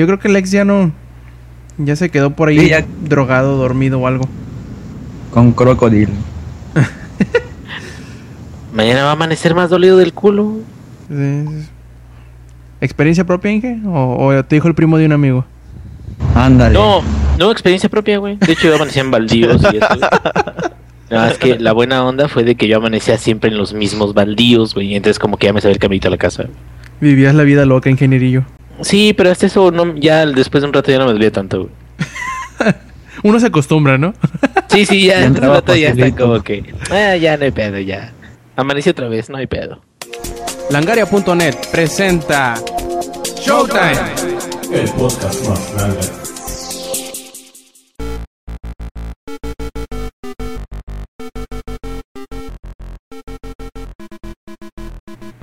Yo creo que el ex ya no. Ya se quedó por ahí Sí, ya. drogado, dormido o algo. Con crocodilo. Mañana va a amanecer más dolido del culo. Sí, sí. ¿Experiencia propia, Inge? ¿O, o te dijo el primo de un amigo? Ándale. No, no, experiencia propia, güey. De hecho, yo amanecía en baldíos y eso. Nada más que la buena onda fue de que yo amanecía siempre en los mismos baldíos, güey. y Entonces, como que ya me sabía el caminito a la casa. Vivías la vida loca, ingenierillo. Sí, pero hasta eso, no, ya después de un rato ya no me dolía tanto, güey. Uno se acostumbra, ¿no? Sí, sí, ya, Ya después de un rato ya está como que. Ah, ya no hay pedo, ya. Amanecí otra vez, no hay pedo. Langaria.net presenta Showtime. El podcast más grande.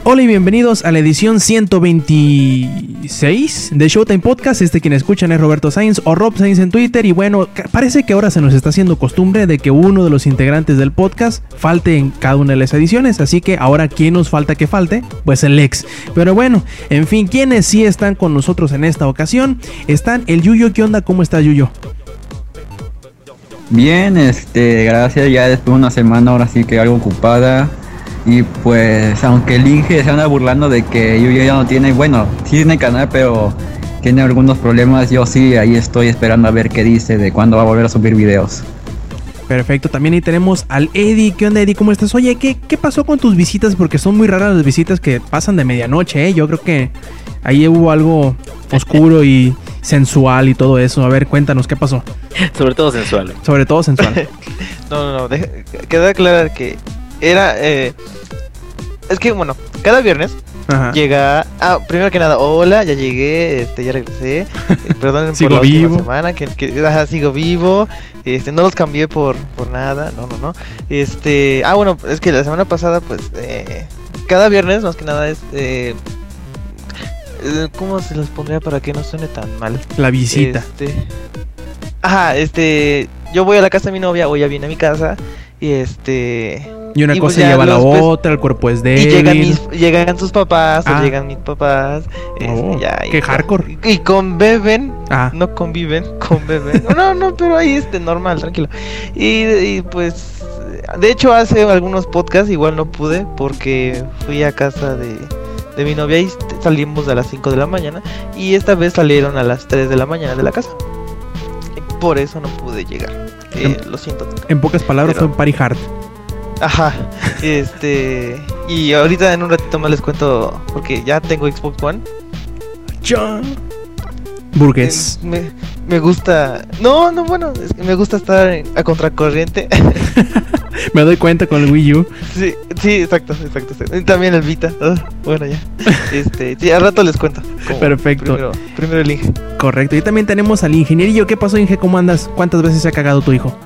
Hola y bienvenidos a la edición 126 de Showtime Podcast. Este quien escuchan es Roberto Sainz o Rob Sainz en Twitter. Y bueno, parece que ahora se nos está haciendo costumbre de que uno de los integrantes del podcast falte en cada una de las ediciones. Así que ahora, ¿quién nos falta que falte? Pues el ex. Pero bueno, en fin, quienes sí están con nosotros en esta ocasión están el Yuyo. ¿Qué onda? ¿Cómo está Yuyo? Bien, este, gracias. Ya después de una semana, ahora sí que algo ocupada. Y pues, aunque el Inge se anda burlando de que Yuyo ya no tiene, bueno, sí tiene canal, pero tiene algunos problemas. Yo sí, ahí estoy esperando a ver qué dice de cuándo va a volver a subir videos. Perfecto, también ahí tenemos al Eddie. ¿Qué onda, Eddie? ¿Cómo estás? Oye, ¿qué, qué pasó con tus visitas? Porque son muy raras las visitas que pasan de medianoche, ¿eh? Yo creo que ahí hubo algo oscuro y sensual y todo eso. A ver, cuéntanos, ¿qué pasó? Sobre todo sensual. Sobre todo sensual. No, no, no. deja- queda claro que era. eh, es que, bueno, cada viernes Ajá. llega. Ah, primero que nada, hola, ya llegué, este, ya regresé. Sigo por la última vivo. semana, que, que ajá, sigo vivo. Este, no los cambié por, por nada, no, no, no. Este, ah, bueno, es que la semana pasada, pues, eh, cada viernes, más que nada, es. Eh, eh, ¿Cómo se los pondría para que no suene tan mal? La visita. Este, ajá, este, yo voy a la casa de mi novia o ella viene a mi casa y este Y una y pues cosa lleva a la ves- otra, el cuerpo es y débil. llegan mis, llegan sus papás Ah. o llegan mis papás, este, Oh, ya, y qué hardcore. y conviven, Ah, no conviven, conviven. no, no, pero ahí este normal, tranquilo. Y, y, pues de hecho hace algunos podcasts igual no pude porque fui a casa de de mi novia y salimos a las 5 de la mañana y esta vez salieron a las 3 de la mañana de la casa. Por eso no pude llegar. Eh, lo siento. en pocas palabras pero- fue party hard. Ajá. Este. Y ahorita en un ratito más les cuento. Porque ya tengo Xbox One. Burgués. Eh, Me, me gusta. No, no, bueno. es que me gusta estar a contracorriente. Me doy cuenta con el Wii U. sí, sí, exacto, exacto. exacto. Y También el Vita. Ah, bueno, ya. Este. Sí, al rato les cuento. Perfecto. Primero, primero el Inge. Correcto. Y también tenemos al ingenierillo. ¿Qué pasó, Inge? ¿Cómo andas? ¿Cuántas veces se ha cagado tu hijo?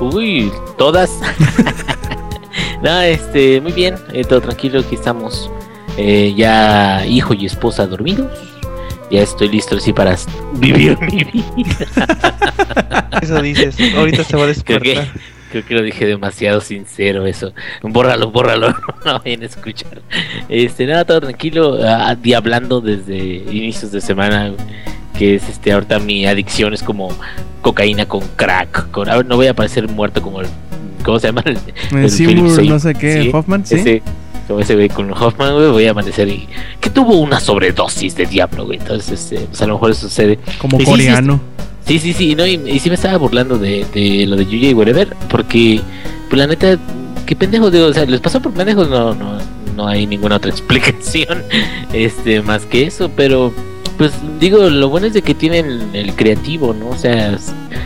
Uy, todas. no, este, muy bien, eh, todo tranquilo, aquí estamos. Eh, ya hijo y esposa dormidos. Ya estoy listo así para vivir mi vida. Eso dices. Ahorita se va a Creo que, despertar. creo que lo dije demasiado sincero eso. Bórralo, bórralo, no vayan a escuchar. Este, nada, todo tranquilo, ah, diablando desde inicios de semana. Que es este, ahorita mi adicción es como cocaína con crack. Con, a ver, no voy a parecer muerto como el. ¿Cómo se llama? El, el Seymour. no sé qué, Sí, Hoffman, ¿sí? Ese, como ese güey con Hoffman, güey, voy a amanecer y. Que tuvo una sobredosis de diablo, güey. Entonces, este, pues a lo mejor eso sucede. Como Y sí, sí, coreano. Sí, sí, sí, no, y, y sí me estaba burlando de, de lo de Yuya y Wherever, porque, pues la neta, qué pendejos, digo, o sea, les pasó por pendejos, no, no, no hay ninguna otra explicación, este, más que eso, pero, pues, digo, lo bueno es de que tienen el creativo, ¿no? O sea,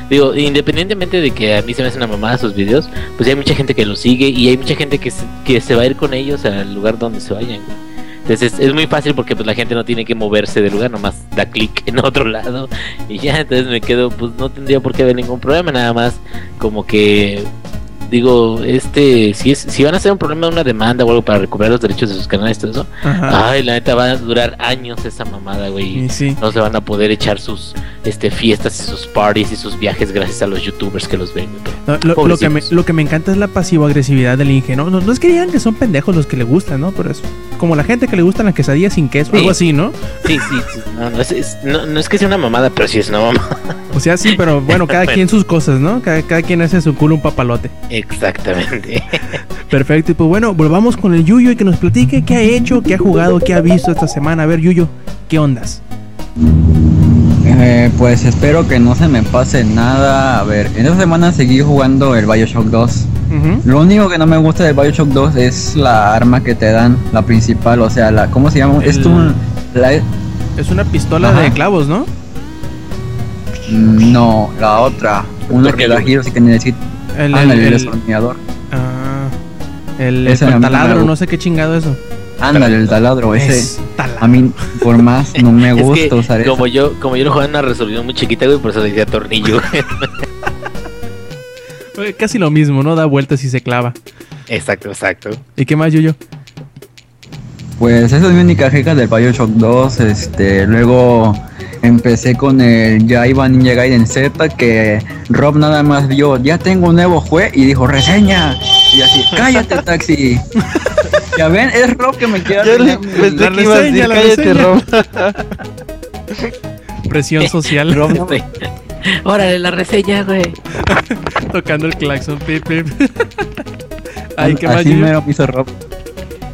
digo, independientemente de que a mí se me hace una mamada sus videos, pues hay mucha gente que los sigue y hay mucha gente que se, que se va a ir con ellos al lugar donde se vayan. Entonces es, es muy fácil porque pues la gente no tiene que moverse del lugar, nomás da clic en otro lado y ya, entonces me quedo, pues no tendría por qué haber ningún problema, nada más como que digo, este, si es, si van a hacer un problema de una demanda o algo para recuperar los derechos de sus canales, todo eso, Ajá. ay, la neta va a durar años esa mamada, güey. Sí. No se van a poder echar sus este fiestas y sus parties y sus viajes gracias a los youtubers que los ven. No, lo, lo que me, lo que me encanta es la pasivo-agresividad del Inge, ¿no? No, no es que digan que son pendejos los que le gustan, ¿no? Pero es como la gente que le gustan las quesadillas sin queso, Sí. algo así, ¿no? Sí, sí, sí. No, no, es, es- no, no es que sea una mamada, pero sí es una mamada. O sea, sí, pero bueno, cada quien sus cosas, ¿no? Cada, cada quien hace su culo un papalote. Exactamente. Perfecto, y pues bueno, volvamos con el Yuyo y que nos platique qué ha hecho, qué ha jugado, qué ha visto esta semana. A ver, Yuyo, ¿qué ondas? Eh, pues espero que no se me pase nada. A ver, en esta semana seguí jugando el Bioshock 2. Ujú. Lo único que no me gusta del Bioshock 2 es la arma que te dan, la principal, o sea, la ¿cómo se llama? Es un la- Es una pistola Ajá. de clavos, ¿no? mm, no, la otra, una que da giros y que necesita El, ándale, el- el el- destornillador. ah, el, no taladro, no sé qué chingado eso. Ándale, el taladro ese. Es taladro. A mí por más no me es gusta que usar eso. como yo, como yo lo jugaba en una resolución muy chiquita, güey, por eso le decía tornillo. Casi lo mismo, ¿no? Da vueltas y se clava. exacto, exacto. ¿Y qué más, Yuyo? Pues esa es mi única queja del Bioshock 2. Este, luego empecé con el Jaiba Ninja Gaiden Z que Rob nada más vio, ya tengo un nuevo juez y dijo reseña. Y así, cállate taxi. ya ven, es Rob que me quiere Yo le mi- La a decir, cállate, reseña". Rob. Presión social. Rob no-. Órale, la reseña, güey. Tocando el claxon. Pip, pip. Ay, qué más, Así Yuyo? mero me hizo Rob.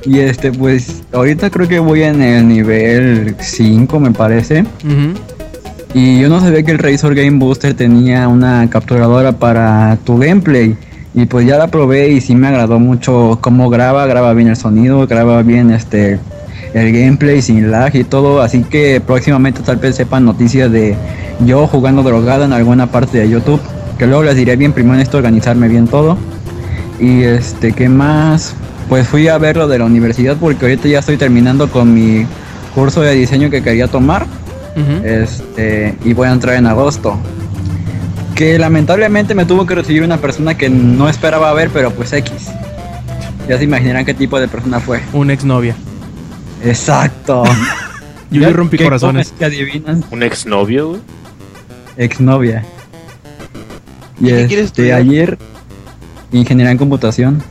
Y este, pues, ahorita creo que voy en el nivel 5, me parece. Y yo no sabía que el Razor Game Booster tenía una capturadora para tu gameplay. Y pues ya la probé y sí me agradó mucho cómo graba, graba bien el sonido, graba bien este el gameplay sin lag y todo. Así que próximamente tal vez sepan noticias de yo jugando drogada en alguna parte de YouTube. Que luego les diré bien, primero esto organizarme bien todo. Y este, ¿qué más? Pues fui a ver lo de la universidad porque ahorita ya estoy terminando con mi curso de diseño que quería tomar. Este, y voy a entrar en agosto. Que lamentablemente me tuvo que recibir una persona que no esperaba ver, pero pues X. Ya se imaginarán qué tipo de persona fue. Una exnovia. Exacto. Yuyo ¿Ya rompí qué corazones. cosas que adivinan? Un exnovio, güey. Exnovia. Y ¿Y qué quieres este, estudiar? ayer, ingeniería en computación.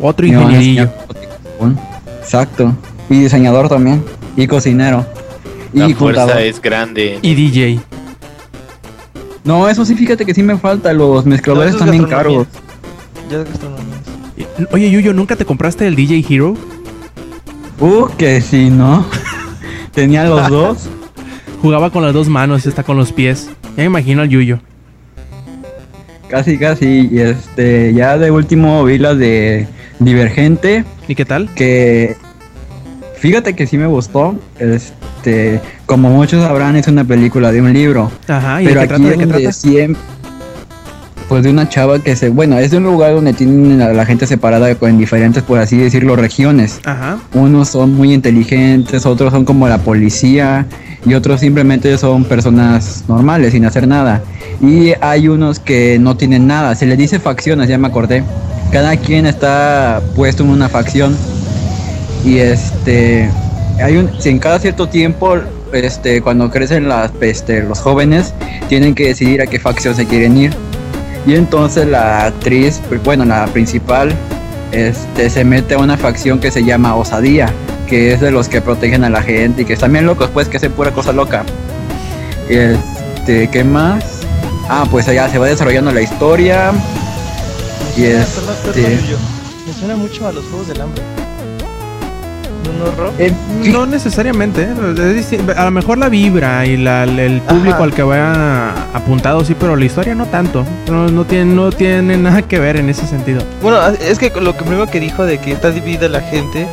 Otro ingenierillo. Exacto. Y diseñador también. Y cocinero. La Y fuerza es grande. Y DJ. No, eso sí, fíjate que sí me falta. Los mezcladores No, también caros. Ya. Y- Oye, Yuyo, ¿nunca te compraste el DJ Hero? Uh, que sí, ¿no? Tenía los dos. Jugaba con las dos manos, está con los pies. Ya me imagino al Yuyo. Casi, casi. Y este, ya de último vi la de Divergente. ¿Y qué tal? Que fíjate que sí me gustó. Este, como muchos sabrán, es una película de un libro. Ajá, ¿y pero de qué aquí trata? ¿De es qué donde trata? siempre. Pues de una chava que se. Bueno, es de un lugar donde tienen a la gente separada en diferentes, por así decirlo, regiones. Ajá. Unos son muy inteligentes, otros son como la policía y otros simplemente son personas normales sin hacer nada. Y hay unos que no tienen nada, se les dice facciones, ya me acordé. Cada quien está puesto en una facción y este hay un si en cada cierto tiempo este cuando crecen las este, los jóvenes tienen que decidir a qué facción se quieren ir. Y entonces la actriz, bueno, la principal este, se mete a una facción que se llama Osadía, que es de los que protegen a la gente y que están bien locos, pues, que hacen pura cosa loca. Este, ¿qué más? Ah, pues allá se va desarrollando la historia. Y Me suena- perdón, este-. Me suena mucho a los juegos del hambre. ¿No, no, Rob? Eh, No necesariamente, ¿eh? A lo mejor la vibra y la- el público Ajá. al que vaya apuntado sí, pero la historia no tanto. No, no, tiene, no tiene nada que ver en ese sentido. Bueno, es que lo que primero que dijo de que está dividida la gente,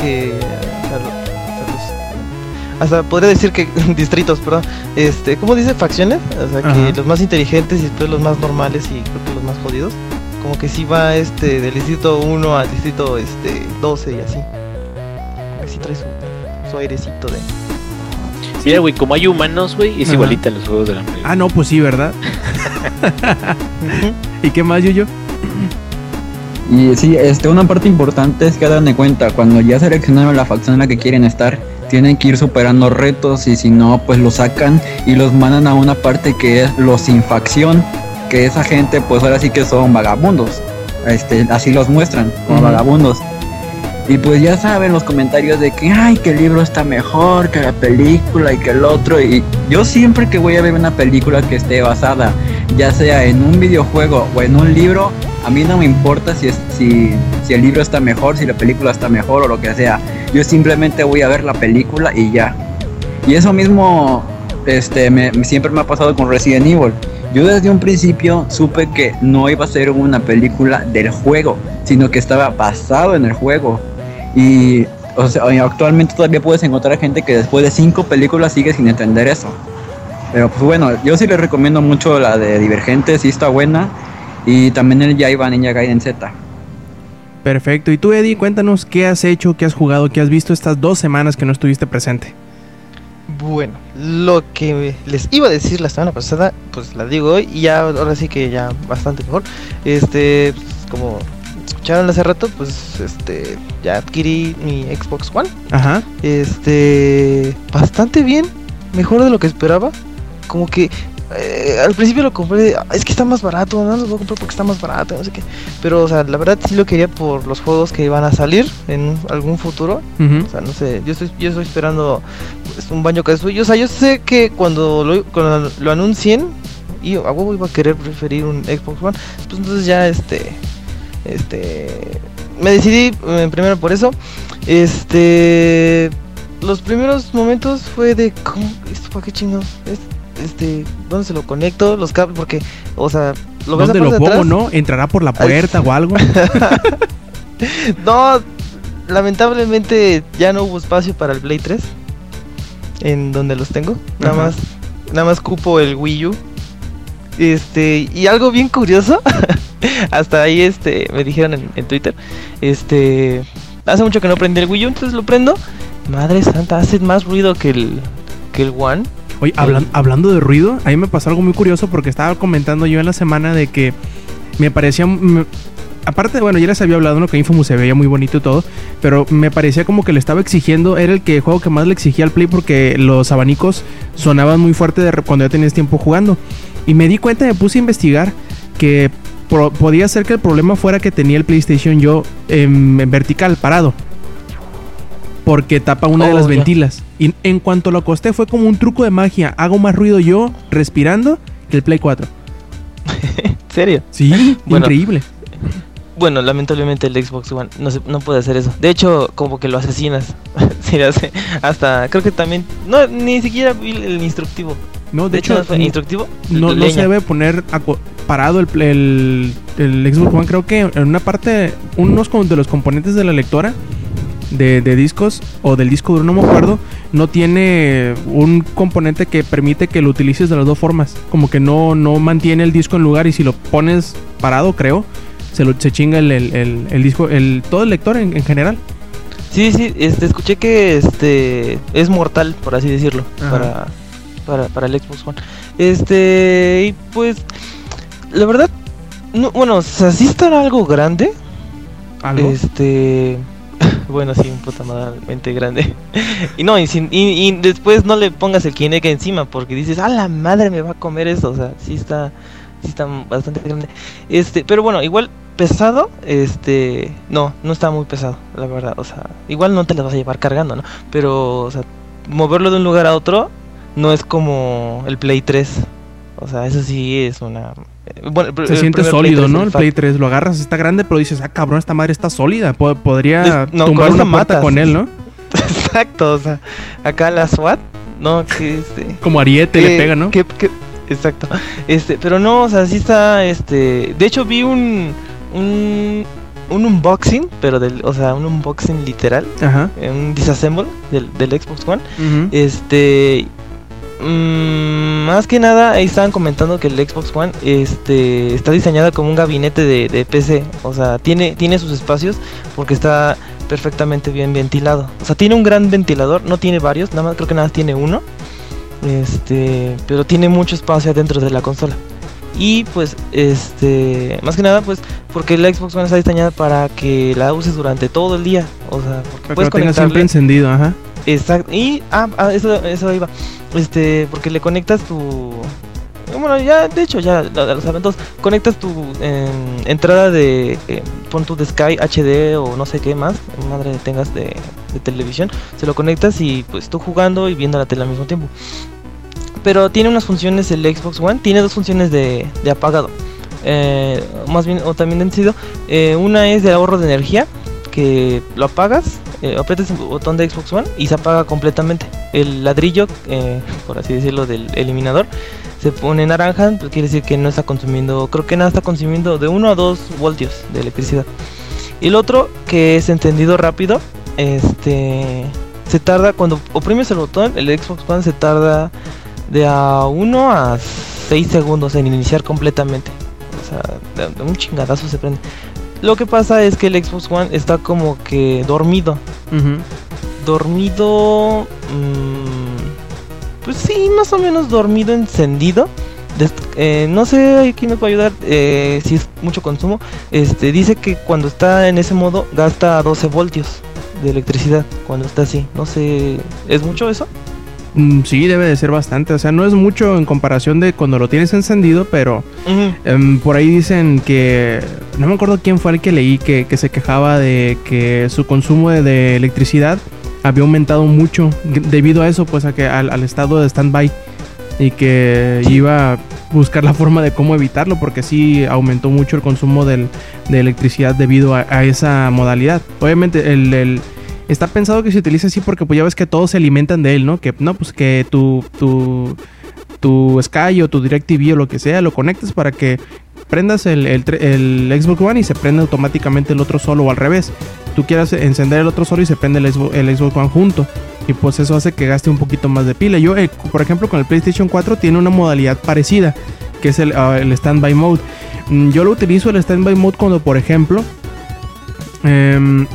que lo- hasta, los- hasta podría decir que distritos, perdón, este, ¿cómo dice? Facciones, o sea, Ajá. que los más inteligentes y después los más normales y creo que los más jodidos, como que sí va este del distrito 1 al distrito este 12 y así. Como que sí trae su, su airecito de Mira, güey, como hay humanos, güey, es Ajá. igualita a los juegos del hambre. Ah, no, pues sí, ¿verdad? ¿Y qué más, Yuyo? Y sí, este, una parte importante es que hagan de cuenta, cuando ya seleccionaron la facción en la que quieren estar, tienen que ir superando retos y si no, pues los sacan y los mandan a una parte que es los sin facción, que esa gente pues ahora sí que son vagabundos, este, así los muestran como vagabundos. Y pues ya saben los comentarios de que, ay, que el libro está mejor que la película y que el otro. Y yo siempre que voy a ver una película que esté basada, ya sea en un videojuego o en un libro, a mí no me importa si, es, si, si el libro está mejor, si la película está mejor o lo que sea. Yo simplemente voy a ver la película y ya. Y eso mismo este, me, siempre me ha pasado con Resident Evil. Yo desde un principio supe que no iba a ser una película del juego, sino que estaba basado en el juego. Y o sea, actualmente todavía puedes encontrar gente que después de cinco películas sigue sin entender eso. Pero pues bueno, yo sí les recomiendo mucho la de Divergente, sí está buena. Y también el Yaiba Ninja Gaiden Z. Perfecto. Y tú, Eddie, cuéntanos qué has hecho, qué has jugado, qué has visto estas dos semanas que no estuviste presente. Bueno, lo que les iba a decir la semana pasada, pues la digo hoy y ya ahora sí que ya bastante mejor. Este, pues, como escucharon hace rato, pues este ya adquirí mi Xbox One. Ajá. Este, bastante bien, mejor de lo que esperaba. Como que eh, al principio lo compré, es que está más barato, no lo voy a comprar porque está más barato, no sé qué. Pero, o sea, la verdad sí lo quería por los juegos que van a salir en algún futuro. O sea, no sé, yo estoy, yo estoy esperando pues, un baño Kazooie. O sea, yo sé que cuando lo, cuando lo anuncien, y a huevo iba a querer preferir un Xbox One. Pues entonces ya, este, este, me decidí eh, primero por eso. Este, los primeros momentos fue de, ¿cómo? ¿Esto para qué chingados? Es- Este, ¿dónde se lo conecto? Los cables, porque, o sea, lo ves ¿Dónde lo pongo, atrás. no? ¿Entrará por la puerta o algo? No, lamentablemente ya no hubo espacio para el Play 3 en donde los tengo. Nada Ajá. más, nada más cupo el Wii U. Este, y algo bien curioso, hasta ahí este me dijeron en, en Twitter, este, hace mucho que no prendí el Wii U, entonces lo prendo. Madre santa, hace más ruido que el que el One. Oye, hablan- hablando de ruido, a mí me pasó algo muy curioso porque estaba comentando yo en la semana de que me parecía... me- aparte, bueno, ya les había hablado, ¿no? Que Infamous se veía muy bonito y todo, pero me parecía como que le estaba exigiendo, era el que juego que más le exigía al Play porque los abanicos sonaban muy fuerte de cuando ya tenías tiempo jugando. Y me di cuenta, me puse a investigar que podía ser que el problema fuera que tenía el PlayStation yo en vertical, parado. Porque tapa una de Oh, las ya. ventilas. Y en cuanto lo acosté fue como un truco de magia. Hago más ruido yo respirando que el Play 4. ¿En serio? Sí, Bueno. increíble. Bueno, lamentablemente el Xbox One no, se, no puede hacer eso. De hecho, como que lo asesinas. Sí, lo hace. Hasta creo que también. No, ni siquiera vi el instructivo. No, De, hecho, fue instructivo. no, no se debe poner parado el, el, el Xbox One. Creo que en una parte, unos de los componentes de la lectora de, de discos o del disco duro, no me acuerdo, no tiene un componente que permite que lo utilices de las dos formas. Como que no, no mantiene el disco en lugar y si lo pones parado, creo, se, lo, se chinga el, el, el- el disco, el, todo el lector en, en general. Sí, sí, este, escuché que este es mortal, por así decirlo, para, para, para el Xbox One. Este, y pues, la verdad, no, bueno, o sea, sí está algo grande. Algo. Este, bueno, sí, un puta madremente grande. y no, y, sin- y, y después no le pongas el Kinect encima porque dices, a la madre me va a comer esto. O sea, sí está, sí está bastante grande. Este, pero bueno, igual pesado, este, no, no está muy pesado, la verdad. O sea, igual no te lo vas a llevar cargando, ¿no? Pero, o sea, moverlo de un lugar a otro no es como el Play 3. O sea, eso sí es una. Eh, Bueno, Se siente sólido, 3, ¿no? El Play 3 lo agarras, está grande, pero dices, ah, cabrón, esta madre está sólida. po- podría no, tumbar una matas. con él, ¿no? Exacto, o sea, acá la SWAT, no, que este. Como Ariete le eh, pega, ¿no? que- que- exacto. Este, pero no, o sea, sí está, este. De hecho, vi un. Un, un unboxing, pero del. O sea, un unboxing literal, Ajá. eh, un disassemble del, del Xbox One. Este. Mm, más que nada, ahí estaban comentando que el Xbox One este, está diseñado como un gabinete de, de PC. O sea, tiene, tiene sus espacios porque está perfectamente bien ventilado. O sea, tiene un gran ventilador, no tiene varios, nada más creo que nada más tiene uno. Este, pero tiene mucho espacio adentro de la consola. Y pues, este, más que nada, pues, porque la Xbox One está diseñada para que la uses durante todo el día. O sea, porque Para que puedes lo tenga siempre encendido, ajá. Exacto. Y ah, ah, eso, eso iba. Este, porque le conectas tu bueno, ya, de hecho, ya lo, saben todos. Conectas tu em, entrada de, eh, pon tu de Sky HD o no sé qué más, madre tengas de, de televisión, se lo conectas y pues tú jugando y viendo la tele al mismo tiempo. Pero tiene unas funciones el Xbox One, tiene dos funciones de, de apagado. Eh, más bien, o también de encendido. Eh, una es de ahorro de energía, lo apagas, eh, aprietas el botón de Xbox One y se apaga completamente. El ladrillo, eh, por así decirlo, del eliminador se pone naranja, pues quiere decir que no está consumiendo, creo que nada está consumiendo de 1 a 2 voltios de electricidad. Y el otro, que es encendido rápido, este se tarda cuando oprimes el botón, el Xbox One se tarda de a 1 a 6 segundos en iniciar completamente. O sea, de un chingadazo se prende. Lo que pasa es que el Xbox One está como que dormido. Dormido. mm, pues sí, más o menos dormido encendido. Des- eh, no sé quién me puede ayudar eh, si es mucho consumo. Este dice que cuando está en ese modo gasta 12 voltios de electricidad. Cuando está así, no sé, ¿es mucho eso? Mm, Sí, debe de ser bastante. O sea, no es mucho en comparación de cuando lo tienes encendido, pero em, por ahí dicen que. No me acuerdo quién fue el que leí que, que se quejaba de que su consumo de, de electricidad había aumentado mucho debido a eso, pues a que al, al estado de stand-by y que iba a buscar la forma de cómo evitarlo porque sí aumentó mucho el consumo del- de electricidad debido a, a esa modalidad. Obviamente el, el- está pensado que se utilice así porque pues ya ves que todos se alimentan de él, ¿no? Que no, pues que tu, tu, tu Sky o tu DirecTV o lo que sea lo conectes para que prendas el, el Xbox One y se prende automáticamente el otro solo o al revés. Tú quieras encender el otro solo y se prende el Xbox, el Xbox One junto. Y pues eso hace que gaste un poquito más de pila. Yo, eh, por ejemplo, con el PlayStation 4 tiene una modalidad parecida, que es el, ah, el Standby Mode. Mm, Yo lo utilizo el Standby Mode cuando, por ejemplo, em,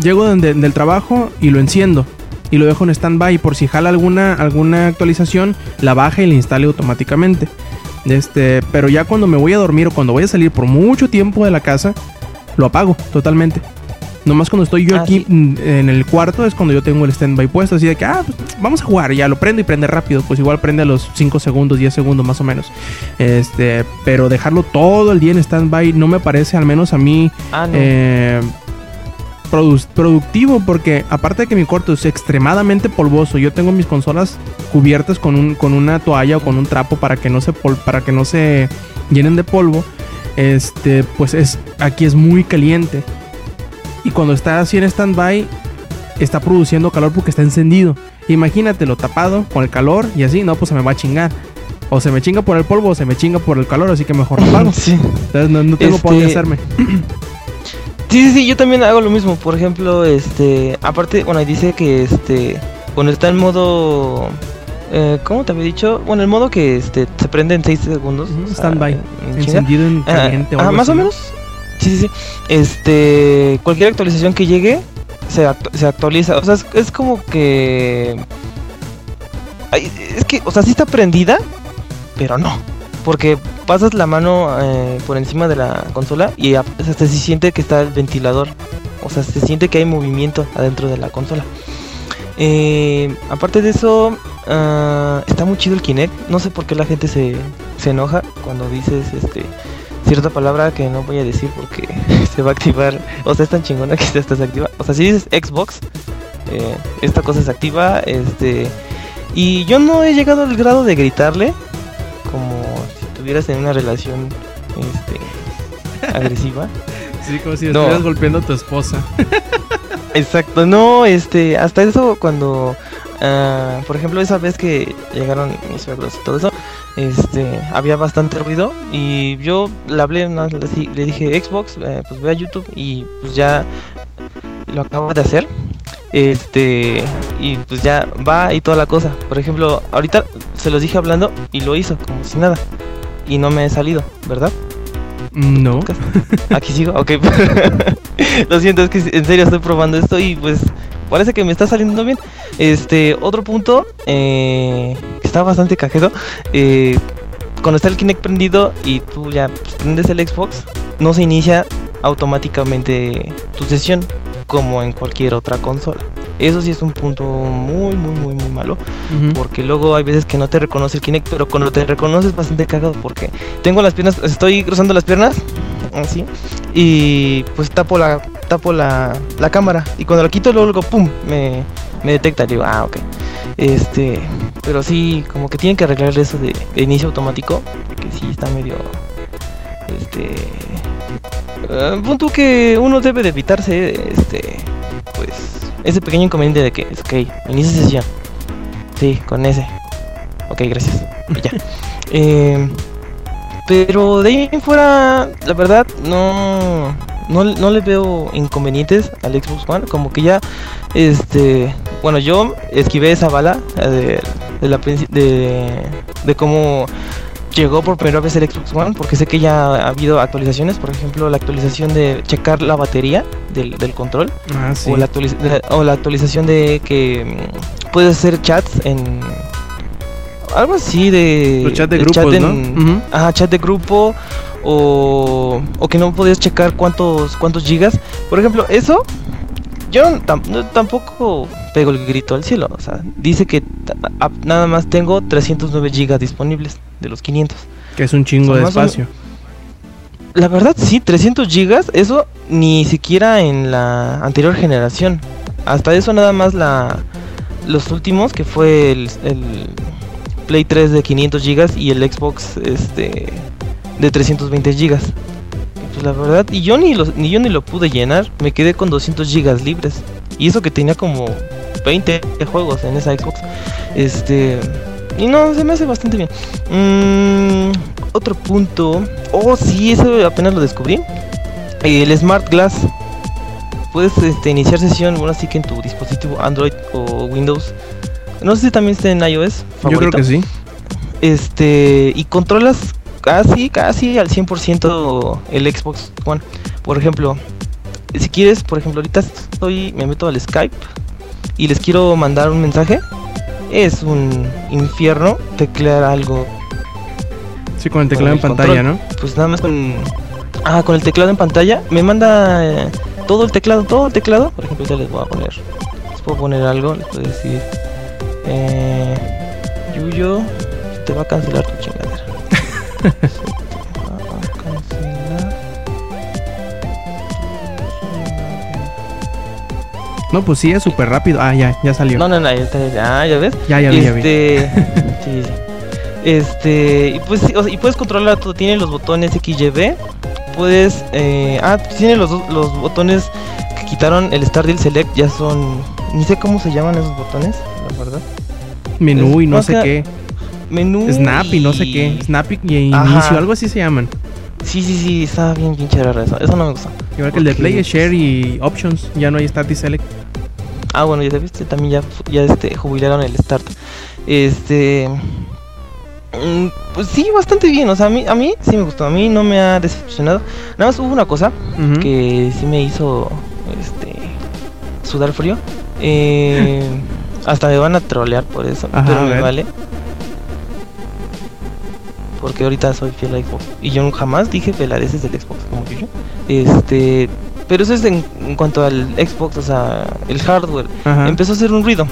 llego donde- del trabajo y lo enciendo. Y lo dejo en standby por si jala alguna, alguna actualización, la baja y la instale automáticamente. Este, pero ya cuando me voy a dormir o cuando voy a salir por mucho tiempo de la casa, lo apago totalmente. Nomás cuando estoy yo Ah, aquí sí. en el cuarto es cuando yo tengo el standby puesto, así de que, ah, pues, vamos a jugar, ya lo prendo y prende rápido, pues igual prende a los 5 segundos, 10 segundos más o menos. Este, pero dejarlo todo el día en standby no me parece, al menos a mí, Ah, no. eh, produ- productivo porque aparte de que mi cuarto es extremadamente polvoso, yo tengo mis consolas cubiertas con, un, con una toalla o con un trapo para que no se pol- para que no se llenen de polvo. Este, pues es aquí es muy caliente. Y cuando está así en standby está produciendo calor porque está encendido. Imagínatelo tapado con el calor y así, no, pues se me va a chingar. O se me chinga por el polvo o se me chinga por el calor, así que mejor lo apago. Sí. Entonces no, no tengo por dónde Este, hacerme. Sí, sí, sí, yo también hago lo mismo. Por ejemplo, este, aparte, bueno, ahí dice que este, cuando está en modo, eh, ¿cómo te había dicho? Bueno, el modo que este se prende en 6 segundos. O sea, standby. en- encendido en Ah, caliente algo más así, o ¿no? menos. Sí, sí, sí. Este, cualquier actualización que llegue se, actu- se actualiza. O sea, es, es como que, Ay, es que, o sea, sí está prendida, pero no. Porque pasas la mano eh, por encima de la consola y a- o sea, se siente que está el ventilador. O sea, se siente que hay movimiento adentro de la consola. Eh, aparte de eso, ah, está muy chido el Kinect. No sé por qué la gente se, se enoja cuando dices este cierta palabra que no voy a decir porque se va a activar. O sea, es tan chingona que se activa. O sea, si dices Xbox, eh, esta cosa se activa. Este. Y yo no he llegado al grado de gritarle. Como si estuvieras en una relación este, agresiva. Sí, como si No. estuvieras golpeando a tu esposa. Exacto, no, este, hasta eso cuando, ah, por ejemplo, esa vez que llegaron mis suegros y todo eso, este, había bastante ruido y yo le hablé, le, di- le dije Xbox, eh, pues ve a YouTube y pues ya lo acabo de hacer, este, y pues ya va y toda la cosa. Por ejemplo, ahorita se los dije hablando y lo hizo como si nada y no me he salido, ¿verdad? No. Aquí sigo, ok. Lo siento, es que en serio estoy probando esto y pues parece que me está saliendo bien. Este, otro punto eh, que está bastante cajero. eh, cuando está el Kinect prendido y tú ya prendes el Xbox, no se inicia automáticamente tu sesión como en cualquier otra consola. Eso sí es un punto muy, muy, muy, muy malo. Porque luego hay veces que no te reconoce el Kinect, pero cuando te reconoce es bastante cagado porque tengo las piernas, estoy cruzando las piernas, así, y pues tapo la tapo la, la cámara y cuando la quito luego, luego pum, me, me detecta, digo, ah, ok. Este, pero sí, como que tienen que arreglar eso de, de inicio automático, porque sí está medio este eh, punto que uno debe de evitarse este pues ese pequeño inconveniente de que es ok, inicia sesión. Sí, con ese. Ok, gracias. Y ya. Eh, pero de ahí en fuera, la verdad, no, no, no le veo inconvenientes al Xbox One. Como que ya, este, bueno, yo esquivé esa bala eh, de, de la de, de cómo llegó por primera vez el Xbox One, porque sé que ya ha habido actualizaciones. Por ejemplo, la actualización de checar la batería del, del control Ah, sí. o, la actualiz- de- o la actualización de que mm, puedes hacer chats en algo así de Los chats de grupos, chat ¿no? ajá, chat de grupo o, o que no podías checar cuántos cuántos gigas por ejemplo eso yo tam- tampoco pego el grito al cielo o sea dice que nada más tengo 309 gigas disponibles de los 500 Que es un chingo de espacio. la verdad sí, 300 gigas, eso ni siquiera en la anterior generación. Hasta eso nada más la los últimos que fue el, el Play 3 de 500 gigas y el Xbox este de 320 gigas. Pues la verdad, y yo ni los, ni yo ni lo pude llenar, me quedé con 200 gigas libres. Y eso que tenía como 20 juegos en esa Xbox. Este y no, se me hace bastante bien. Mm, otro punto. Oh, sí, eso apenas lo descubrí. El Smart Glass. Puedes este, iniciar sesión, bueno, así que en tu dispositivo Android o Windows. No sé si también está en iOS. Yo creo que sí. Este, y controlas casi, casi al 100% el Xbox One. Por ejemplo, si quieres, por ejemplo, ahorita estoy, me meto al Skype y les quiero mandar un mensaje. Es un infierno teclear algo Sí, con el teclado en Con el pantalla, control. ¿no? pues nada más con ah con el teclado en pantalla me manda eh, todo el teclado todo el teclado por ejemplo ya les voy a poner les puedo poner algo les puedo decir eh, Yuyo te va a cancelar tu chingadera No, pues sí, es súper rápido. Ah, ya, ya salió. no no no ya, está, ah, ya ves Ya, ya vi, ya vi. este, sí, sí. Este, y pues sí, o sea, y puedes controlar todo, tiene los botones X, Y, B. Puedes eh, ah, tiene los los botones que quitaron el Start y el Select, ya son ni sé cómo se llaman esos botones, la verdad. Menú y no sé qué. Menú Snap y no sé qué. Snap y y Ajá. inicio, algo así se llaman. Sí, sí, sí, está bien pinche raro eso. Eso no me gusta. Igual que el de Play, Share y Options. Ya no hay Start y Select. Ah, bueno, ya viste, también ya, ya este, jubilaron el Start. Este. mm, Pues sí, bastante bien. O sea, a mí, a mí sí me gustó. A mí no me ha decepcionado. Nada más hubo una cosa que sí me hizo este sudar frío. Eh, hasta me van a trolear por eso, Ajá, pero me vale. Porque ahorita soy fiel a Xbox. Y yo jamás dije peladeces del Xbox como que yo. Este. Pero eso es en, en cuanto al Xbox, o sea, el hardware. Ajá. Empezó a hacer un ruido.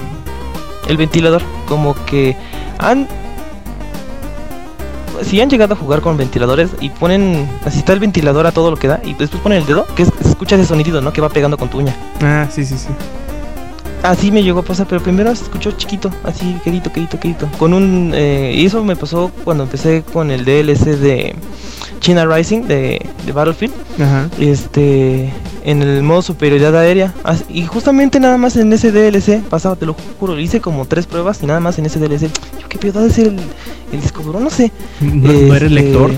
El ventilador. Como que han. Si han llegado a jugar con ventiladores y ponen. Así está el ventilador a todo lo que da. Y después ponen el dedo, que es- se escucha ese sonidito, ¿no? Que va pegando con tu uña. Ah, sí, sí, sí. Así me llegó a pasar, pero primero se escuchó chiquito, así, quedito, quedito, quedito. Con un. eh, y eso me pasó cuando empecé con el DLC de China Rising de, de Battlefield. Ajá. Este. En el modo superioridad aérea. Y justamente nada más en ese DLC pasaba, te lo juro. Hice como tres pruebas y nada más en ese DLC. Yo qué pedo de ser el, el disco duro, no sé. ¿No, no eres Este, lector?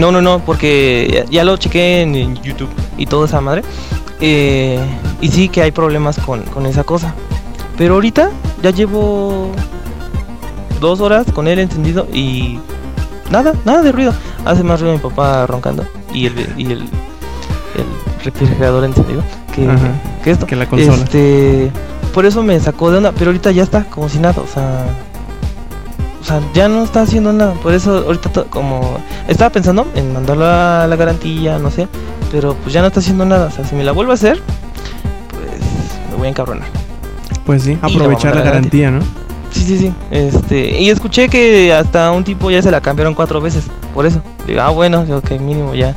No, no, no, porque ya, ya lo chequé en, en YouTube y toda esa madre. Eh, y sí que hay problemas con, con esa cosa. Pero ahorita ya llevo dos horas con él encendido y nada, nada de ruido. Hace más ruido mi papá roncando y el, y el, el refrigerador encendido que, Ajá. que esto. Que la consola. Este, por eso me sacó de onda, pero ahorita ya está como si nada, o sea, o sea, ya no está haciendo nada. Por eso ahorita como estaba pensando en mandarla a la garantía, no sé, pero pues ya no está haciendo nada. O sea, si me la vuelvo a hacer, pues me voy a encabronar. Pues sí, la aprovechar la mamada garantía, ¿no? Sí, sí, sí. Este, y escuché que hasta un tipo ya se la cambiaron cuatro veces. Por eso. Digo, ah, bueno, que mínimo ya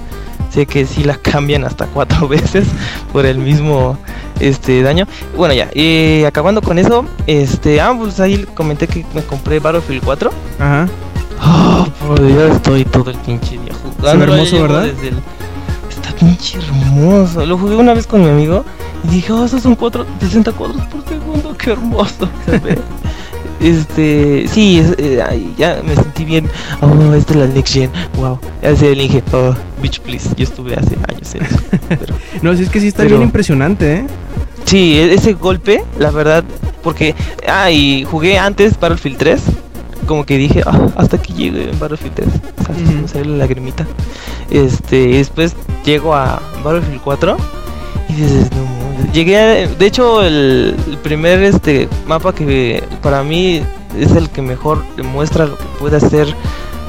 sé que sí la cambian hasta cuatro veces por el mismo este daño. Bueno, ya. Y acabando con eso, este, ah, pues ahí comenté que me compré Battlefield 4. Ajá. Oh, por Dios, estoy todo el pinche día jugando. Ve hermoso, ¿verdad? Está pinche hermoso. Lo jugué una vez con mi amigo y dije, oh, esos son cuatro, 60 cuadros por segundo, qué hermoso se ve. Este, sí, es- eh, ay, ya me sentí bien. Oh, esta es la next gen. Wow. Ya se dije, oh, bitch, please. Yo estuve hace años en eso. Pero, No, sí es que sí está Pero- bien impresionante, ¿eh? sí, e- ese golpe, la verdad, porque, ah, y jugué antes Battlefield 3. Como que dije, ah, hasta aquí llegué en Battlefield 3. O sea, Ujú. me salió la lagrimita. Este, después llego a Battlefield 4 y dices, no, mames". Llegué, a- de hecho, el, el primer este mapa que para mí es el que mejor demuestra lo que puede hacer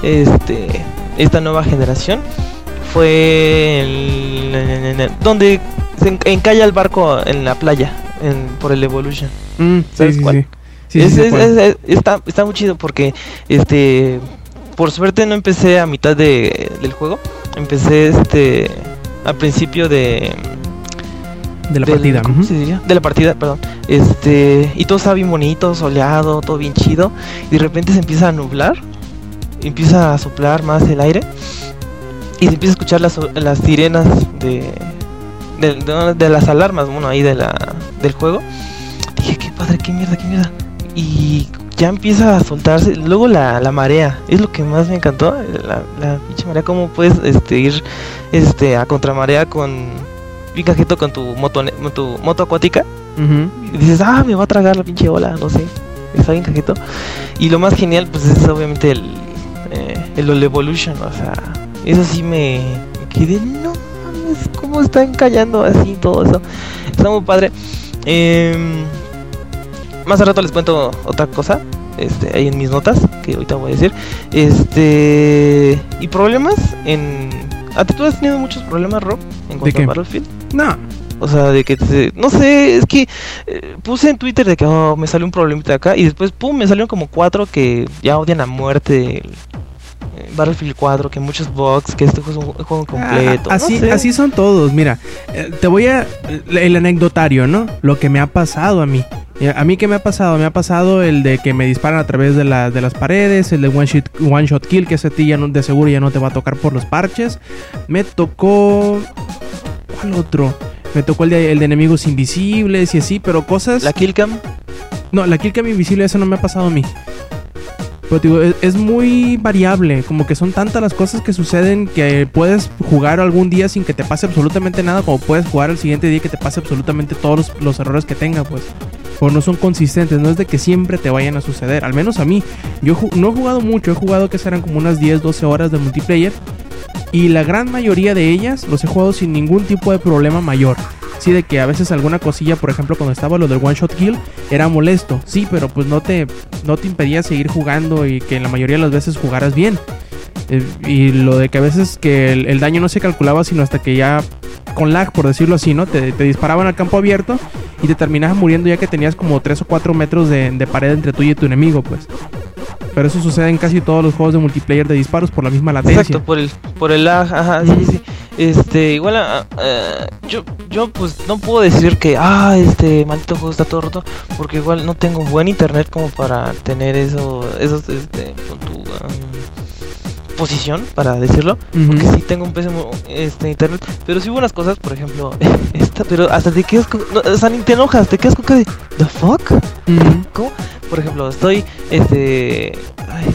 este esta nueva generación fue el, en- en- donde se en- encalla el barco en la playa en- por el Evolution. Mm, ¿Sabes sí, cuál? sí. Sí, sí, Es- sé es- cuál. es- es- está, está muy chido porque este por suerte no empecé a mitad de, del juego. Empecé este al principio de de la del- partida. ¿cómo se diría? De la partida, perdón. Este, y todo estaba bien bonito, soleado, todo bien chido. Y de repente se empieza a nublar, empieza a soplar más el aire. Y se empieza a escuchar las, las sirenas de, de, de- de las alarmas, bueno, ahí de la, del juego. Dije, qué padre, qué mierda, qué mierda. Y ya empieza a soltarse. Luego la, la marea, es lo que más me encantó. La, la pinche marea, cómo puedes este, ir este, a contramarea con bien cajito con tu moto, tu moto acuática. Y dices, ah, me va a tragar la pinche ola, no sé. Está bien cajito. Y lo más genial, pues es obviamente el, eh, el All Evolution. O sea, eso sí me, me quedé, no mames, cómo está encallando así todo eso. Está muy padre. Em, más a rato les cuento otra cosa. Este, ahí en mis notas, que ahorita voy a decir. Este. Y problemas en. ¿A ti tú has tenido muchos problemas, Rob? En cuanto a Battlefield. No, O sea, de que te- no sé, es que eh, puse en Twitter de que oh, me salió un problemita acá y después pum, me salieron como cuatro que ya odian a muerte eh, Battlefield 4, que muchos bugs, que este juego es un juego completo. Ah, así, no sé. así son todos. Mira, eh, te voy a. El anecdotario, ¿no? Lo que me ha pasado a mí. A mí, ¿qué me ha pasado? Me ha pasado el de que me disparan a través de, la- de las paredes, el de one shot, one shot kill, que ese a ti ya no, de seguro ya no te va a tocar por los parches. Me tocó. ¿Cuál otro? Me tocó el de, el de enemigos invisibles y así, pero cosas. La killcam, No, la killcam invisible, eso no me ha pasado a mí. Pero digo, es, es muy variable. Como que son tantas las cosas que suceden que puedes jugar algún día sin que te pase absolutamente nada, como puedes jugar el siguiente día que te pase absolutamente todos los, los errores que tenga, pues. O no son consistentes, no es de que siempre te vayan a suceder. Al menos a mí. Yo no he jugado mucho, he jugado que serán como unas 10, 12 horas de multiplayer. Y la gran mayoría de ellas los he jugado sin ningún tipo de problema mayor. Sí, de que a veces alguna cosilla, por ejemplo, cuando estaba lo del one shot kill, era molesto. Sí, pero pues no te, no te impedía seguir jugando y que la mayoría de las veces jugaras bien. Eh, y lo de que a veces que el, daño no se calculaba sino hasta que ya con lag, por decirlo así, ¿no? Te, te disparaban al campo abierto y te terminabas muriendo ya que tenías como 3 o 4 metros de, de pared entre tú y tu enemigo, pues. Pero eso sucede en casi todos los juegos de multiplayer de disparos por la misma latencia. exacto, por el, por el lag, ajá, sí, sí. Este, igual, ah, ah, yo, yo pues no puedo decir que, ah, este maldito juego está todo roto, porque igual no tengo buen internet como para tener eso, esos, este, con tu am, posición, para decirlo. Porque sí tengo un pésimo este, internet. Pero sí hubo unas cosas, por ejemplo, esta, pero hasta te quedas con. No, o sea, ni te enojas, te quedas con de. ¿The fuck? Ujú. ¿Cómo? Por ejemplo, estoy este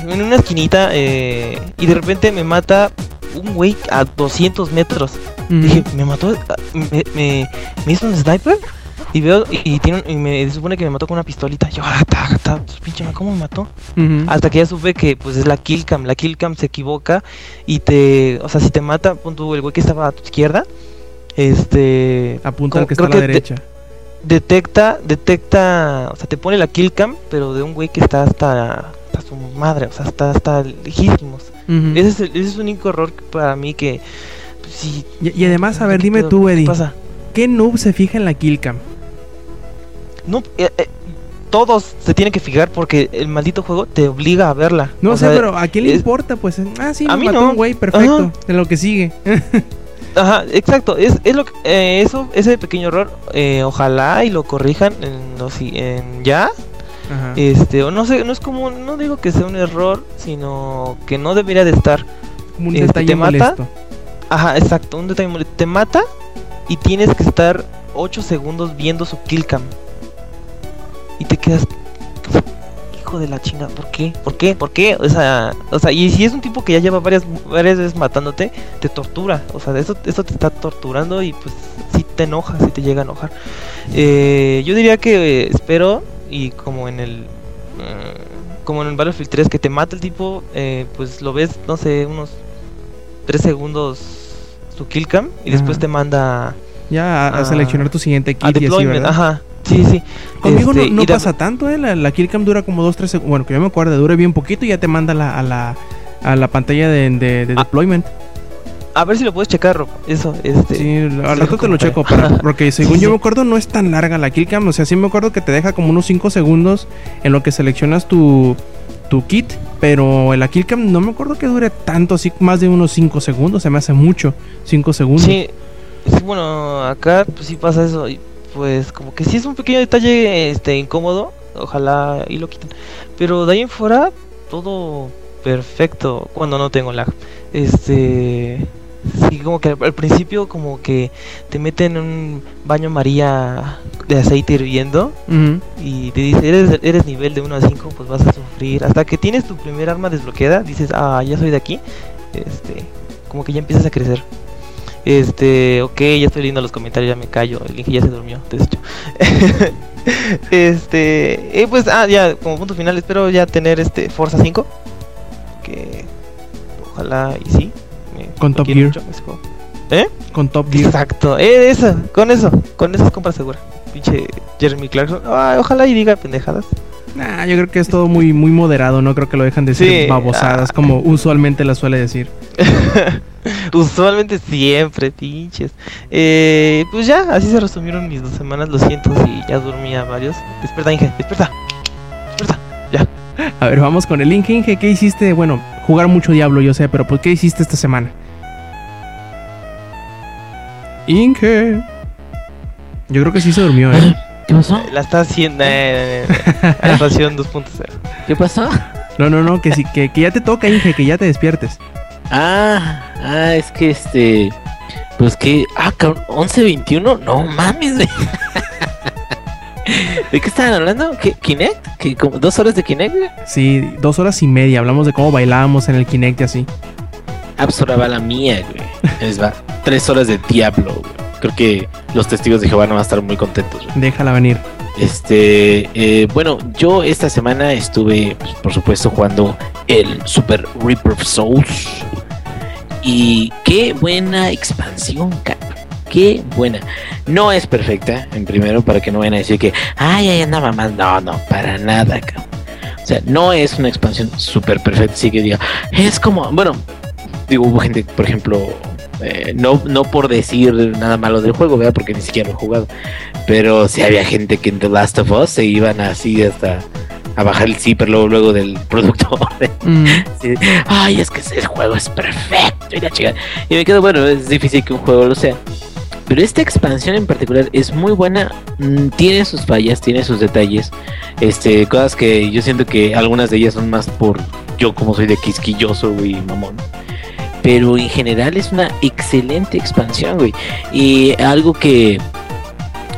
en una esquinita eh, y de repente me mata un güey a 200 metros. Dije, ¿me mató? ¿Me, me, me hizo un sniper? Y veo, y, tiene un- y me supone que me mató con una pistolita. Yo, ah, ta, ta, pues, pinche, ¿cómo me mató? Hasta que ya supe que pues es la killcam. La killcam se equivoca y te, o sea, si te mata, punto el güey que estaba a tu izquierda, este Apunta al que está a la derecha. Detecta, detecta, o sea, te pone la killcam, pero de un güey que está hasta, hasta su madre, o sea, está hasta lejísimos. Ese es el, ese es el único error para mí que pues, sí. Y, y además, a ver, ¿qué dime tú, ¿Qué Eddie, pasa? ¿qué noob se fija en la killcam? no, eh, eh, todos se tienen que fijar porque el maldito juego te obliga a verla. No O sé, sea, pero ¿a quién le es- importa? Pues, ah, sí, A me mí mató no. un güey, perfecto. Ajá. De lo que sigue. Ajá, exacto. Es, es lo que, eh, eso, ese pequeño error, eh, ojalá y lo corrijan en, los si- en ya. Ajá. Este, o no sé, no es como, no digo que sea un error, sino que no debería de estar. Como un este, detalle te mata. molesto. Ajá, exacto, un detalle molesto. Te mata y tienes que estar 8 segundos viendo su kill cam. Y te quedas. Hijo de la chinga, ¿por qué? ¿Por qué? ¿Por qué? O sea, o sea, y si es un tipo que ya lleva varias, varias veces matándote, te tortura. O sea, eso, eso te está torturando y pues sí te enoja, sí te llega a enojar. Eh, yo diría que eh, espero, y como en el. mm, como en el Battlefield 3, que te mata el tipo, eh, pues lo ves, no sé, unos 3 segundos su kill cam y después te manda Ya a, a seleccionar tu siguiente kit a y así. ¿verdad? Ajá, sí, sí. Conmigo Este, no, da- pasa tanto, ¿eh? La, la killcam dura como 2-3 segundos. Bueno, que yo me acuerdo, dura bien poquito y ya te manda la- a, la, a la pantalla de, de- de Ah, deployment. A ver si lo puedes checar, Rob. Eso, este. Sí, al rato te lo checo, para- para, porque según Sí, yo sí. me acuerdo no es tan larga la killcam, o sea, sí me acuerdo que te deja como unos 5 segundos en lo que seleccionas tu, tu kit, pero la killcam no me acuerdo que dure tanto, así más de unos 5 segundos, se me hace mucho, 5 segundos. Sí, sí, bueno, acá pues sí pasa eso. Pues como que sí es un pequeño detalle este incómodo. Ojalá y lo quiten. Pero de ahí en fuera, todo perfecto cuando no tengo lag. Este. Sí, como que al, principio, como que te meten en un baño María de aceite hirviendo. Y te dice, eres, eres nivel de 1 a 5, pues vas a sufrir. Hasta que tienes tu primer arma desbloqueada, dices, ah, ya soy de aquí. Este, como que ya empiezas a crecer. Este, ok, ya estoy leyendo los comentarios, ya me callo. El Inge ya se durmió, de hecho. este, eh, pues, ah, ya, como punto final, espero ya tener este Forza 5. Que ojalá y sí. me- Con Top Gear. mucho juego. Con Top Gear. Exacto, eh, eso, con eso, con eso es compra segura. Pinche Jeremy Clarkson. Ah, ojalá y diga pendejadas. Nah, yo creo que es todo muy, muy moderado, no creo que lo dejan decir Sí, babosadas ah. como usualmente la suele decir. Usualmente siempre, pinches. Eh, pues ya, así se resumieron mis dos semanas. Lo siento si ya dormía varios. Despierta, Inge, despierta. Despierta. A ver, vamos con el Inge. Inge, ¿qué hiciste? Bueno, jugar mucho Diablo, yo sé, pero ¿por qué hiciste esta semana? Inge. Yo creo que sí se durmió, ¿eh? ¿Qué pasó? La está haciendo. Eh, Adaptación 2.0. ¿Qué pasó? No, no, no, que, sí, que, que ya te toca, Inge, que ya te despiertes. Ah, ah, es que este. Pues que. Ah, cabrón, 11.21. No mames, güey. ¿De qué estaban hablando? ¿Qué, ¿Kinect? ¿Qué, como ¿Dos horas de Kinect, güey? Sí, dos horas y media. Hablamos de cómo bailábamos en el Kinect y así. Ah, pues la mía, güey. Es va. Tres horas de Diablo, güey. Creo que los testigos de Jehová no van a estar muy contentos, güey. Déjala venir. Este, eh, bueno, yo esta semana estuve, pues, por supuesto, jugando el Super Reaper of Souls. Y qué buena expansión, cabrón. Qué buena. No es perfecta, en primero, para que no vayan a decir que, ay, ay, anda mamá. No, no, para nada, cabrón. O sea, no es una expansión súper perfecta, así que diga, es como, bueno, digo, hubo gente, por ejemplo, eh, no, no por decir nada malo del juego, ¿verdad? Porque ni siquiera lo he jugado. Pero sí había gente que en The Last of Us se iban así hasta a bajar el zipper luego, luego del productor. Mm, de, Ay, es que ese juego es perfecto y la chica. Y me quedo, bueno, es difícil que un juego lo sea. Pero esta expansión en particular es muy buena. mm, Tiene sus fallas, tiene sus detalles. Este, cosas que yo siento que algunas de ellas son más por yo como soy de quisquilloso, güey, mamón. Pero en general es una excelente expansión, güey. Y algo que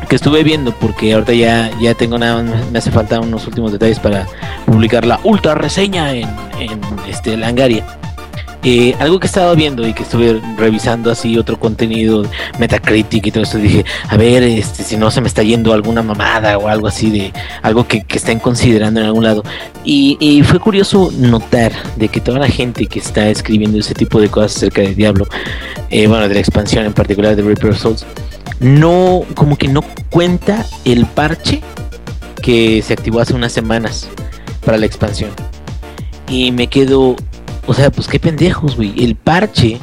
que estuve viendo porque ahorita ya, ya tengo nada más, me hace falta unos últimos detalles para publicar la ultra reseña en, este Langaria. Algo que he estado viendo y que estuve revisando así otro contenido Metacritic y todo esto dije a ver este si no se me está yendo alguna mamada o algo así de algo que, que estén considerando en algún lado y, y fue curioso notar de que toda la gente que está escribiendo ese tipo de cosas acerca de Diablo eh, bueno de la expansión en particular de Reaper of Souls no, como que no cuenta el parche que se activó hace unas semanas para la expansión. Y me quedo, o sea, pues qué pendejos, güey. El parche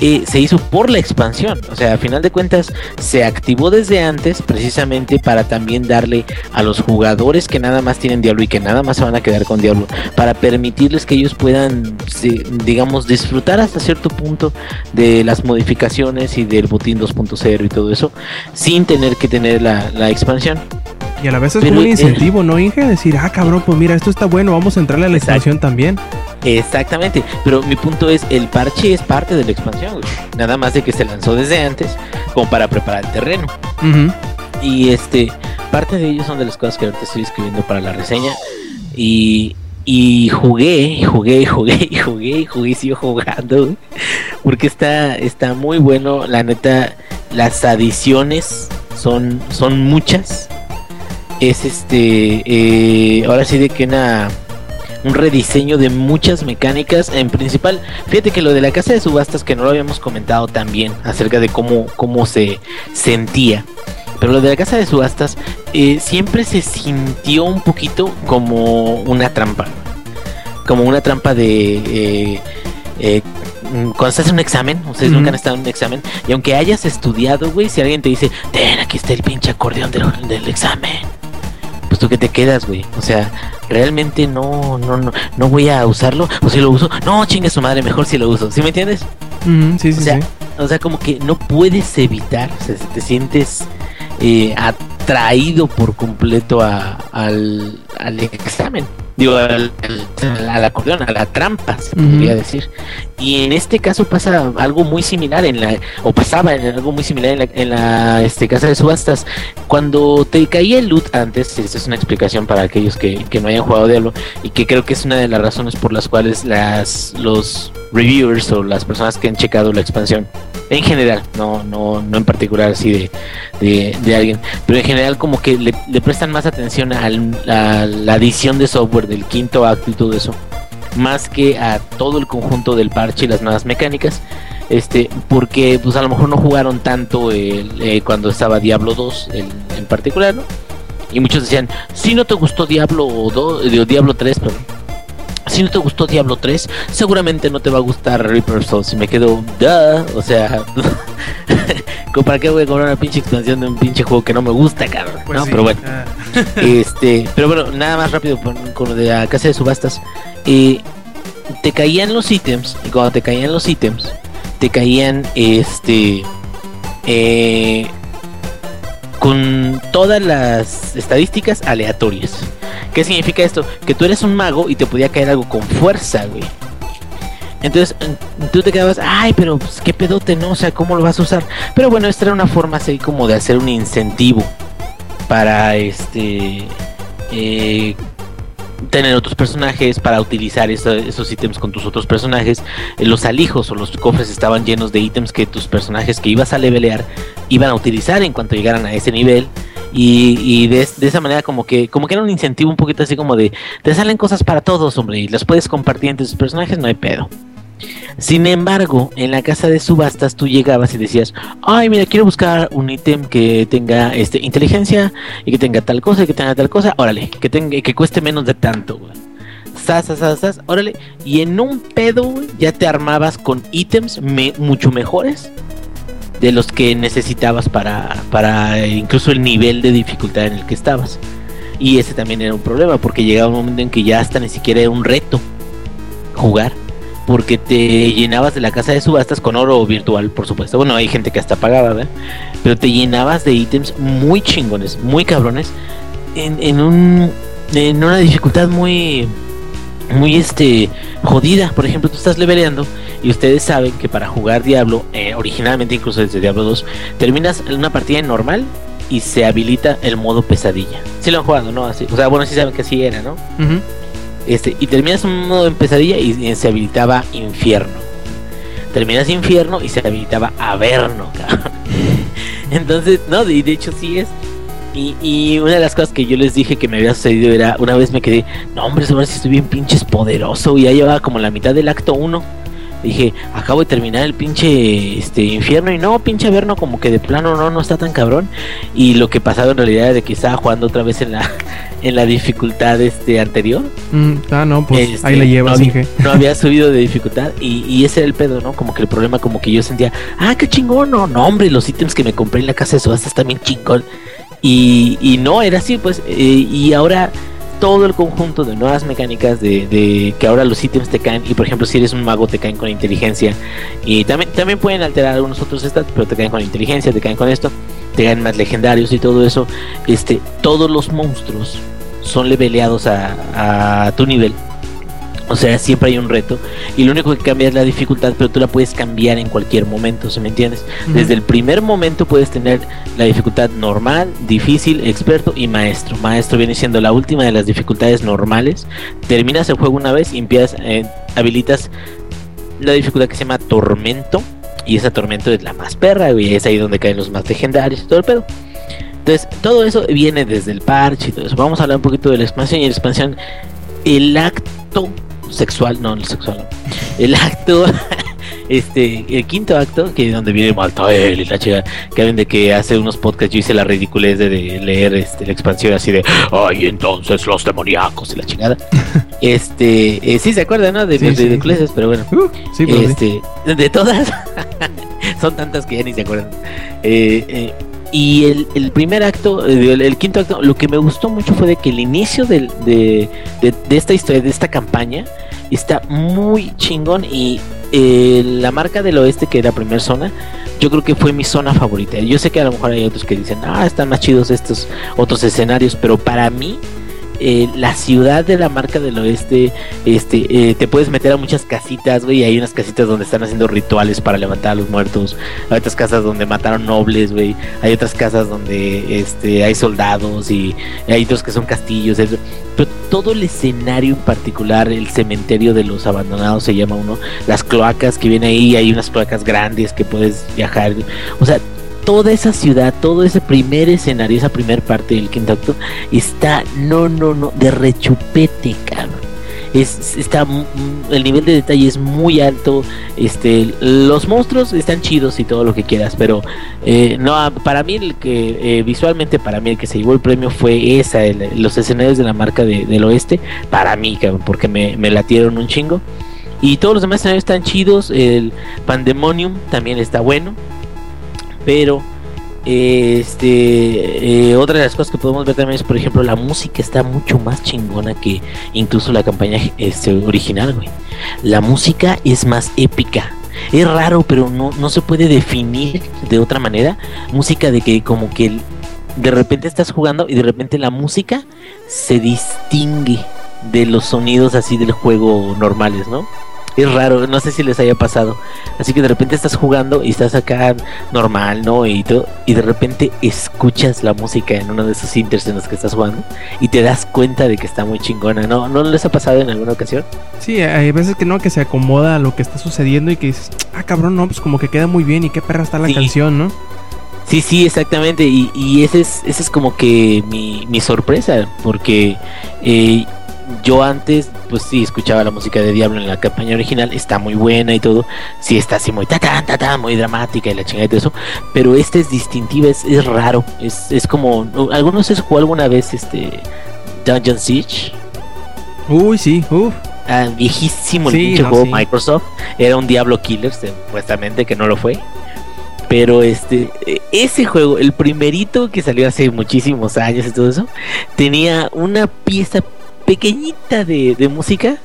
eh, se hizo por la expansión. O sea, a final de cuentas, se activó desde antes precisamente para también darle a los jugadores que nada más tienen Diablo y que nada más se van a quedar con Diablo, para permitirles que ellos puedan, digamos, disfrutar hasta cierto punto de las modificaciones y del botín 2.0 y todo eso, sin tener que tener la, la expansión. Y a la vez es como un incentivo, ¿no, Inge? Decir, ah, cabrón, pues mira, esto está bueno, vamos a entrarle a la expansión también. Exactamente, pero mi punto es, el parche es parte de la expansión, güey. Nada más de que se lanzó desde antes, como para preparar el terreno. Y este, parte de ellos son de las cosas que ahorita estoy escribiendo para la reseña. Y, y jugué, jugué, y jugué, y jugué, y jugué, y sigo jugando, porque está, está muy bueno, la neta, las adiciones son, son muchas es este, eh, ahora sí de que una un rediseño de muchas mecánicas. En principal, fíjate que lo de la casa de subastas que no lo habíamos comentado también acerca de cómo, cómo se sentía. Pero lo de la casa de subastas eh, siempre se sintió un poquito como una trampa. Como una trampa de... Eh, cuando estás en un examen, ustedes nunca han estado en un examen, y aunque hayas estudiado, güey, si alguien te dice, ten, aquí está el pinche acordeón del examen, pues tú que te quedas, güey. O sea, realmente no, no, no, no voy a usarlo. O si lo uso, no, chingue su madre, mejor si lo uso. ¿Sí me entiendes? sí, sí, o sea, sí. O sea, como que no puedes evitar, o sea, te sientes eh, atraído por completo a, al, al examen digo, al, acordeón, a la trampa, se podría decir. Y en este caso pasa algo muy similar en la, o pasaba en algo muy similar en la, en la este, casa de subastas. Cuando te caía el loot antes, esta es una explicación para aquellos que, que no hayan jugado Diablo, y que creo que es una de las razones por las cuales las, los reviewers o las personas que han checado la expansión en general, no, no, no en particular así de, de, alguien, pero en general como que le, prestan más atención a la adición de software del quinto acto y todo eso, más que a todo el conjunto del parche y las nuevas mecánicas, este, porque pues a lo mejor no jugaron tanto eh, cuando estaba Diablo 2 en particular, ¿no? Y muchos decían, si no te gustó Diablo 2, Diablo 3, perdón si no te gustó Diablo 3, seguramente no te va a gustar Reaper Souls. Y me quedo, o sea, ¿para qué voy a comprar una pinche expansión de un pinche juego que no me gusta, cabrón? Pues no, pero bueno. Ah. este, pero bueno, nada más rápido con, lo de la casa de subastas. Eh, te caían los ítems, y cuando te caían los ítems, te caían este. Eh, con todas las estadísticas aleatorias. ¿Qué significa esto? Que tú eres un mago y te podía caer algo con fuerza, güey. Entonces tú te quedabas, ay, pero pues, qué pedote, ¿no? O sea, ¿cómo lo vas a usar? Pero bueno, esta era una forma así como de hacer un incentivo para este eh, tener otros personajes, para utilizar esos ítems con tus otros personajes. Eh, los alijos o los cofres estaban llenos de ítems que tus personajes que ibas a levelear iban a utilizar en cuanto llegaran a ese nivel. Y, de, esa manera como que como que era un incentivo un poquito así como de te salen cosas para todos, hombre, y las puedes compartir entre tus personajes, no hay pedo. Sin embargo, en la casa de subastas tú llegabas y decías, ay, mira, quiero buscar un ítem que tenga este inteligencia y que tenga tal cosa y que tenga tal cosa, órale, que tenga que cueste menos de tanto, güey. Sas, sas, sas, órale. Y en un pedo, ya te armabas con ítems mucho mejores de los que necesitabas para, para incluso el nivel de dificultad en el que estabas. Y ese también era un problema, porque llegaba un momento en que ya hasta ni siquiera era un reto jugar, porque te llenabas de la casa de subastas con oro virtual, por supuesto. Bueno, hay gente que hasta pagaba, ¿verdad? Pero te llenabas de ítems muy chingones, muy cabrones, en, en, un, una dificultad muy, muy este, jodida. Por ejemplo, tú estás leveleando y ustedes saben que para jugar Diablo, eh, originalmente incluso desde Diablo 2, terminas una partida normal y se habilita el modo pesadilla. Si lo han jugado, ¿no? Así, o sea, bueno, sí saben que así era, ¿no? Este, y terminas un modo en pesadilla y, se habilitaba infierno. Terminas infierno y se habilitaba averno. Entonces, no, y de hecho sí es. Y, y, una de las cosas que yo les dije que me había sucedido era, una vez me quedé, no hombre, ahora si estoy bien pinches poderoso. Y ya llevaba como la mitad del acto 1 dije, acabo de terminar el pinche este infierno y no, pinche Averno como que de plano no, no está tan cabrón. Y lo que pasaba en realidad era de que estaba jugando otra vez en la en la dificultad este anterior. Mm, ah, no, pues Este, ahí la llevas, no, había subido de dificultad y, y ese era el pedo, ¿no? Como que el problema, como que yo sentía, ah, qué chingón, no, no, hombre, los ítems que me compré en la casa de subastas bien chingón. Y, y no, era así, pues, eh, y ahora todo el conjunto de nuevas mecánicas de, de que ahora los ítems te caen y por ejemplo si eres un mago te caen con inteligencia y también también pueden alterar algunos otros stats pero te caen con inteligencia te caen con esto te caen más legendarios y todo eso este todos los monstruos son leveleados a, a tu nivel o sea, siempre hay un reto y lo único que cambia es la dificultad, pero tú la puedes cambiar en cualquier momento, ¿se me entiendes? Desde el primer momento puedes tener la dificultad normal, difícil, experto y maestro. Maestro viene siendo la última de las dificultades normales. Terminas el juego una vez y empiezas, eh, habilitas la dificultad que se llama tormento y esa tormento es la más perra, güey, es ahí donde caen los más legendarios y todo el pedo. Entonces, todo eso viene desde el parche y todo eso. Vamos a hablar un poquito de la expansión y la expansión el acto sexual, no, el sexual, el acto, este, el quinto acto, que es donde viene Maltael y la chica, que hablan de que hace unos podcasts yo hice la ridiculez de, de leer este, la expansión así de, ay, entonces los demoníacos y la chingada. este, eh, sí se acuerdan, ¿no? De Sí, ridiculeces, pero bueno. Uh, sí. Este, de todas, son tantas que ya ni se acuerdan. Eh, eh, y el, el primer acto, eh, el, quinto acto, lo que me gustó mucho fue de que el inicio de, de, de esta historia, de esta campaña, está muy chingón. Y eh, la marca del oeste, que era primera zona, yo creo que fue mi zona favorita. Yo sé que a lo mejor hay otros que dicen, ah, están más chidos estos otros escenarios, pero para mí, eh, la ciudad de la marca del oeste, este, eh, te puedes meter a muchas casitas, güey. Hay unas casitas donde están haciendo rituales para levantar a los muertos. Hay otras casas donde mataron nobles, güey. Hay otras casas donde este, hay soldados y hay otros que son castillos. Pero todo el escenario en particular, el cementerio de los abandonados se llama uno. Las cloacas que viene ahí, hay unas cloacas grandes que puedes viajar. O sea, toda esa ciudad, todo ese primer escenario, esa primer parte del quinto acto, está, no, no, no, de rechupete, cabrón. Es, está, mm, el nivel de detalle es muy alto. Este, los monstruos están chidos y todo lo que quieras, pero eh, no, para mí el que eh, visualmente para mí el que se llevó el premio fue esa, el- los escenarios de la marca de- del oeste, para mí, cabrón, porque me, me latieron un chingo. Y todos los demás escenarios están chidos. El Pandemonium también está bueno. Pero este eh, otra de las cosas que podemos ver también es por ejemplo la música está mucho más chingona que incluso la campaña este, original güey. La música es más épica. Es raro pero no, no se puede definir de otra manera. Música de que como que de repente estás jugando y de repente la música se distingue de los sonidos así del juego normales no es raro, no sé si les haya pasado. Así que de repente estás jugando y estás acá normal, ¿no? Y todo, y de repente escuchas la música en uno de esos inters en los que estás jugando y te das cuenta de que está muy chingona, ¿no? ¿No les ha pasado en alguna ocasión? Sí, hay veces que no, que se acomoda a lo que está sucediendo y que dices, ah, cabrón, no, pues como que queda muy bien y qué perra está la Sí. canción, ¿no? Sí, sí, exactamente. Y, y ese es, ese es como que mi, mi sorpresa, porque eh, yo antes, pues sí, escuchaba la música de Diablo en la campaña original, está muy buena y todo, sí está así muy ta ta ta ta, muy dramática y la chingada y todo eso, pero este es distintiva, es, es raro, es, es como, ¿algunos se jugó alguna vez este Dungeon Siege? Uy, sí, uff. Ah, viejísimo el Sí, no, juego sí. Microsoft. Era un Diablo Killer, supuestamente que no lo fue. Pero este, ese juego, el primerito que salió hace muchísimos años y todo eso, tenía una pieza pequeñita de, de música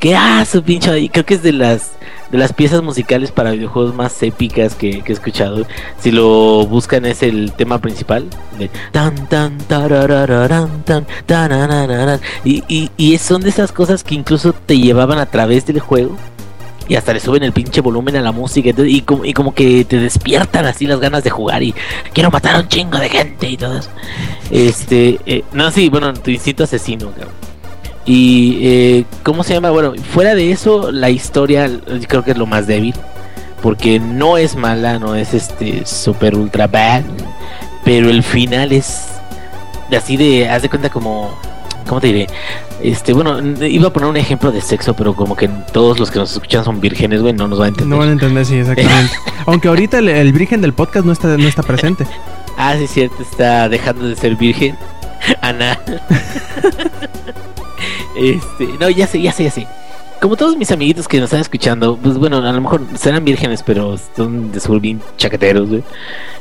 que ah su pinche creo que es de las de las piezas musicales para videojuegos más épicas que, he escuchado. Si lo buscan es el tema principal de tan tan tararararán, tan tanananaran. y, y, y son de esas cosas que incluso te llevaban a través del juego y hasta le suben el pinche volumen a la música y, como, y como que te despiertan así las ganas de jugar y quiero matar a un chingo de gente y todo eso. Este, eh, no, sí, bueno, tu instinto asesino, cabrón. Y, eh, ¿cómo se llama? Bueno, fuera de eso, la historia creo que es lo más débil. Porque no es mala, no es este super ultra bad. Pero el final es así de, haz de cuenta como, ¿cómo te diré? Este, bueno, iba a poner un ejemplo de sexo, pero como que todos los que nos escuchan son vírgenes, güey, no nos va a entender. No van a entender, sí, exactamente. Aunque ahorita el, el virgen del podcast no está, no está presente. Ah, sí, cierto, está dejando de ser virgen. Ana. este, no, ya sé, ya sé, ya sé. Como todos mis amiguitos que nos están escuchando, pues bueno, a lo mejor serán vírgenes, pero son de sur bien chaqueteros, güey.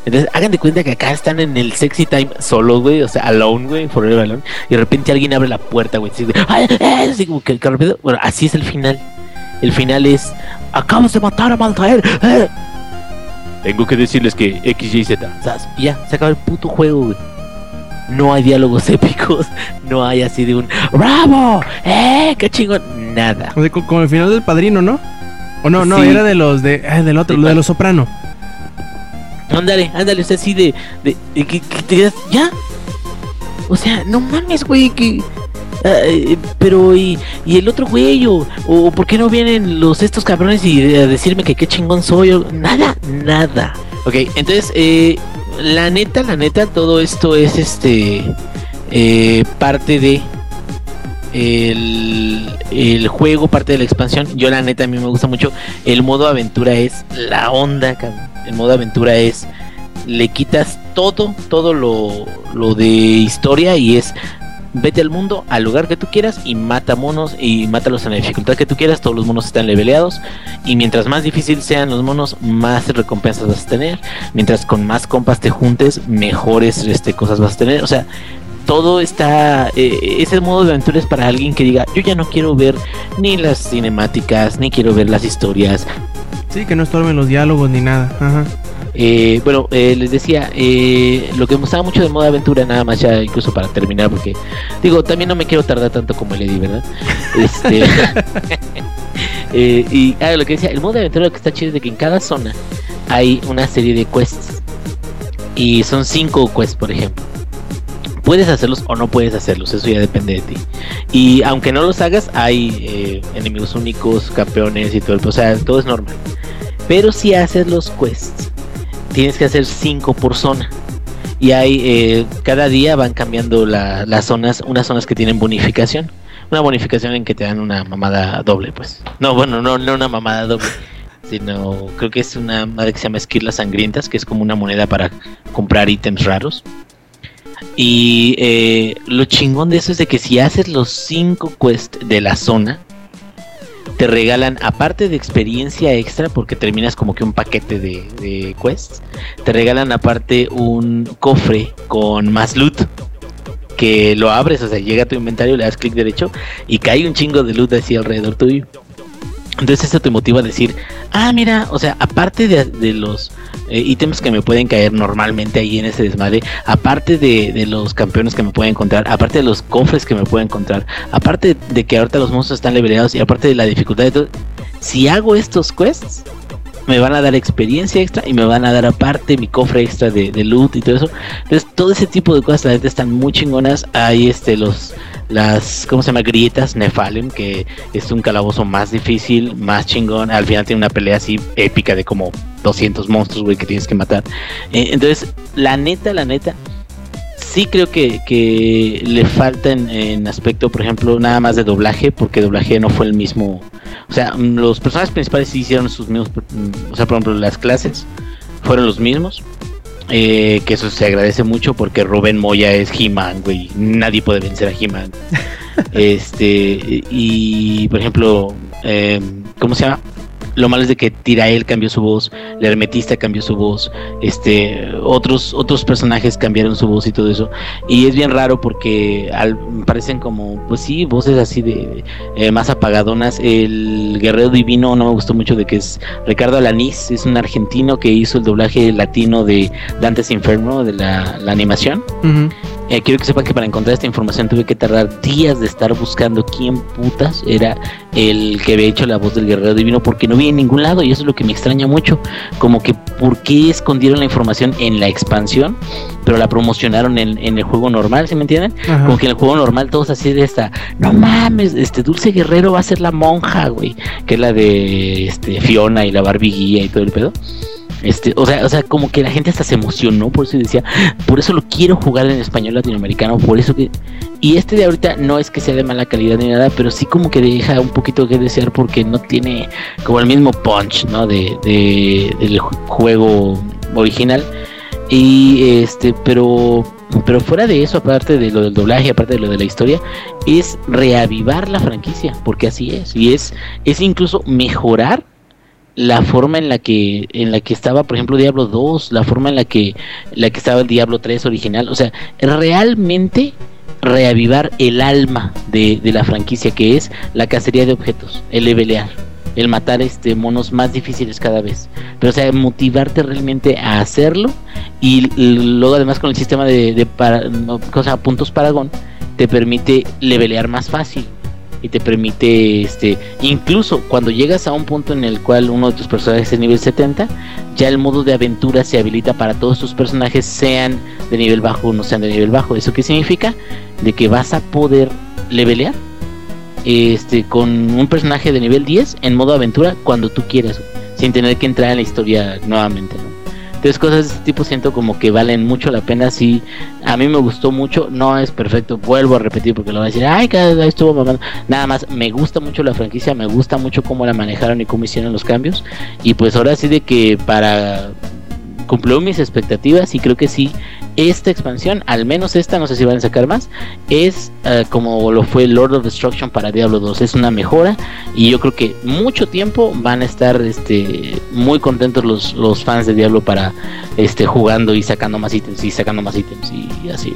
Entonces, hagan de cuenta que acá están en el sexy time solos, güey, o sea, alone, güey, forever alone. Y de repente alguien abre la puerta, güey, así, "Ay, eh", así como que, que. Bueno, así es el final. El final es, acabas de matar a Maltaer. eh". Tengo que decirles que X, Y, Z. ya, se acaba el puto juego, güey. No hay diálogos épicos, no hay así de un ¡Bravo! ¡Eh! ¡Qué chingón! Nada. O sea, como el final del padrino, ¿no? O no, no, Sí. era de los de. del otro, Sí, lo de los soprano. Ándale, ándale, o sea, así de. de, de que, que te quedas, ¿Ya? O sea, no mames, güey, que. eh, pero, y, y el otro güey, o, o por qué no vienen los estos cabrones y eh, a decirme que qué chingón soy, o- nada, nada. Ok, entonces, eh, la neta, la neta, todo esto es este. eh, parte de. El, el juego, parte de la expansión. Yo, la neta, a mí me gusta mucho. El modo aventura es la onda. El modo aventura es. Le quitas todo, todo lo, lo de historia y es. Vete al mundo, al lugar que tú quieras y mata monos y mátalos en la dificultad que tú quieras. Todos los monos están leveleados y mientras más difícil sean los monos, más recompensas vas a tener. Mientras con más compas te juntes, mejores este, cosas vas a tener. O sea, todo está. eh, ese modo de aventura es para alguien que diga: Yo ya no quiero ver ni las cinemáticas, ni quiero ver las historias. Sí, que no estorben los diálogos ni nada. Ajá. Eh, bueno, eh, les decía, eh, lo que me gustaba mucho de modo aventura, nada más ya incluso para terminar, porque digo, también no me quiero tardar tanto como el Eddie, ¿verdad? Este, eh, y ah, lo que decía, el modo aventura lo que está chido es de que en cada zona hay una serie de quests. Y son cinco quests, por ejemplo. Puedes hacerlos o no puedes hacerlos, eso ya depende de ti. Y aunque no los hagas, hay eh, enemigos únicos, campeones y todo. O sea, todo es normal. Pero si haces los quests, tienes que hacer 5 por zona. Y hay, eh, cada día van cambiando la- las zonas, unas zonas que tienen bonificación. Una bonificación en que te dan una mamada doble, pues. No, bueno, no, no una mamada doble. Sino, creo que es una madre que se llama Esquirlas Sangrientas, que es como una moneda para comprar ítems raros. Y eh, lo chingón de eso es de que si haces los 5 quests de la zona, te regalan, aparte de experiencia extra, porque terminas como que un paquete de, de quests, te regalan aparte un cofre con más loot. Que lo abres, o sea, llega a tu inventario, le das clic derecho y cae un chingo de loot así alrededor tuyo. Entonces eso te motiva a decir, ah, mira, o sea, aparte de, los eh, ítems que me pueden caer normalmente ahí en ese desmadre, aparte de, de los campeones que me pueden encontrar, aparte de los cofres que me pueden encontrar, aparte de que ahorita los monstruos están leveleados y aparte de la dificultad de todo, si hago estos quests, me van a dar experiencia extra y me van a dar aparte mi cofre extra de, loot y todo eso. Entonces, todo ese tipo de cosas, la neta, están muy chingonas. Hay este, los, las, ¿cómo se llama? Grietas Nephalem, que es un calabozo más difícil, más chingón. Al final tiene una pelea así épica de como 200 monstruos, güey, que tienes que matar. Eh, entonces, la neta, la neta, sí creo que, que le falta en, en aspecto, por ejemplo, nada más de doblaje, porque doblaje no fue el mismo. O sea, mm, los personajes principales sí hicieron sus mismos, mm, o sea, por ejemplo, las clases fueron los mismos. eh, que eso se agradece mucho porque Rubén Moya es He-Man, güey. Nadie puede vencer a He-Man. este, y por ejemplo, eh, ¿cómo se llama? Lo malo es de que Tirael cambió su voz, el hermetista cambió su voz, este, otros, otros personajes cambiaron su voz y todo eso. Y es bien raro porque al, parecen como, pues sí, voces así de eh, más apagadonas. El guerrero divino no me gustó mucho de que es Ricardo Alanís, es un argentino que hizo el doblaje latino de Dantes Inferno, de la, animación. Eh, quiero que sepan que para encontrar esta información tuve que tardar días de estar buscando quién putas era el que había hecho la voz del guerrero divino porque no vi en ningún lado y eso es lo que me extraña mucho. Como que por qué escondieron la información en la expansión, pero la promocionaron en, en el juego normal, ¿sí me entienden? Ajá. Como que en el juego normal todos así de esta, no mames, este Dulce Guerrero va a ser la monja, güey, que es la de este Fiona y la Barbie guía y todo el pedo. Este, o sea, o sea, como que la gente hasta se emocionó, por eso decía, por eso lo quiero jugar en español latinoamericano, por eso que y este de ahorita no es que sea de mala calidad ni nada, pero sí como que deja un poquito que desear porque no tiene como el mismo punch, ¿no? De, de- del ju- juego original. Y este, pero Pero fuera de eso, aparte de lo del doblaje, aparte de lo de la historia, es reavivar la franquicia, porque así es. Y es, es incluso mejorar la forma en la que en la que estaba por ejemplo Diablo 2 la forma en la que la que estaba el Diablo 3 original o sea realmente reavivar el alma de, de la franquicia que es la cacería de objetos el levelear el matar este monos más difíciles cada vez. Pero o sea, motivarte realmente a hacerlo y luego además con el sistema de, de para, cosa, puntos Paragon te permite levelear más fácil y te permite este incluso cuando llegas a un punto en el cual uno de tus personajes es nivel 70 ya el modo de aventura se habilita para todos tus personajes sean de nivel bajo o no sean de nivel bajo eso qué significa de que vas a poder levelear este, con un personaje de nivel 10 en modo aventura cuando tú quieras, sin tener que entrar en la historia nuevamente. Entonces cosas de este tipo siento como que valen mucho la pena. Si a mí me gustó mucho, no es perfecto, vuelvo a repetir porque lo voy a decir, ay, cada vez estuvo mamando. Nada más, me gusta mucho la franquicia, me gusta mucho cómo la manejaron y cómo hicieron los cambios. Y pues ahora sí de que para cumplió mis expectativas y creo que sí esta expansión, al menos esta, no sé si van a sacar más, es uh, como lo fue Lord of Destruction para Diablo 2, es una mejora y yo creo que mucho tiempo van a estar este muy contentos los, los fans de Diablo para este jugando y sacando más ítems y sacando más ítems y así.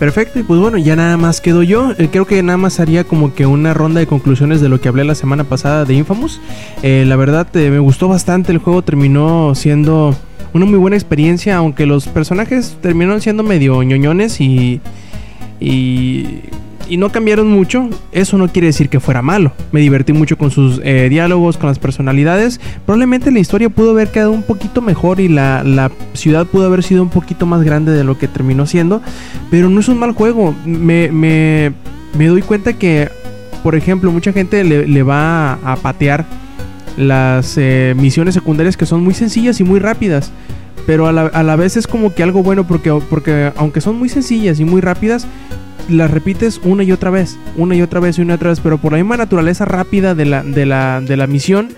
Perfecto, y pues bueno, ya nada más quedo yo. Eh, creo que nada más haría como que una ronda de conclusiones de lo que hablé la semana pasada de Infamous. Eh, la verdad, eh, me gustó bastante. El juego terminó siendo una muy buena experiencia, aunque los personajes terminaron siendo medio ñoñones y. y y no cambiaron mucho, eso no quiere decir que fuera malo. Me divertí mucho con sus eh, diálogos, con las personalidades. Probablemente la historia pudo haber quedado un poquito mejor y la, la, ciudad pudo haber sido un poquito más grande de lo que terminó siendo. Pero no es un mal juego. Me, me, me doy cuenta que, por ejemplo, mucha gente le, le va a, a, patear las eh, misiones secundarias que son muy sencillas y muy rápidas. Pero a la, a la, vez es como que algo bueno porque, porque aunque son muy sencillas y muy rápidas, las repites una y otra vez, una y otra vez y una y otra vez, pero por la misma naturaleza rápida de la, de la, de la misión,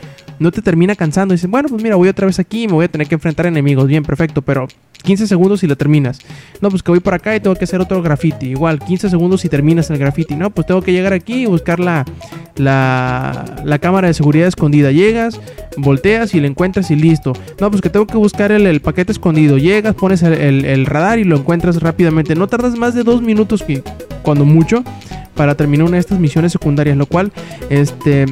no te termina cansando. Dices, bueno, pues mira, voy otra vez aquí me voy a tener que enfrentar enemigos. Bien, perfecto, pero 15 segundos y lo terminas. No, pues que voy por acá y tengo que hacer otro graffiti. Igual, 15 segundos y terminas el graffiti. No, pues tengo que llegar aquí y buscar la, la, la cámara de seguridad escondida. Llegas, volteas y la encuentras y listo. No, pues que tengo que buscar el, paquete escondido. Llegas, pones el, el, el, radar y lo encuentras rápidamente. No tardas más de dos minutos, que, cuando mucho, para terminar una de estas misiones secundarias. Lo cual, este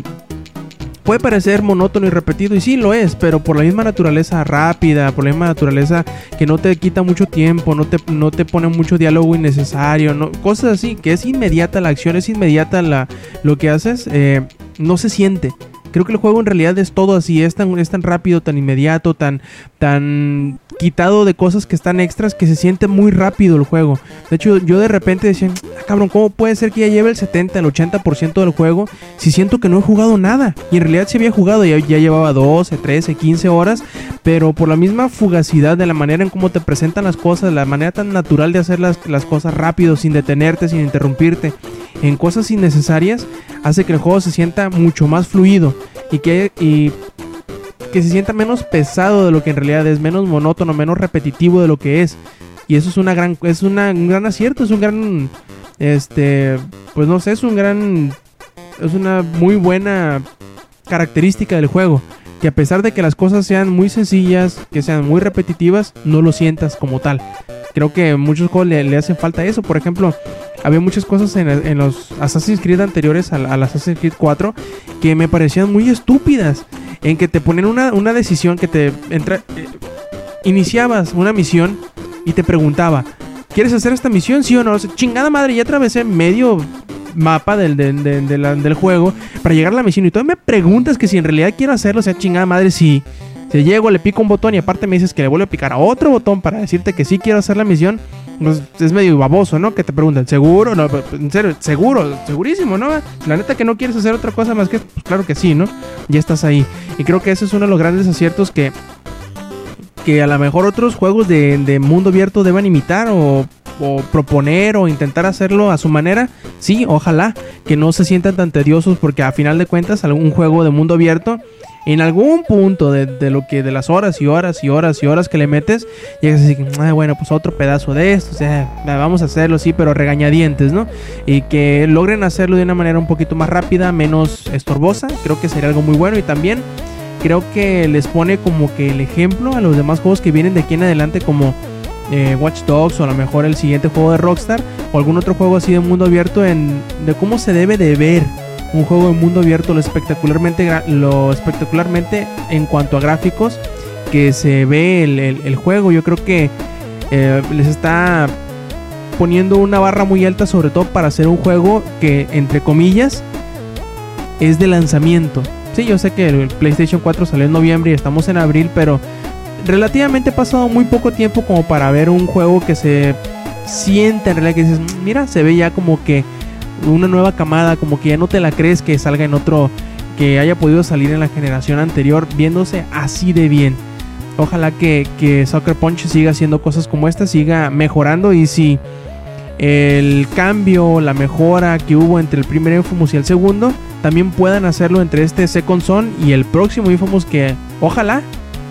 puede parecer monótono y repetido, y sí lo es, pero por la misma naturaleza rápida, por la misma naturaleza que no te quita mucho tiempo, no te, no te pone mucho diálogo innecesario, no, cosas así, que es inmediata la acción, es inmediata la, lo que haces, eh, no se siente. Creo que el juego en realidad es todo así, es tan, es tan rápido, tan inmediato, tan, tan quitado de cosas que están extras que se siente muy rápido el juego. De hecho, yo de repente decía, ah, cabrón, ¿cómo puede ser que ya lleve el 70, el 80% del juego si siento que no he jugado nada? Y en realidad sí había jugado, ya, ya llevaba 12, 13, 15 horas, pero por la misma fugacidad de la manera en cómo te presentan las cosas, la manera tan natural de hacer las, las cosas rápido, sin detenerte, sin interrumpirte, en cosas innecesarias, hace que el juego se sienta mucho más fluido y que, y que se sienta menos pesado de lo que en realidad es, menos monótono, menos repetitivo de lo que es. Y eso es una gran, es una, un gran acierto, es un gran, este, pues no sé, es un gran, es una muy buena característica del juego. Que a pesar de que las cosas sean muy sencillas, que sean muy repetitivas, no lo sientas como tal. Creo que muchos juegos le, le hacen falta eso. Por ejemplo, había muchas cosas en, los Assassin's Creed anteriores al, Assassin's Creed 4 que me parecían muy estúpidas. En que te ponen una, una decisión que te entra, eh, iniciabas una misión y te preguntaba, ¿quieres hacer esta misión? Sí o no. Chingada madre, ya atravesé medio mapa del, del, del, del, del juego para llegar a la misión y tú me preguntas que si en realidad quiero hacerlo, o sea, chingada madre, sí. Si llego, le pico un botón y aparte me dices que le vuelvo a picar a otro botón para decirte que sí quiero hacer la misión, pues es medio baboso, ¿no? Que te preguntan, ¿seguro? No, en serio, seguro, segurísimo, ¿no? La neta que no quieres hacer otra cosa más que, pues claro que sí, ¿no? Ya estás ahí. Y creo que ese es uno de los grandes aciertos que, que a lo mejor otros juegos de, de mundo abierto deban imitar o o proponer o intentar hacerlo a su manera, sí, ojalá que no se sientan tan tediosos porque a final de cuentas algún juego de mundo abierto en algún punto de, lo que de las horas y horas y horas y horas que le metes llegas así ah, bueno pues otro pedazo de esto o sea vamos a hacerlo sí pero regañadientes no y que logren hacerlo de una manera un poquito más rápida menos estorbosa creo que sería algo muy bueno. Y también creo que les pone como que el ejemplo a los demás juegos que vienen de aquí en adelante como eh, Watch Dogs o a lo mejor el siguiente juego de Rockstar o algún otro juego así de mundo abierto en de cómo se debe de ver un juego de mundo abierto lo espectacularmente lo espectacularmente en cuanto a gráficos que se ve el, el- el juego. Yo creo que eh, les está poniendo una barra muy alta sobre todo para hacer un juego que entre comillas es de lanzamiento. Sí, yo sé que el PlayStation 4 salió en noviembre y estamos en abril, pero relativamente ha pasado muy poco tiempo como para ver un juego que se siente en realidad que dices, "Mm, mira, se ve ya como que una nueva camada, como que ya no te la crees que salga en otro, que haya podido salir en la generación anterior, viéndose así de bien. Ojalá que, que Sucker Punch siga haciendo cosas como esta, siga mejorando y si el cambio, la mejora que hubo entre el primer Infamous y el segundo, también puedan hacerlo entre este Second Son y el próximo Infamous que ojalá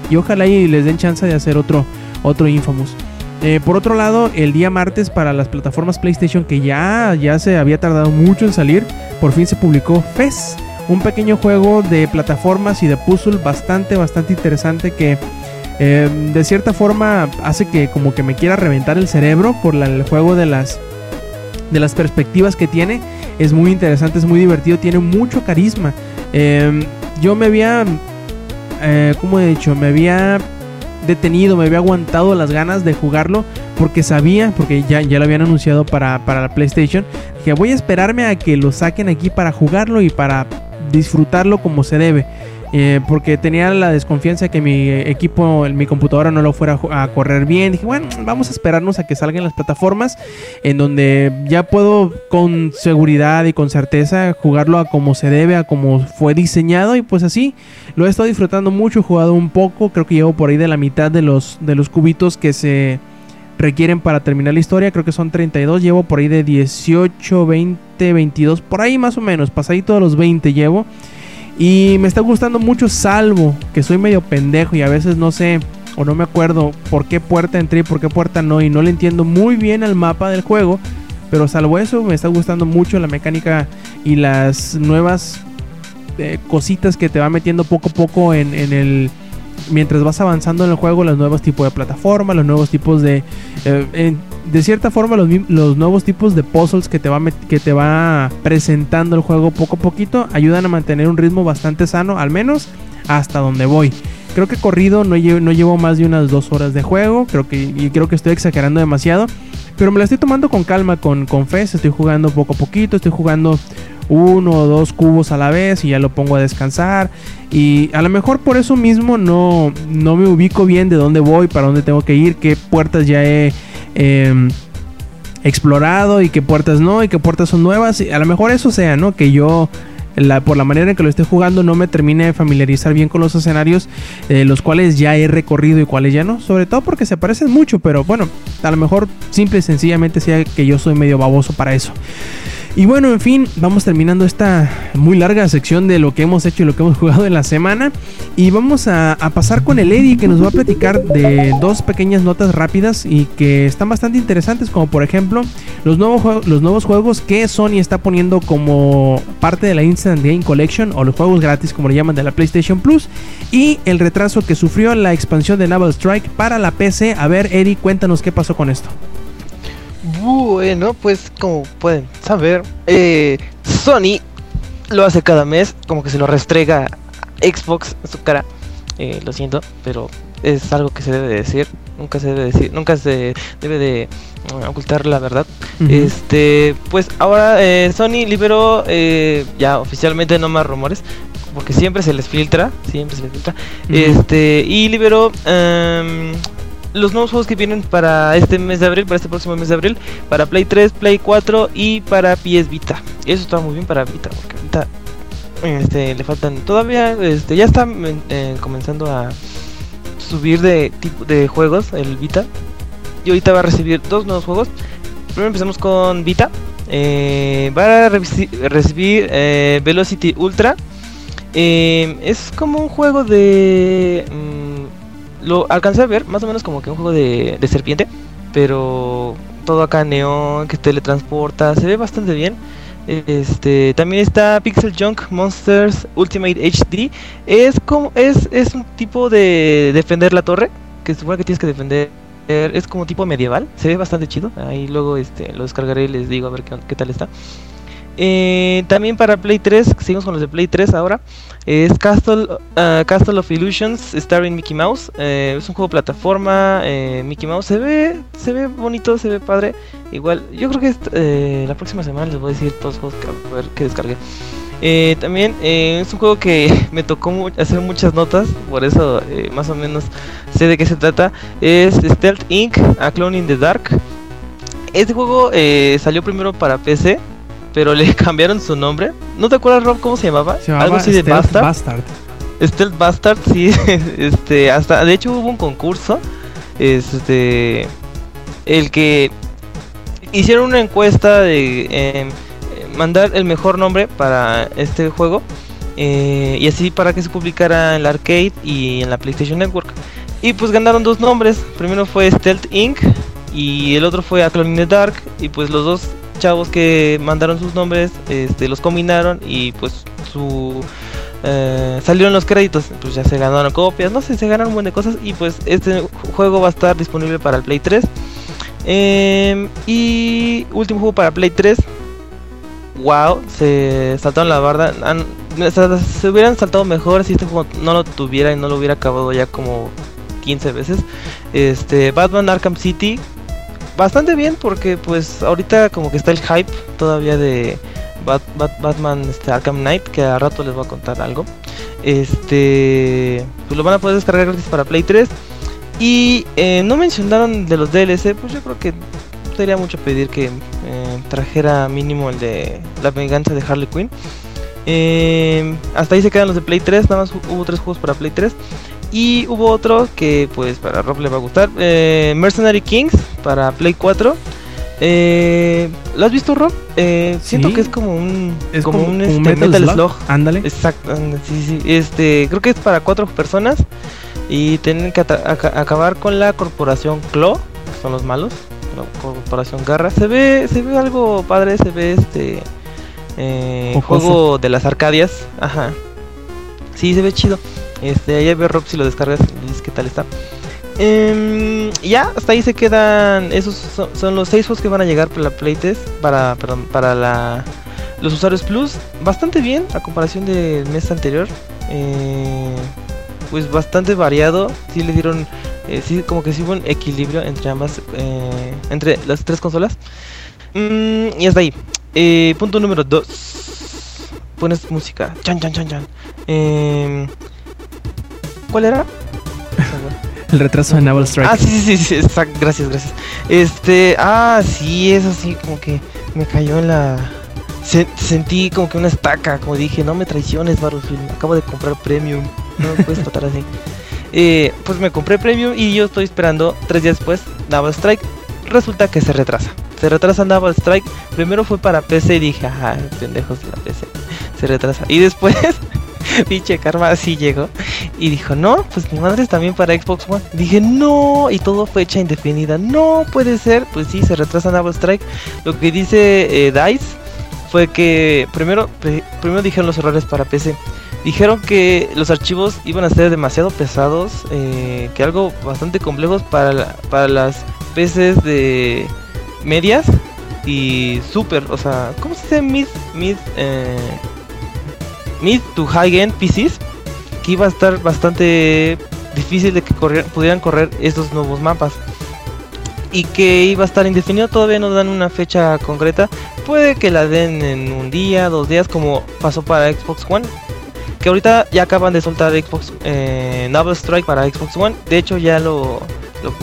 y ojalá y les den chance de hacer otro, otro Infamous. Eh, por otro lado, el día martes para las plataformas PlayStation que ya, ya se había tardado mucho en salir, por fin se publicó Fez, un pequeño juego de plataformas y de puzzle bastante, bastante interesante que eh, de cierta forma hace que como que me quiera reventar el cerebro por el juego de las, de las perspectivas que tiene. Es muy interesante, es muy divertido, tiene mucho carisma. Eh, yo me había, eh, ¿cómo he dicho? Me había detenido, me había aguantado las ganas de jugarlo porque sabía, porque ya, ya lo habían anunciado para, para la PlayStation, que voy a esperarme a que lo saquen aquí para jugarlo y para disfrutarlo como se debe. Eh, porque tenía la desconfianza de que mi equipo, mi computadora no lo fuera a correr bien. Dije, bueno, vamos a esperarnos a que salgan las plataformas en donde ya puedo con seguridad y con certeza jugarlo a como se debe, a como fue diseñado y pues así lo he estado disfrutando mucho, he jugado un poco, creo que llevo por ahí de la mitad de los de los cubitos que se requieren para terminar la historia, creo que son 32, llevo por ahí de 18, 20, 22, por ahí más o menos, pasadito de los 20 llevo. Y me está gustando mucho, salvo que soy medio pendejo y a veces no sé o no me acuerdo por qué puerta entré y por qué puerta no. Y no le entiendo muy bien al mapa del juego. Pero salvo eso, me está gustando mucho la mecánica y las nuevas eh, cositas que te va metiendo poco a poco en, en el. Mientras vas avanzando en el juego, los nuevos tipos de plataforma, los nuevos tipos de. eh, de cierta forma, los, los nuevos tipos de puzzles que te, va que te va presentando el juego poco a poquito ayudan a mantener un ritmo bastante sano, al menos hasta donde voy. Creo que corrido no llevo, no llevo más de unas dos horas de juego. Creo que, y creo que estoy exagerando demasiado. Pero me la estoy tomando con calma, con, con fe. Estoy jugando poco a poquito. Estoy jugando uno o dos cubos a la vez y ya lo pongo a descansar. Y a lo mejor por eso mismo no, no me ubico bien de dónde voy, para dónde tengo que ir, qué puertas ya he em, explorado y qué puertas no, y qué puertas son nuevas. Y a lo mejor eso sea, ¿no? Que yo la, por la manera en que lo esté jugando no me termine de familiarizar bien con los escenarios, eh, los cuales ya he recorrido y cuales ya no, sobre todo porque se parecen mucho, pero bueno, a lo mejor simple y sencillamente sea que yo soy medio baboso para eso. Y bueno, en fin, vamos terminando esta muy larga sección de lo que hemos hecho y lo que hemos jugado en la semana. Y vamos a, pasar con el Eddie que nos va a platicar de dos pequeñas notas rápidas y que están bastante interesantes, como por ejemplo los nuevos, los nuevos juegos que Sony está poniendo como parte de la Instant Game Collection o los juegos gratis como le llaman de la PlayStation Plus y el retraso que sufrió la expansión de Naval Strike para la PC. A ver, Eddie, cuéntanos qué pasó con esto. Bueno, pues como pueden saber, eh, Sony lo hace cada mes, como que se lo restrega a Xbox en su cara. Eh, lo siento, pero es algo que se debe decir. Nunca se debe decir, nunca se debe de mm, ocultar la verdad. Este, pues ahora eh, Sony liberó eh, ya oficialmente no más rumores, porque siempre se les filtra, siempre se les filtra. Este, y liberó em, los nuevos juegos que vienen para este mes de abril, para este próximo mes de abril, para Play 3, Play 4 y para PS Vita. Eso está muy bien para Vita, porque Vita este, le faltan todavía, este, ya está eh, comenzando a subir de tipo de juegos el Vita. Y ahorita va a recibir dos nuevos juegos. primero empezamos con Vita. Eh, va a reci- recibir eh, Velocity Ultra. Es como un juego de... mm, lo alcancé a ver, más o menos como que un juego de, de serpiente. Pero todo acá neón, que teletransporta. Se ve bastante bien. Este, también está Pixel Junk Monsters Ultimate HD. Es como es, es un tipo de defender la torre, que supone que tienes que defender. Es como tipo medieval, se ve bastante chido. Ahí luego este lo descargaré y les digo a ver qué, qué tal está. Eh, también para Play 3, seguimos con los de Play 3 ahora. Es Castle, ah, Castle of Illusions starring Mickey Mouse. Eh, es un juego de plataforma. eh, Mickey Mouse se ve, se ve bonito, se ve padre. Igual, yo creo que la próxima semana les voy a decir todos los juegos que, a descargué. También es un juego que me tocó hacer muchas notas, por eso más o menos sé de qué se trata. Es Stealth Inc. A Clone in the Dark. Este juego salió primero para PC, pero le cambiaron su nombre. ¿No te acuerdas, Rob, cómo se llamaba? Se llamaba Algo así de Bastard. Bastard. Stealth Bastard, sí. este, hasta, de hecho hubo un concurso. Este, el que hicieron una encuesta de em, mandar el mejor nombre para este juego. eh, y así para que se publicara en la arcade y en la PlayStation Network. Y pues ganaron dos nombres. Primero fue Stealth Inc. Y el otro fue A Clone in the Dark. Y pues los dos chavos que mandaron sus nombres este, los combinaron. Y pues su eh, salieron los créditos, pues ya se ganaron copias, no sé, se ganaron un buen de cosas y pues este ju- juego va a estar disponible para el Play 3. Em, y último juego para Play 3. Wow, se saltaron la barda. Se hubieran saltado mejor si este juego no lo tuviera y no lo hubiera acabado ya como 15 veces. Este Batman Arkham City bastante bien porque pues ahorita como que está el hype todavía de Bat- Bat- Batman este, Arkham Knight, que a rato les voy a contar algo. Este, pues lo van a poder descargar gratis para Play 3. Y eh, no mencionaron de los DLC, pues yo creo que sería mucho pedir que eh, trajera mínimo el de la venganza de Harley Quinn. Eh, hasta ahí se quedan los de Play 3, nada más hu- hubo tres juegos para Play 3. Y hubo otro que pues para Rob le va a gustar, eh, Mercenary Kings para Play 4. Eh, ¿Lo has visto Rob? Eh, siento que es como un, Es como, como un, este, Metal Metal, Slug. Ándale. Exacto, sí, sí. Este, creo que es para cuatro personas y tienen que acabar con la corporación Claw, que son los malos, la corporación Garra. Se ve, se ve algo padre, se ve este eh, juego de las Arcadias, ajá. Sí, se ve chido. Este, ahí ve Rob si lo descargas y dices qué tal está. Em, ya, hasta ahí se quedan. Esos son, los seis juegos que van a llegar para la Playtest. Para, para la, los usuarios Plus. Bastante bien a comparación del mes anterior. Eh, pues bastante variado. Sí le dieron. eh, sí, como que sí hubo un equilibrio entre ambas. eh, entre las tres consolas. Mm, y hasta ahí. Punto número 2. Pones música. Chan, chan, chan, chan. ¿Cuál era? El retraso de Naval Strike. Ah, sí, sí, sí, sí, exacto, gracias, gracias. Este, ah, sí, eso sí, como que me cayó en la... se- sentí como que una estaca, como dije, no me traiciones, Battlefield, acabo de comprar Premium, no me puedes tratar así. Eh, pues me compré Premium y yo estoy esperando tres días después Naval Strike. Resulta que se retrasa. Se retrasa Naval Strike. Primero fue para PC y dije, ajá, pendejos de la PC. Se retrasa. Y después, pinche karma así llegó. Y dijo, no, pues mi madre es también para Xbox One. Dije, no, y todo fecha indefinida. No puede ser. Pues sí, se retrasa Naval Strike. Lo que dice eh, DICE fue que primero, pri- primero dijeron los errores para PC. Dijeron que los archivos iban a ser demasiado pesados, eh, que algo bastante complejos para, la- para las PCs de medias y super, o sea, ¿cómo se dice mid, mid, eh, mid to high end PCs? Que iba a estar bastante difícil de que corrier- pudieran correr estos nuevos mapas. Y que iba a estar indefinido, todavía no dan una fecha concreta. Puede que la den en un día, dos días, como pasó para Xbox One. Que ahorita ya acaban de soltar Xbox eh, Strike para Xbox One. De hecho, ya lo,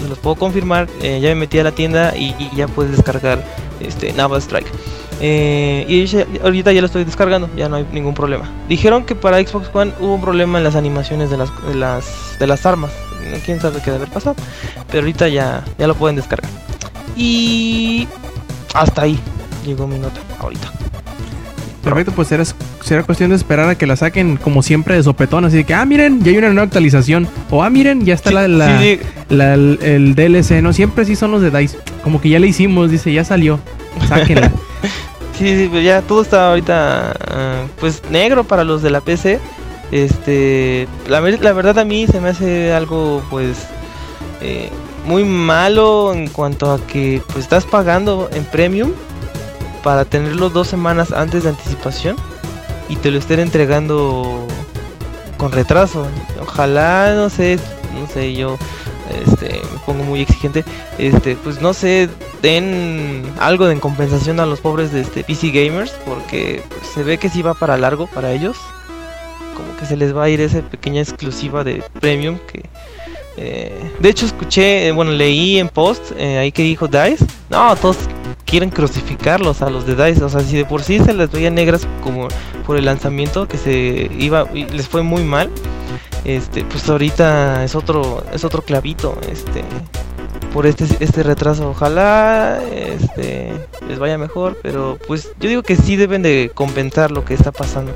los puedo confirmar. eh, ya me metí a la tienda y, y ya puedes descargar este Naval Strike. Eh, y ya- ahorita ya lo estoy descargando, ya no hay ningún problema. Dijeron que para Xbox One hubo un problema en las animaciones de las, de las, de las armas. Quién sabe qué debe haber pasado. Pero ahorita ya, ya lo pueden descargar. Y hasta ahí llegó mi nota ahorita. Perfecto, pues será, será cuestión de esperar a que la saquen como siempre de sopetón, así de que, ah, miren, ya hay una nueva actualización. O, ah, miren, ya está Sí, la, la- sí, la- el, el DLC, ¿no? Siempre sí son los de DICE. Como que ya le hicimos, dice, ya salió. Sáquenla. Sí, sí, pues ya todo está ahorita ah, pues negro para los de la PC. Este, la, la verdad a mí se me hace algo pues eh, muy malo en cuanto a que pues estás pagando en premium para tenerlo dos semanas antes de anticipación y te lo estén entregando con retraso. Ojalá, no sé, no sé, yo este, me pongo muy exigente, este, pues no sé, den algo de compensación a los pobres de este PC gamers porque pues, se ve que sí va para largo para ellos. Como que se les va a ir esa pequeña exclusiva de premium que eh, de hecho escuché, eh, bueno, leí en post eh, ahí que dijo Dice, no, todos quieren crucificarlos a los de Dice, o sea, si de por sí se les veía negras como por el lanzamiento que se iba y les fue muy mal. Este, pues ahorita es otro es otro clavito, este por este este retraso. Ojalá este les vaya mejor, pero pues yo digo que sí deben de compensar lo que está pasando.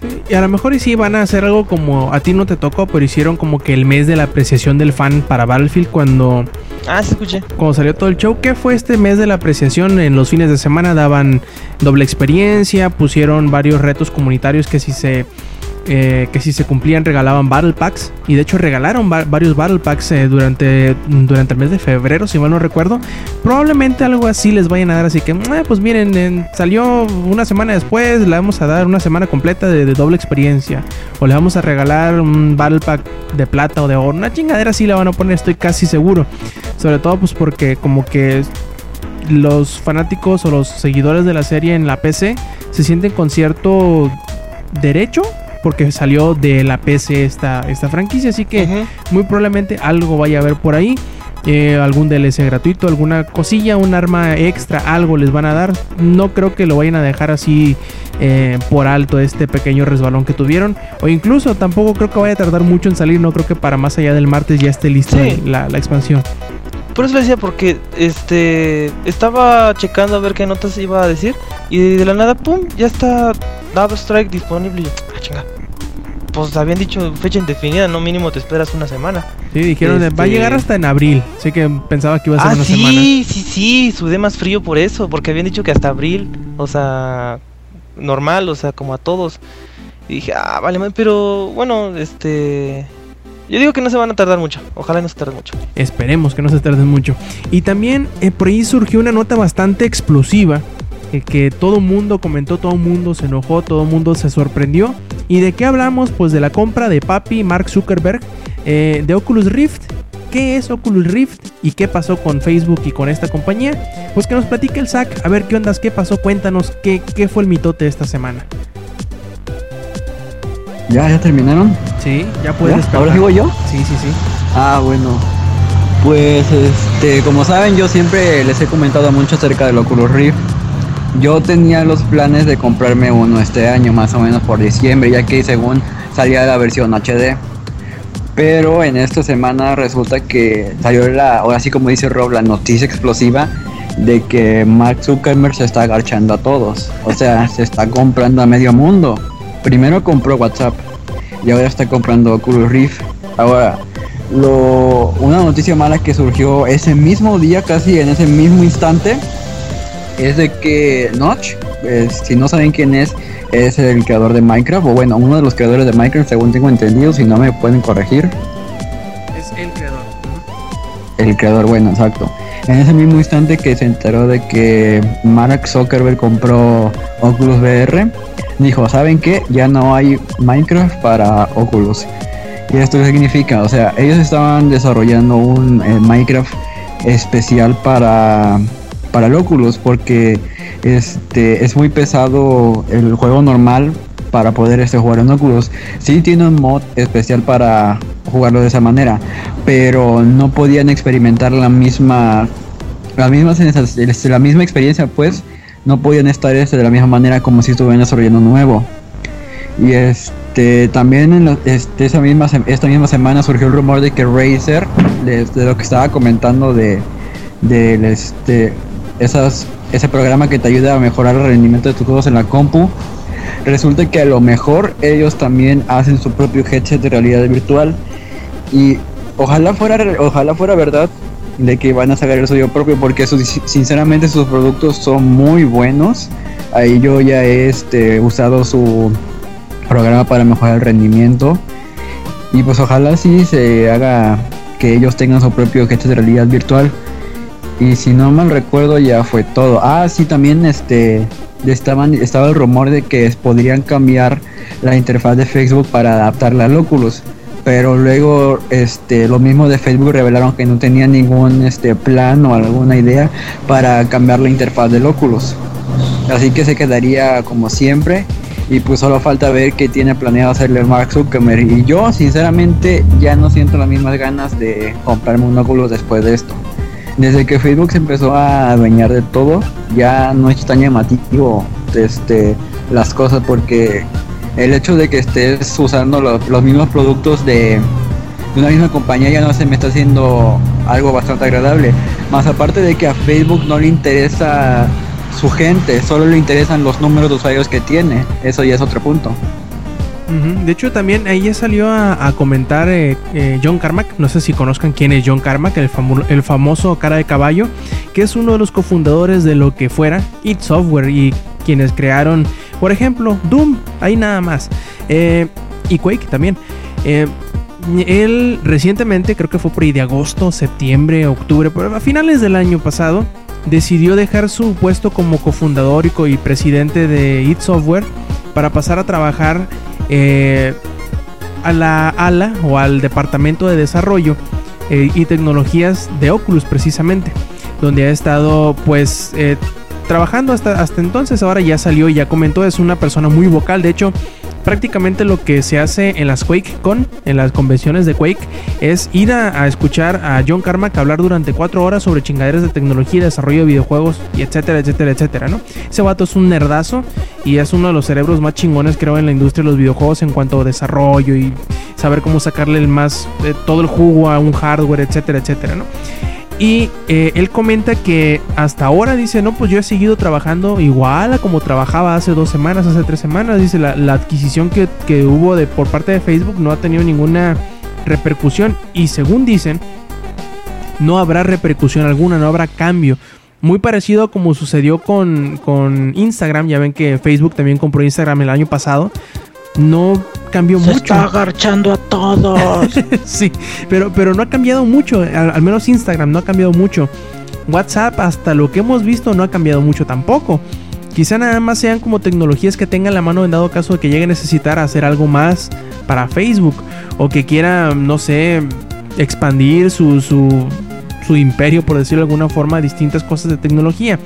Sí, y a lo mejor y sí van a hacer algo como a ti no te tocó, pero hicieron como que el mes de la apreciación del fan para Battlefield cuando, Ah, sí escuché. cuando salió todo el show. ¿Qué fue este mes de la apreciación? En los fines de semana daban doble experiencia, pusieron varios retos comunitarios que si se eh, que si se cumplían regalaban Battle Packs. Y de hecho regalaron va- varios Battle Packs eh, durante, durante el mes de febrero, si mal no recuerdo. Probablemente algo así les vayan a dar. Así que, "Eh, pues miren, en- salió una semana después, le vamos a dar una semana completa de, doble experiencia. O le vamos a regalar un Battle Pack de plata o de oro. Una chingadera así la van a poner, estoy casi seguro. Sobre todo pues porque como que los fanáticos o los seguidores de la serie en la PC se sienten con cierto derecho porque salió de la PC esta, esta franquicia, así que muy probablemente algo vaya a haber por ahí. eh, algún DLC gratuito, alguna cosilla, un arma extra, algo les van a dar. No creo que lo vayan a dejar así eh, por alto este pequeño resbalón que tuvieron. O incluso tampoco creo que vaya a tardar mucho en salir. No creo que para más allá del martes ya esté lista Sí. la, la expansión. Por eso le decía, porque este estaba checando a ver qué notas iba a decir y de la nada, pum, ya está Double Strike disponible. Y yo, Ah, chinga. Pues habían dicho fecha indefinida, no mínimo te esperas una semana. Sí, dijeron de, va a Este- llegar hasta en abril. Así que pensaba que iba a ser Ah, una sí, semana. sí, sí, sudé más frío por eso, porque habían dicho que hasta abril, o sea, normal, o sea, como a todos. Y dije, ah, vale, pero bueno, este... Yo digo que no se van a tardar mucho, ojalá no se tarde mucho. Esperemos que no se tarden mucho. Y también eh, por ahí surgió una nota bastante explosiva. eh, que todo mundo comentó, todo mundo se enojó, todo mundo se sorprendió. ¿Y de qué hablamos? Pues de la compra de papi Mark Zuckerberg eh, de Oculus Rift. ¿Qué es Oculus Rift y qué pasó con Facebook y con esta compañía? Pues que nos platique el SAC. A ver qué ondas, qué pasó, cuéntanos qué, qué fue el mitote esta semana. ¿Ya? ¿Ya terminaron? Sí, ya puedes. ¿Ahora sigo yo? Sí, sí, sí. Ah, bueno. Pues, este, como saben, yo siempre les he comentado mucho acerca del Oculus Rift. Yo tenía los planes de comprarme uno este año, más o menos por diciembre, ya que según salía la versión HD. Pero en esta semana resulta que salió la, ahora sí como dice Rob, la noticia explosiva de que Mark Zuckerberg se está agarchando a todos. O sea, se está comprando a medio mundo. Primero compró WhatsApp y ahora está comprando Oculus Rift. Ahora, lo, una noticia mala que surgió ese mismo día, casi en ese mismo instante, es de que Notch, pues, si no saben quién es, es el creador de Minecraft, o bueno, uno de los creadores de Minecraft, según tengo entendido, si no me pueden corregir. Es el creador. El creador, bueno, exacto. En ese mismo instante que se enteró de que Mark Zuckerberg compró Oculus VR, dijo, ¿saben qué? Ya no hay Minecraft para Oculus. ¿Y esto qué significa? O sea, ellos estaban desarrollando un eh, Minecraft especial para, para el Oculus porque este es muy pesado el juego normal para poder este jugar en Oculus. Sí tiene un mod especial para jugarlo de esa manera, pero no podían experimentar la misma la misma este, la misma experiencia, pues no podían estar este, de la misma manera como si estuvieran desarrollando nuevo. Y este también en este, misma esta misma semana surgió el rumor de que Razer, de, de lo que estaba comentando de del este ese programa que te ayuda a mejorar el rendimiento de tus juegos en la compu. Resulta que a lo mejor ellos también hacen su propio headset de realidad virtual y ojalá fuera ojalá fuera verdad de que van a sacar el suyo propio porque sinceramente sus productos son muy buenos. Ahí yo ya he este, usado su programa para mejorar el rendimiento y pues ojalá sí se haga que ellos tengan su propio headset de realidad virtual y si no mal recuerdo ya fue todo. Ah, sí, también este estaban, estaba el rumor de que podrían cambiar la interfaz de Facebook para adaptarla al Oculus. Pero luego este lo mismo de Facebook revelaron que no tenían ningún este plan o alguna idea para cambiar la interfaz del Oculus. Así que se quedaría como siempre y pues solo falta ver qué tiene planeado hacerle Mark Zuckerberg y yo sinceramente ya no siento las mismas ganas de comprarme un Oculus después de esto desde que Facebook se empezó a adueñar de todo, ya no es tan llamativo este, las cosas porque el hecho de que estés usando los, mismos productos de, una misma compañía ya no se me está haciendo algo bastante agradable. Más aparte de que a Facebook no le interesa su gente, solo le interesan los números de usuarios que tiene. Eso ya es otro punto. De hecho, también ahí ya salió a, comentar eh, eh, John Carmack. No sé si conozcan quién es John Carmack, el, el, famoso cara de caballo, que es uno de los cofundadores de lo que fuera It Software y quienes crearon, por ejemplo, Doom, ahí nada más. Eh, y Quake también. él recientemente, creo que fue por ahí de agosto, septiembre, octubre, a finales del año pasado, decidió dejar su puesto como cofundador y presidente de It Software para pasar a trabajar eh, a la ala o al departamento de desarrollo eh, y tecnologías de Oculus precisamente, donde ha estado pues eh, trabajando hasta, hasta entonces, ahora ya salió y ya comentó, es una persona muy vocal, de hecho prácticamente lo que se hace en las QuakeCon, en las convenciones de Quake, es ir a, escuchar a John Carmack hablar durante cuatro horas sobre chingaderas de tecnología, desarrollo de videojuegos y etcétera, etcétera, etcétera, ¿no? Ese vato es un nerdazo y es uno de los cerebros más chingones, creo, en la industria de los videojuegos en cuanto a desarrollo y saber cómo sacarle el más, eh, todo el jugo a un hardware, etcétera, etcétera, ¿no? Y eh, él comenta que hasta ahora dice, no, pues yo he seguido trabajando igual a como trabajaba hace dos semanas, hace tres semanas. Dice, la, adquisición que, hubo de, por parte de Facebook no ha tenido ninguna repercusión. Y según dicen, no habrá repercusión alguna, no habrá cambio. Muy parecido como sucedió con, con Instagram. Ya ven que Facebook también compró Instagram el año pasado no cambió mucho. está agarchando a todos. sí, pero, pero no ha cambiado mucho. Al, menos Instagram no ha cambiado mucho. WhatsApp, hasta lo que hemos visto, no ha cambiado mucho tampoco. Quizá nada más sean como tecnologías que tengan la mano en dado caso de que llegue a necesitar hacer algo más para Facebook. O que quiera, no sé, expandir su, su, su imperio, por decirlo de alguna forma, a distintas cosas de tecnología.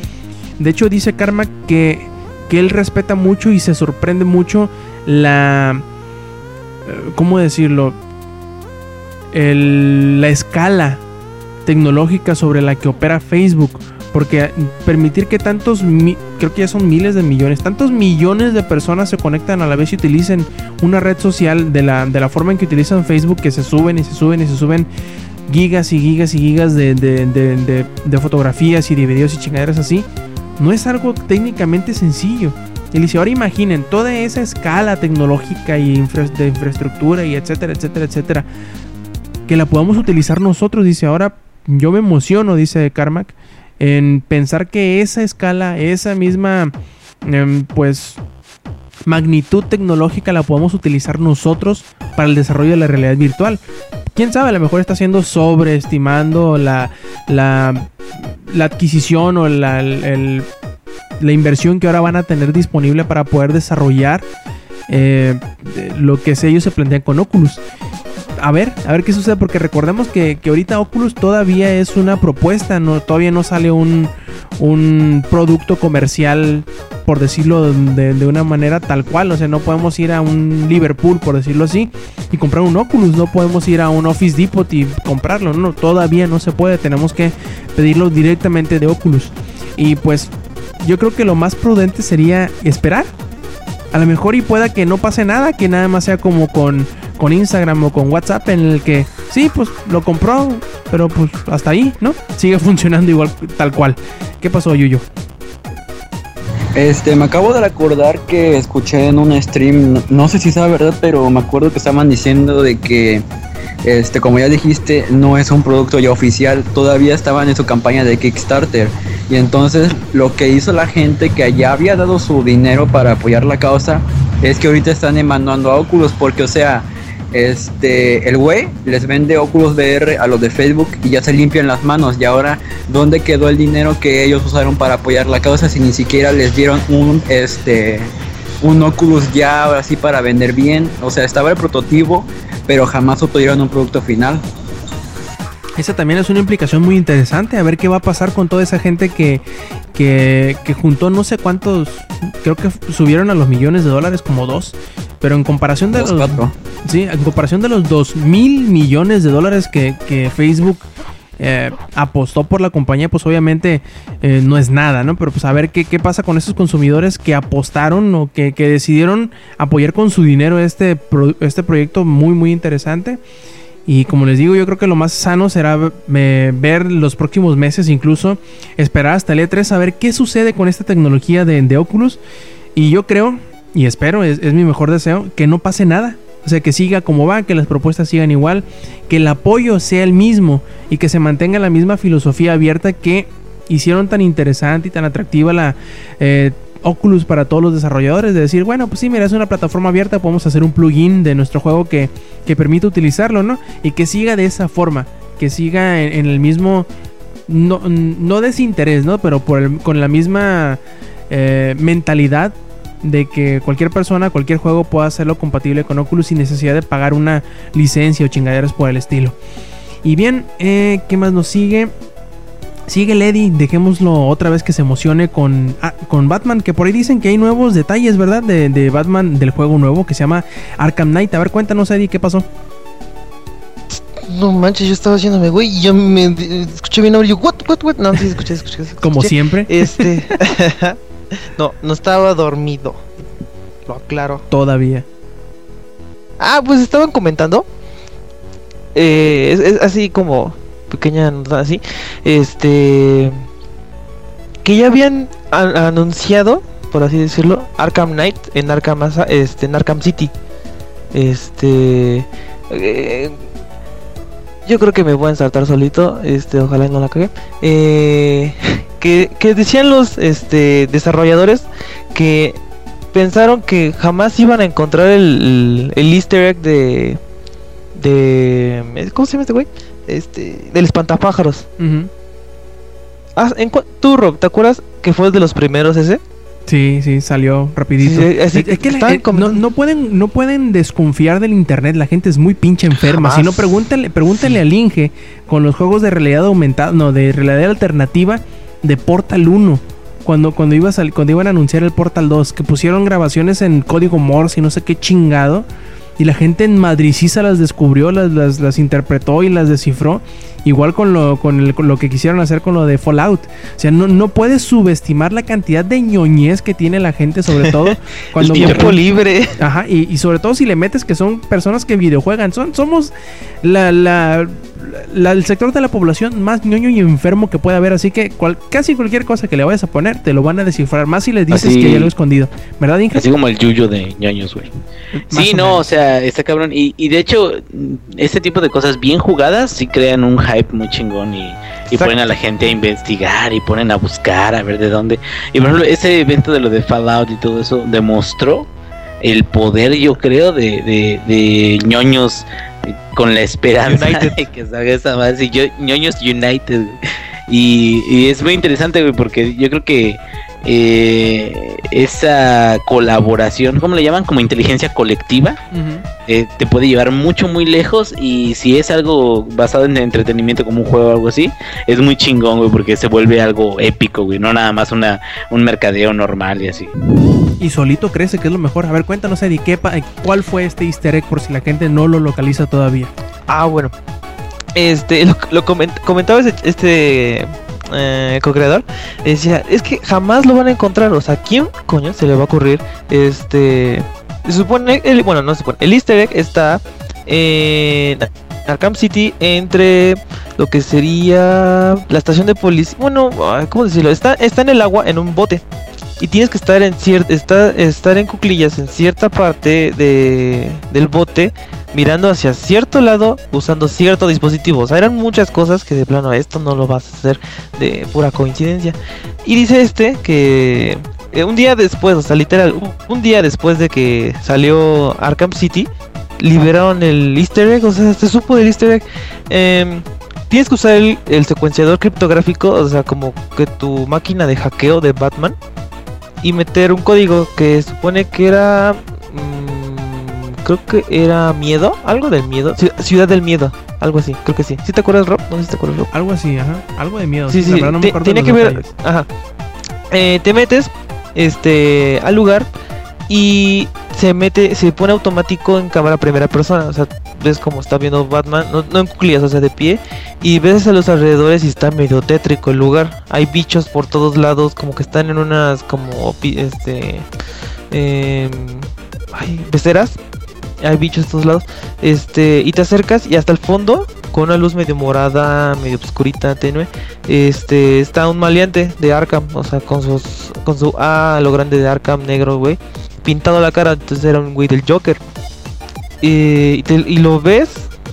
De hecho, dice Karma que, que él respeta mucho y se sorprende mucho la... ¿Cómo decirlo? la escala tecnológica sobre la que opera Facebook. Porque permitir que tantos, creo que ya son miles de millones, tantos millones de personas se conectan a la vez y utilicen una red social de la, de la forma en que utilizan Facebook, que se suben y se suben y se suben gigas y gigas y gigas de, de fotografías y de videos y chingaderas así, no es algo técnicamente sencillo. Y dice, ahora imaginen toda esa escala tecnológica y de infraestructura y etcétera, etcétera, etcétera, que la podamos utilizar nosotros. Dice, ahora yo me emociono, dice Carmack, en pensar que esa escala, esa misma, em, pues, magnitud tecnológica la podamos utilizar nosotros para el desarrollo de la realidad virtual. Quién sabe, a lo mejor está siendo sobreestimando la, la, la adquisición o la, el la inversión que ahora van a tener disponible para poder desarrollar eh, lo que ellos se plantean con Oculus. A ver, a ver qué sucede, porque recordemos que, ahorita Oculus todavía es una propuesta, no, todavía no sale un, un producto comercial, por decirlo de, de, una manera tal cual. O sea, no podemos ir a un Liverpool, por decirlo así, y comprar un Oculus. No podemos ir a un Office Depot y comprarlo. No, todavía no se puede. Tenemos que pedirlo directamente de Oculus. Y pues yo creo que lo más prudente sería esperar. A lo mejor y pueda que no pase nada, que nada más sea como con, con Instagram o con WhatsApp en el que sí, pues lo compró, pero pues hasta ahí, ¿no? Sigue funcionando igual tal cual. ¿Qué pasó, Yuyo? Este, me acabo de recordar que escuché en un stream, no, no sé si sea verdad, pero me acuerdo que estaban diciendo de que este, como ya dijiste, no es un producto ya oficial, todavía estaban en su campaña de Kickstarter. Y entonces lo que hizo la gente que ya había dado su dinero para apoyar la causa es que ahorita están demandando a Oculus porque, o sea, este, el güey les vende Oculus VR a los de Facebook y ya se limpian las manos. Y ahora, ¿dónde quedó el dinero que ellos usaron para apoyar la causa si ni siquiera les dieron un, este, un Oculus ya así para vender bien? O sea, estaba el prototipo, pero jamás obtuvieron un producto final. Esa también es una implicación muy interesante. A ver qué va a pasar con toda esa gente que, que, que juntó no sé cuántos. Creo que subieron a los millones de dólares como dos. Pero en comparación de Dos, los. cuatro. Sí, en comparación de los dos mil millones de dólares que, que Facebook eh, apostó por la compañía, pues obviamente eh, no es nada, ¿no? Pero pues a ver qué, qué pasa con esos consumidores que apostaron o que, que decidieron apoyar con su dinero este, pro- este proyecto muy, muy interesante. Y como les digo, yo creo que lo más sano será eh, ver los próximos meses, incluso esperar hasta el E3 a ver qué sucede con esta tecnología de, de Oculus. Y yo creo, y espero, es, mi mejor deseo, que no pase nada. O sea, que siga como va, que las propuestas sigan igual, que el apoyo sea el mismo y que se mantenga la misma filosofía abierta que hicieron tan interesante y tan atractiva la eh, Oculus para todos los desarrolladores. De decir, bueno, pues sí, mira, es una plataforma abierta, podemos hacer un plugin de nuestro juego que, que permite utilizarlo, ¿no? Y que siga de esa forma, que siga en, el mismo, no, no desinterés, ¿no? Pero por el- con la misma eh, mentalidad de que cualquier persona, cualquier juego pueda hacerlo compatible con Oculus sin necesidad de pagar una licencia o chingaderas por el estilo. Y bien, eh, ¿qué más nos sigue? Sigue Lady, dejémoslo otra vez que se emocione con, ah, con Batman, que por ahí dicen que hay nuevos detalles, ¿verdad? De, de Batman, del juego nuevo que se llama Arkham Knight. A ver, cuéntanos, Eddie, ¿qué pasó? No manches, yo estaba haciéndome, güey, y yo me escuché bien yo, what, what, what. No, sí, escuché, escuché. escuché. Como siempre, Este. no, no estaba dormido. Lo aclaro. todavía. Ah, pues estaban comentando. eh, es, es así como pequeña nota así. Este. Que ya habían anunciado, por así decirlo, Arkham Knight en Arkham, este, en Arkham City. Este. eh, yo creo que me voy a ensartar solito. Este, ojalá no la cague. Eh, que, que decían los este, desarrolladores que pensaron que jamás iban a encontrar el, el, el easter egg de de ¿cómo se llama este güey? Este del espantapájaros. Ujú. Ah, en tú Rob, ¿te acuerdas que fue de los primeros ese? Sí, sí, salió rapidito. Sí, es, es que la- eh, no, no pueden, no pueden desconfiar del internet, la gente es muy pinche enferma. Si no, Jamás. pregúntenle, pregúntenle al Inge con los juegos de realidad aumentada, no, de realidad alternativa de Portal 1. Cuando, cuando, iba a sal- cuando iban a anunciar el Portal 2, que pusieron grabaciones en código Morse y no sé qué chingado. Y la gente en Madricisa las descubrió, las, las, las interpretó y las descifró. Igual con lo, con, el- con lo que quisieron hacer con lo de Fallout. O sea, no, no puedes subestimar la cantidad de ñoñez que tiene la gente, sobre todo cuando... el tiempo libre. Ajá, y, y sobre todo si le metes que son personas que videojuegan. Son, somos la, la, la- el sector de la población más ñoño y enfermo que puede haber. Así que cual- casi cualquier cosa que le vayas a poner, te lo van a descifrar. Más si les dices Así- que hay algo escondido. ¿Verdad, Inge? Así como el yuyo de ñoños, güey. Sí, o no, o sea, está cabrón. Y, y de hecho, este tipo de cosas bien jugadas sí crean un hype muy chingón y, y ponen a la gente a investigar y ponen a buscar a ver de dónde. Y por ejemplo, ese evento de lo de Fallout y todo eso demostró el poder, yo creo, de, de, de ñoños con la esperanza United. de que salga esa más. Y yo, ñoños United. y es muy interesante, güey, porque yo creo que eh, esa colaboración, ¿cómo le llaman? Como inteligencia colectiva, eh, te puede llevar mucho, muy lejos. Y si es algo basado en entretenimiento como un juego o algo así, es muy chingón, güey, porque se vuelve algo épico, güey, no nada más una, un mercadeo normal y así. Y solito crece, que es lo mejor. A ver, cuéntanos, Eddie, ¿qué pa- ¿cuál fue este easter egg por si la gente no lo localiza todavía? Ah, bueno. Este, lo, lo coment- comentaba este eh, co-creador. Decía, es que jamás lo van a encontrar. O sea, ¿quién coño se le va a ocurrir? Este. Se supone, el, bueno, no se supone. El easter egg está en Arkham City entre lo que sería la estación de policía. Bueno, ¿cómo decirlo? Está, está en el agua en un bote. Y tienes que estar en cierta estar en cuclillas en cierta parte de, del bote mirando hacia cierto lado usando cierto dispositivo. O sea, eran muchas cosas que de plano esto no lo vas a hacer de pura coincidencia. Y dice este que eh, un día después, o sea, literal, un, día después de que salió Arkham City, liberaron el easter egg, o sea, se supo del easter egg. Em, tienes que usar el secuenciador criptográfico, o sea, como que tu máquina de hackeo de Batman y meter un código que supone que era mm, creo que era miedo, algo del miedo, Ci- ciudad del miedo, algo así, creo que sí. ¿Sí te acuerdas, Rob? No sé si te acuerdas, Rob. Algo así, ajá. Algo de miedo. Sí, sí, no me tiene que ver, detalles. ajá. Eh, te metes este al lugar y se mete, se pone automático en cámara primera persona, o sea, ves como está viendo Batman, no, en cuclillas, o sea, de pie, y ves a los alrededores y está medio tétrico el lugar. Hay bichos por todos lados, como que están en unas como este em, ay. Hay bichos de todos lados. Este, y te acercas y hasta el fondo, con una luz medio morada, medio oscurita, tenue, este, está un maleante de Arkham, o sea, con sus con su A a lo grande de Arkham negro, güey, pintado la cara, entonces era un güey del Joker. Eh, y, lo ves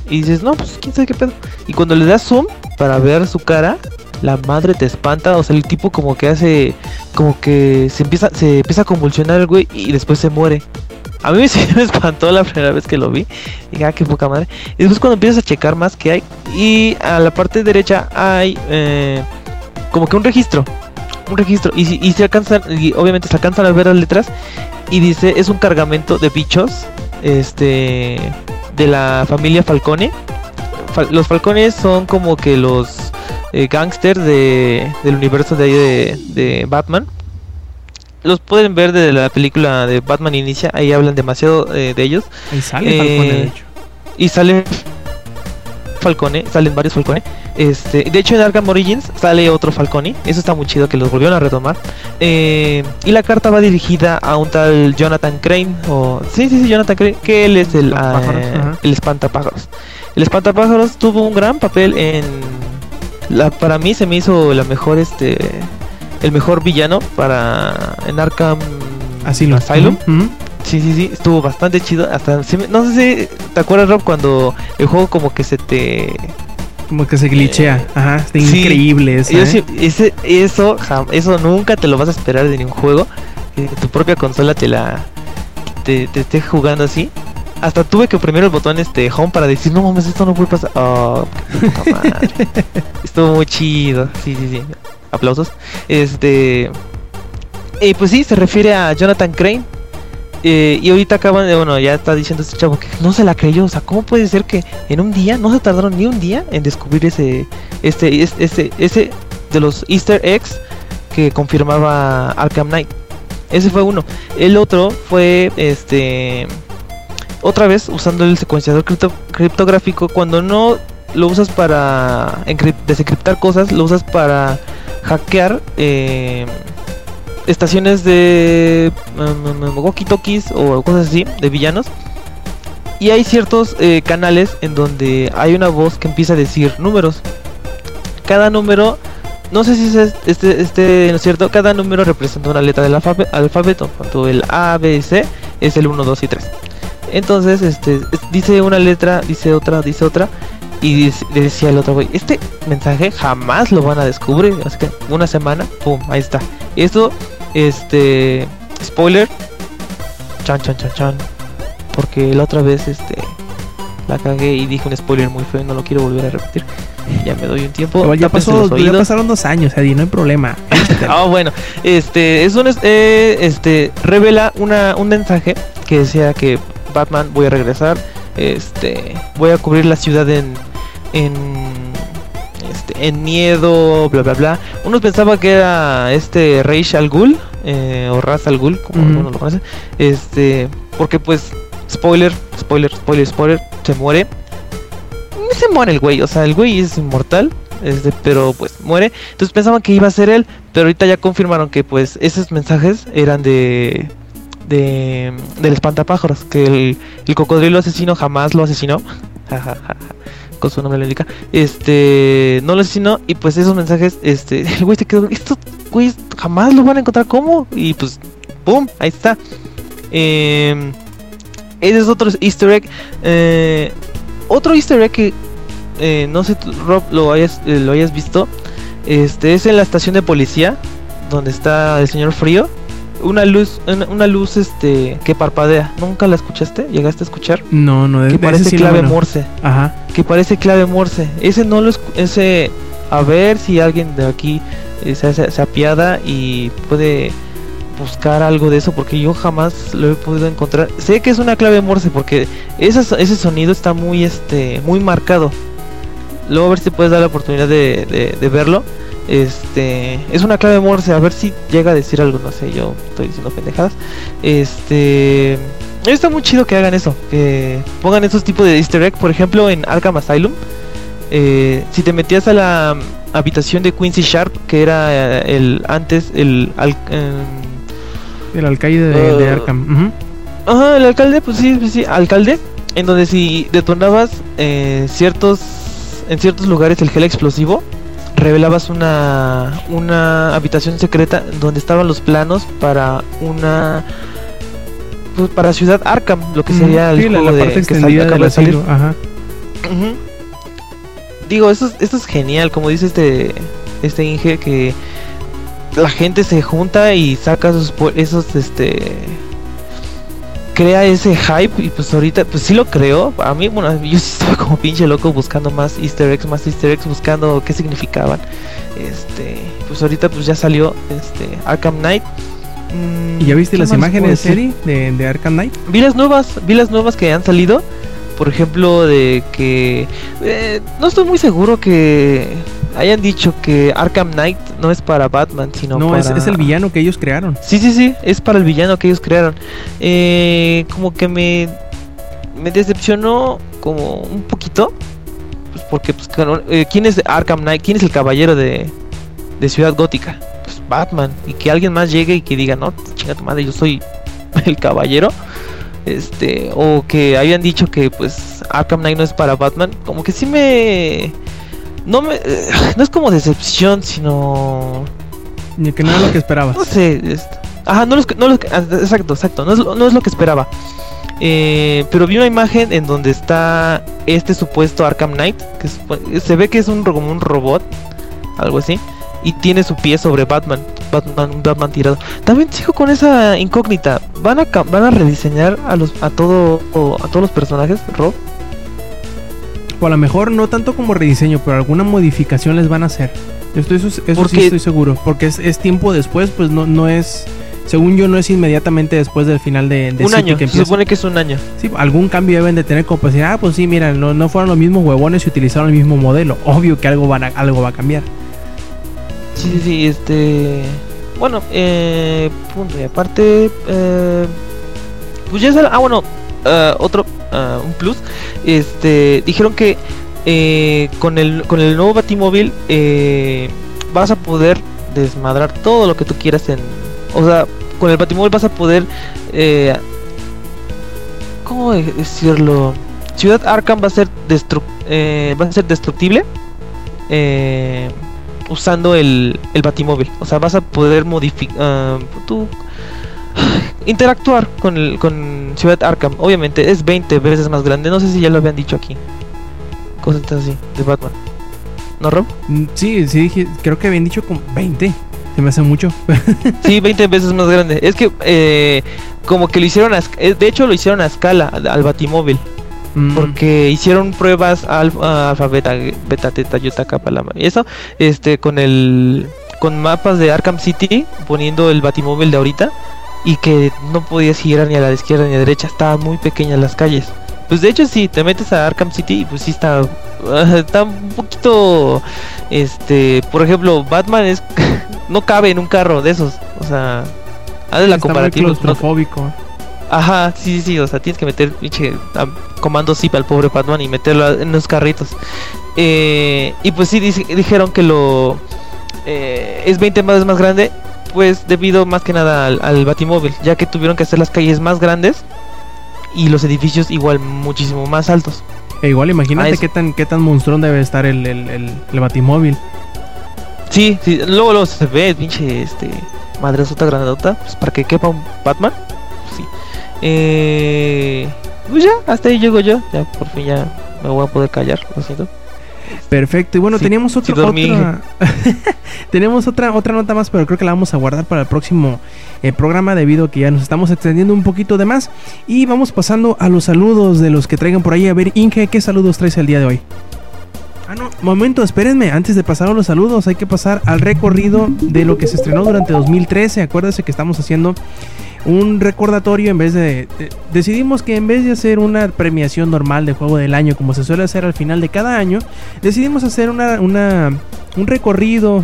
y dices, no, pues quién sabe qué pedo. Y cuando le das zoom para ver su cara, la madre te espanta, o sea, el tipo como que hace, como que se empieza, se empieza a convulsionar el güey y después se muere. A mí sí me espantó la primera vez que lo vi. Dije, ah, qué poca madre. Y después cuando empiezas a checar más que hay, y a la parte derecha hay eh, como que un registro. Un registro. Y, y se alcanzan, y obviamente se alcanzan a ver las letras. Y dice, es un cargamento de bichos. Este. De la familia Falcone. Fal- los Falcones son como que los eh, gangsters de, del universo de ahí de, de Batman. Los pueden ver de la película de Batman Inicia. Ahí hablan demasiado eh, de ellos. Sale eh, Falcone, de hecho. Y sale Falcone, salen varios Falcone. Este, de hecho en Arkham Origins sale otro Falcone. Eso está muy chido que los volvieron a retomar. Eh, y la carta va dirigida a un tal Jonathan Crane. O, sí, sí, sí, Jonathan Crane. Que él es el, ah, el espantapájaros. El espantapájaros tuvo un gran papel en. La, para mí se me hizo la mejor este. El mejor villano para. En Arkham Asylum. Asylum. Sí, sí, sí, estuvo bastante chido. Hasta no sé si te acuerdas, Rob, cuando el juego como que se te. Como que se glitchea. Ajá, está sí. increíble esa, Yo ¿eh? sí- ese, eso, eso nunca te lo vas a esperar de ningún juego. Que tu propia consola te la. Te, te esté jugando así. Hasta tuve que oprimir el botón este home para decir, no mames, esto no puede pasar. Oh, madre. Estuvo muy chido. Sí, sí, sí. Aplausos. Este. Y pues sí, se refiere a Jonathan Crane. Eh, y ahorita acaban de, bueno, ya está diciendo este chavo que no se la creyó. O sea, ¿cómo puede ser que en un día, no se tardaron ni un día en descubrir ese, este, es- ese, ese de los Easter eggs que confirmaba Arkham Knight? Ese fue uno. El otro fue, este, otra vez usando el secuenciador cripto- criptográfico cuando no lo usas para encrip- desencriptar cosas, lo usas para hackear eh, estaciones de um, walkie-talkies o cosas así, de villanos. Y hay ciertos eh, canales en donde hay una voz que empieza a decir números. Cada número, no sé si es este, este ¿no es cierto? Cada número representa una letra del alfabe- alfabeto. Ejemplo, el A, B, C es el 1, 2 y 3. Entonces, este, es- dice una letra, dice otra, dice otra. Y decía el otro güey, este mensaje jamás lo van a descubrir. Así que una semana, pum, ahí está. Esto, este, spoiler, chan, chan, chan, chan. Porque la otra vez, este, la cagué y dije un spoiler muy feo no lo quiero volver a repetir. Ya me doy un tiempo. Ya, pasó, ya pasaron dos años, Eddie, no hay problema. Ah, bueno, este es un es- eh, este revela una un mensaje que decía que Batman voy a regresar, este voy a cubrir la ciudad en en este en miedo, bla bla bla. Unos pensaban que era este Raish al Ghul eh, o Ras al Ghul, como algunos lo conocen, este porque pues spoiler, spoiler, spoiler, spoiler, se muere. Se muere el güey, o sea, el güey es inmortal, este, pero pues muere. Entonces pensaban que iba a ser él, pero ahorita ya confirmaron que pues esos mensajes eran de de del espantapájaros, que el, el cocodrilo asesino jamás lo asesinó. Con su nombre lo indica. Este, no lo asesinó y pues esos mensajes, este, el güey se quedó, estos güeyes jamás lo van a encontrar cómo y pues, ¡pum! Ahí está. Eh, ese es otro easter egg. Eh, otro easter egg que eh, no sé, Rob, lo hayas, eh, lo hayas visto. Este es en la estación de policía, donde está el señor Frío. Una luz, una, una luz este que parpadea. ¿Nunca la escuchaste? ¿Llegaste a escuchar? No, no, de, Que ese parece sí clave bueno. Morse. Ajá. Que parece clave Morse. Ese no lo ese a ver si alguien de aquí eh, se, se- se apiada y puede buscar algo de eso porque yo jamás lo he podido encontrar. Sé que es una clave Morse porque ese, ese sonido está muy este muy marcado. Luego a ver si puedes dar la oportunidad de, de- de verlo. Este es una clave Morse, a ver si llega a decir algo, no sé, yo estoy diciendo pendejadas. Este está muy chido que hagan eso, que pongan esos tipos de easter egg, por ejemplo, en Arkham Asylum. eh, si te metías a la mm, habitación de Quincy Sharp, que era eh, el antes el al- em, El alcaide de, de Uh, Arkham. Ujú. Ajá, el alcalde, pues sí, pues sí, alcalde, en donde si detonabas eh, ciertos, en ciertos lugares el gel explosivo, revelabas una, una habitación secreta donde estaban los planos para una, pues, para Ciudad Arkham, lo que sería Sí, el juego la de, parte que sal- extendida acaba del de. Ajá. Ujú. Digo, esto, es- esto es genial, como dice este este Inge, que la gente se junta y saca sus esos este crea ese hype y pues ahorita pues sí lo creo. A mí bueno, yo sí estaba como pinche loco buscando más easter eggs, más easter eggs buscando qué significaban. Este, pues ahorita pues ya salió este Arkham Knight. Mm, ¿Y ya viste ¿qué las imágenes de serie de, de Arkham Knight? Vi las nuevas, vi las nuevas que han salido. Por ejemplo, de que eh, no estoy muy seguro que hayan dicho que Arkham Knight no es para Batman, sino No, es, para... es el villano que ellos crearon. Sí, sí, sí, es para el villano que ellos crearon. Eh, como que me me decepcionó como un poquito, pues porque pues eh, quién es Arkham Knight, quién es el caballero de, de Ciudad Gótica, pues Batman y que alguien más llegue y que diga no, chinga tu madre, yo soy el caballero. Este, o que habían dicho que pues Arkham Knight no es para Batman, como que sí me no me eh, no es como decepción, sino Ni Que no era lo que esperabas. no sé, es- ajá, no, los no los ah, exacto, exacto, no es, lo- no es lo que esperaba. Eh, pero vi una imagen en donde está este supuesto Arkham Knight, que es- se ve que es un como un robot, algo así, y tiene su pie sobre Batman, Batman, Batman tirado. También sigo con esa incógnita. ¿Van a van a rediseñar a los a todo a todos los personajes, Rob? O a lo mejor no tanto como rediseño, pero alguna modificación les van a hacer. Eso, eso sí estoy seguro. Porque es, es tiempo después, pues no, no es. Según yo, no es inmediatamente después del final de, de un año, que se supone que es un año. Sí, algún cambio deben de tener como para decir, ah, pues sí, mira, no, no fueron los mismos huevones y utilizaron el mismo modelo. Obvio que algo, van a- algo va a cambiar. Sí, sí, sí, este. Bueno, eh. Punto. Y aparte, eh. Pues ya sale. Ah, bueno, eh, otro. ah, un plus. Este. Dijeron que. eh, con, el, con el nuevo Batimóvil. Eh, vas a poder desmadrar todo lo que tú quieras en. O sea, con el Batimóvil vas a poder. Eh, ¿Cómo de- decirlo? Ciudad Arkham va a ser destru eh, va a ser destructible. Usando el, el batimóvil. O sea, vas a poder modificar. tú interactuar con, el, con Ciudad Arkham. Obviamente es 20 veces más grande. No sé si ya lo habían dicho aquí. Cosas así de Batman. ¿No, Rob? Mm, Sí, sí, dije- creo que habían dicho como 20. Se me hace mucho. Sí, 20 veces más grande. Es que eh, como que lo hicieron a, eh, de hecho lo hicieron a escala al, batimóvil. Mm, porque hicieron pruebas alfa, alfa, beta, beta, teta, iota, kappa, lambda. Y eso, este, con el, con mapas de Arkham City, poniendo el batimóvil de ahorita, y que no podías girar ni a la izquierda ni a la derecha, estaban muy pequeñas las calles. Pues de hecho si te metes a Arkham City, pues sí está, está un poquito, este, por ejemplo, Batman es, no cabe en un carro de esos, o sea, haz la comparativa. no- claustrofóbico. Ajá, sí, sí, sí, o sea, tienes que meter pinche comando zip al pobre Batman y meterlo en los carritos. Eh, y pues sí, dijeron que lo eh, es 20 veces más grande, pues debido más que nada al, al Batimóvil, ya que tuvieron que hacer las calles más grandes y los edificios igual muchísimo más altos. E igual imagínate qué tan qué tan monstruón debe estar el, el, el, el Batimóvil. Sí, sí, luego, luego se ve, pinche, este, madresota granadota, pues para que quepa un Batman. Sí. Eh, pues ya, hasta ahí llego yo, ya por fin ya me voy a poder callar, lo siento. Perfecto. Y bueno, Sí, teníamos otro, otra tenemos otra otra nota más, pero creo que la vamos a guardar para el próximo eh, programa debido a que ya nos estamos extendiendo un poquito de más y vamos pasando a los saludos de los que traigan por ahí. A ver, Inge, ¿qué saludos traes el día de hoy? Ah, no, momento, espérenme, antes de pasar a los saludos hay que pasar al recorrido de lo que se estrenó durante 2013. Acuérdense que estamos haciendo un recordatorio en vez de, de- decidimos que en vez de hacer una premiación normal de juego del año como se suele hacer al final de cada año decidimos hacer una, una- un recorrido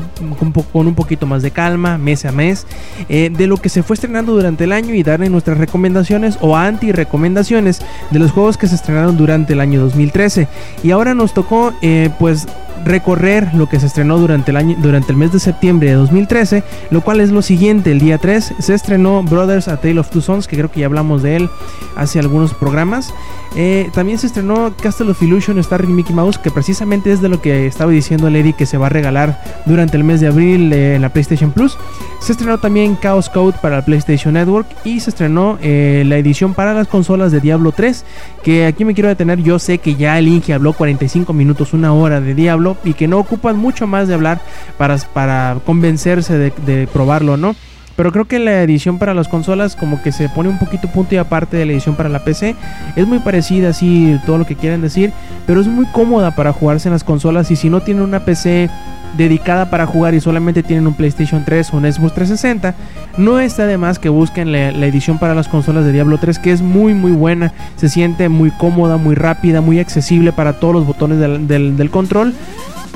con, un poquito más de calma mes a mes eh, de lo que se fue estrenando durante el año y darle nuestras recomendaciones o anti recomendaciones de los juegos que se estrenaron durante el año 2013 y ahora nos tocó eh, pues recorrer lo que se estrenó durante el año durante el mes de septiembre de 2013 lo cual es lo siguiente. El día 3 se estrenó Brothers A Tale of Two Sons que creo que ya hablamos de él hace algunos programas. Eh, también se estrenó Castle of Illusion Starring Mickey Mouse que precisamente es de lo que estaba diciendo Lady que se va a regalar durante el mes de abril eh, en la PlayStation Plus. Se estrenó también Chaos Code para el PlayStation Network y se estrenó eh, la edición para las consolas de Diablo 3 que aquí me quiero detener. Yo sé que ya el Inge habló 45 minutos una hora de Diablo y que no ocupan mucho más de hablar para, para convencerse de, de probarlo no pero creo que la edición para las consolas como que se pone un poquito punto y aparte de la edición para la PC. Es muy parecida, así todo lo que quieran decir, pero es muy cómoda para jugarse en las consolas. Y si no tienen una PC dedicada para jugar y solamente tienen un PlayStation 3 o un Xbox 360, no está de más que busquen la, edición para las consolas de Diablo 3 que es muy muy buena, se siente muy cómoda, muy rápida, muy accesible para todos los botones del, del- del control.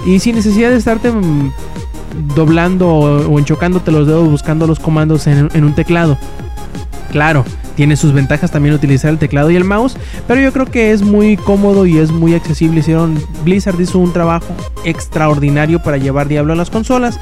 Y sin necesidad de estarte mm, doblando o, enchocándote los dedos buscando los comandos en un teclado. Claro, tiene sus ventajas también utilizar el teclado y el mouse, pero yo creo que es muy cómodo y es muy accesible. Hicieron Blizzard hizo un trabajo extraordinario para llevar Diablo a las consolas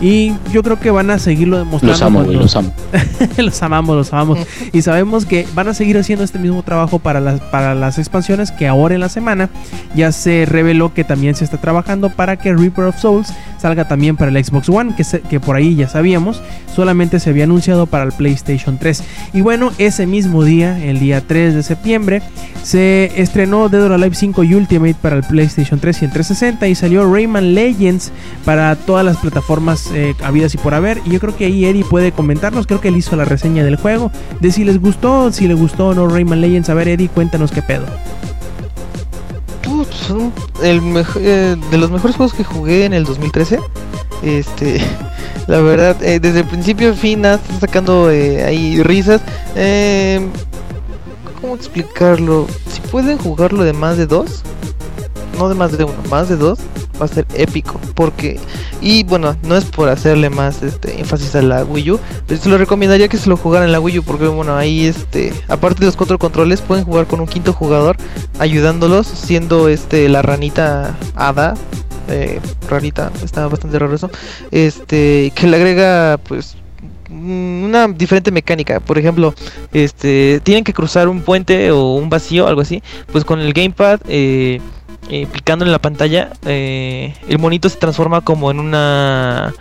y yo creo que van a seguirlo demostrando. Los amo, cuando- los amo. los amamos, los amamos. Y sabemos que van a seguir haciendo este mismo trabajo para las, para las expansiones que ahora en la semana ya se reveló que también se está trabajando para que Reaper of Souls salga también para el Xbox One, que, se- que por ahí ya sabíamos, solamente se había anunciado para el PlayStation 3. Y bueno, ese mismo día, el día 3 de septiembre, se estrenó Dead or Alive 5 y Ultimate para el PlayStation 3 y el 360 y salió Rayman Legends para todas las plataformas eh, habidas y por haber. Y yo creo que ahí Eddie puede comentarnos, creo que él hizo la reseña del juego, de si les gustó, si le gustó o no Rayman Legends. A ver, Eddie, cuéntanos qué pedo. Son el eh, de los mejores juegos que jugué en el 2013. Este, la verdad, eh, desde el principio a fin están sacando eh, ahí risas. Eh, ¿Cómo explicarlo? Si pueden jugarlo de más de dos, no de más de uno, más de dos, va a ser épico. Porque, y bueno, no es por hacerle más este énfasis a la Wii U, pero se lo recomendaría que se lo jugaran en la Wii U. Porque, bueno, ahí este, aparte de los cuatro controles, pueden jugar con un quinto jugador ayudándolos, siendo este la ranita Hada. Eh, rarita, está bastante raro eso. Este, que le agrega pues una diferente mecánica. Por ejemplo, este, tienen que cruzar un puente o un vacío, algo así. Pues con el gamepad, eh, eh, en la pantalla, eh, el monito se transforma como en una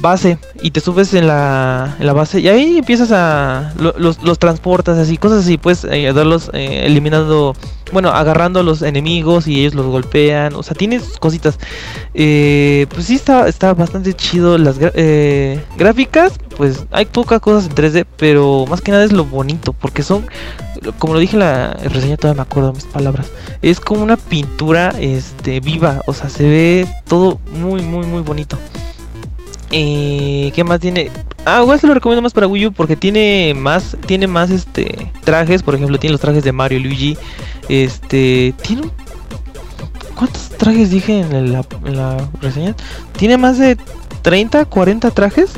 base y te subes en la, base y ahí empiezas a lo- los, transportas así cosas así puedes eh, ayudarlos eh, eliminando bueno agarrando a los enemigos y ellos los golpean o sea tienes cositas. Eh, pues sí está está bastante chido las gráficas pues hay pocas cosas en 3D pero más que nada es lo bonito porque son como lo dije en la reseña todavía me acuerdo mis palabras es como una pintura este viva o sea se ve todo muy muy muy bonito eh, ¿Qué más tiene? Ah, igual se lo recomiendo más para Wii U porque tiene más, tiene más este trajes, por ejemplo, tiene los trajes de Mario Luigi. Este, tiene ¿Cuántos trajes dije en la, reseña? Tiene más de 30, 40 trajes.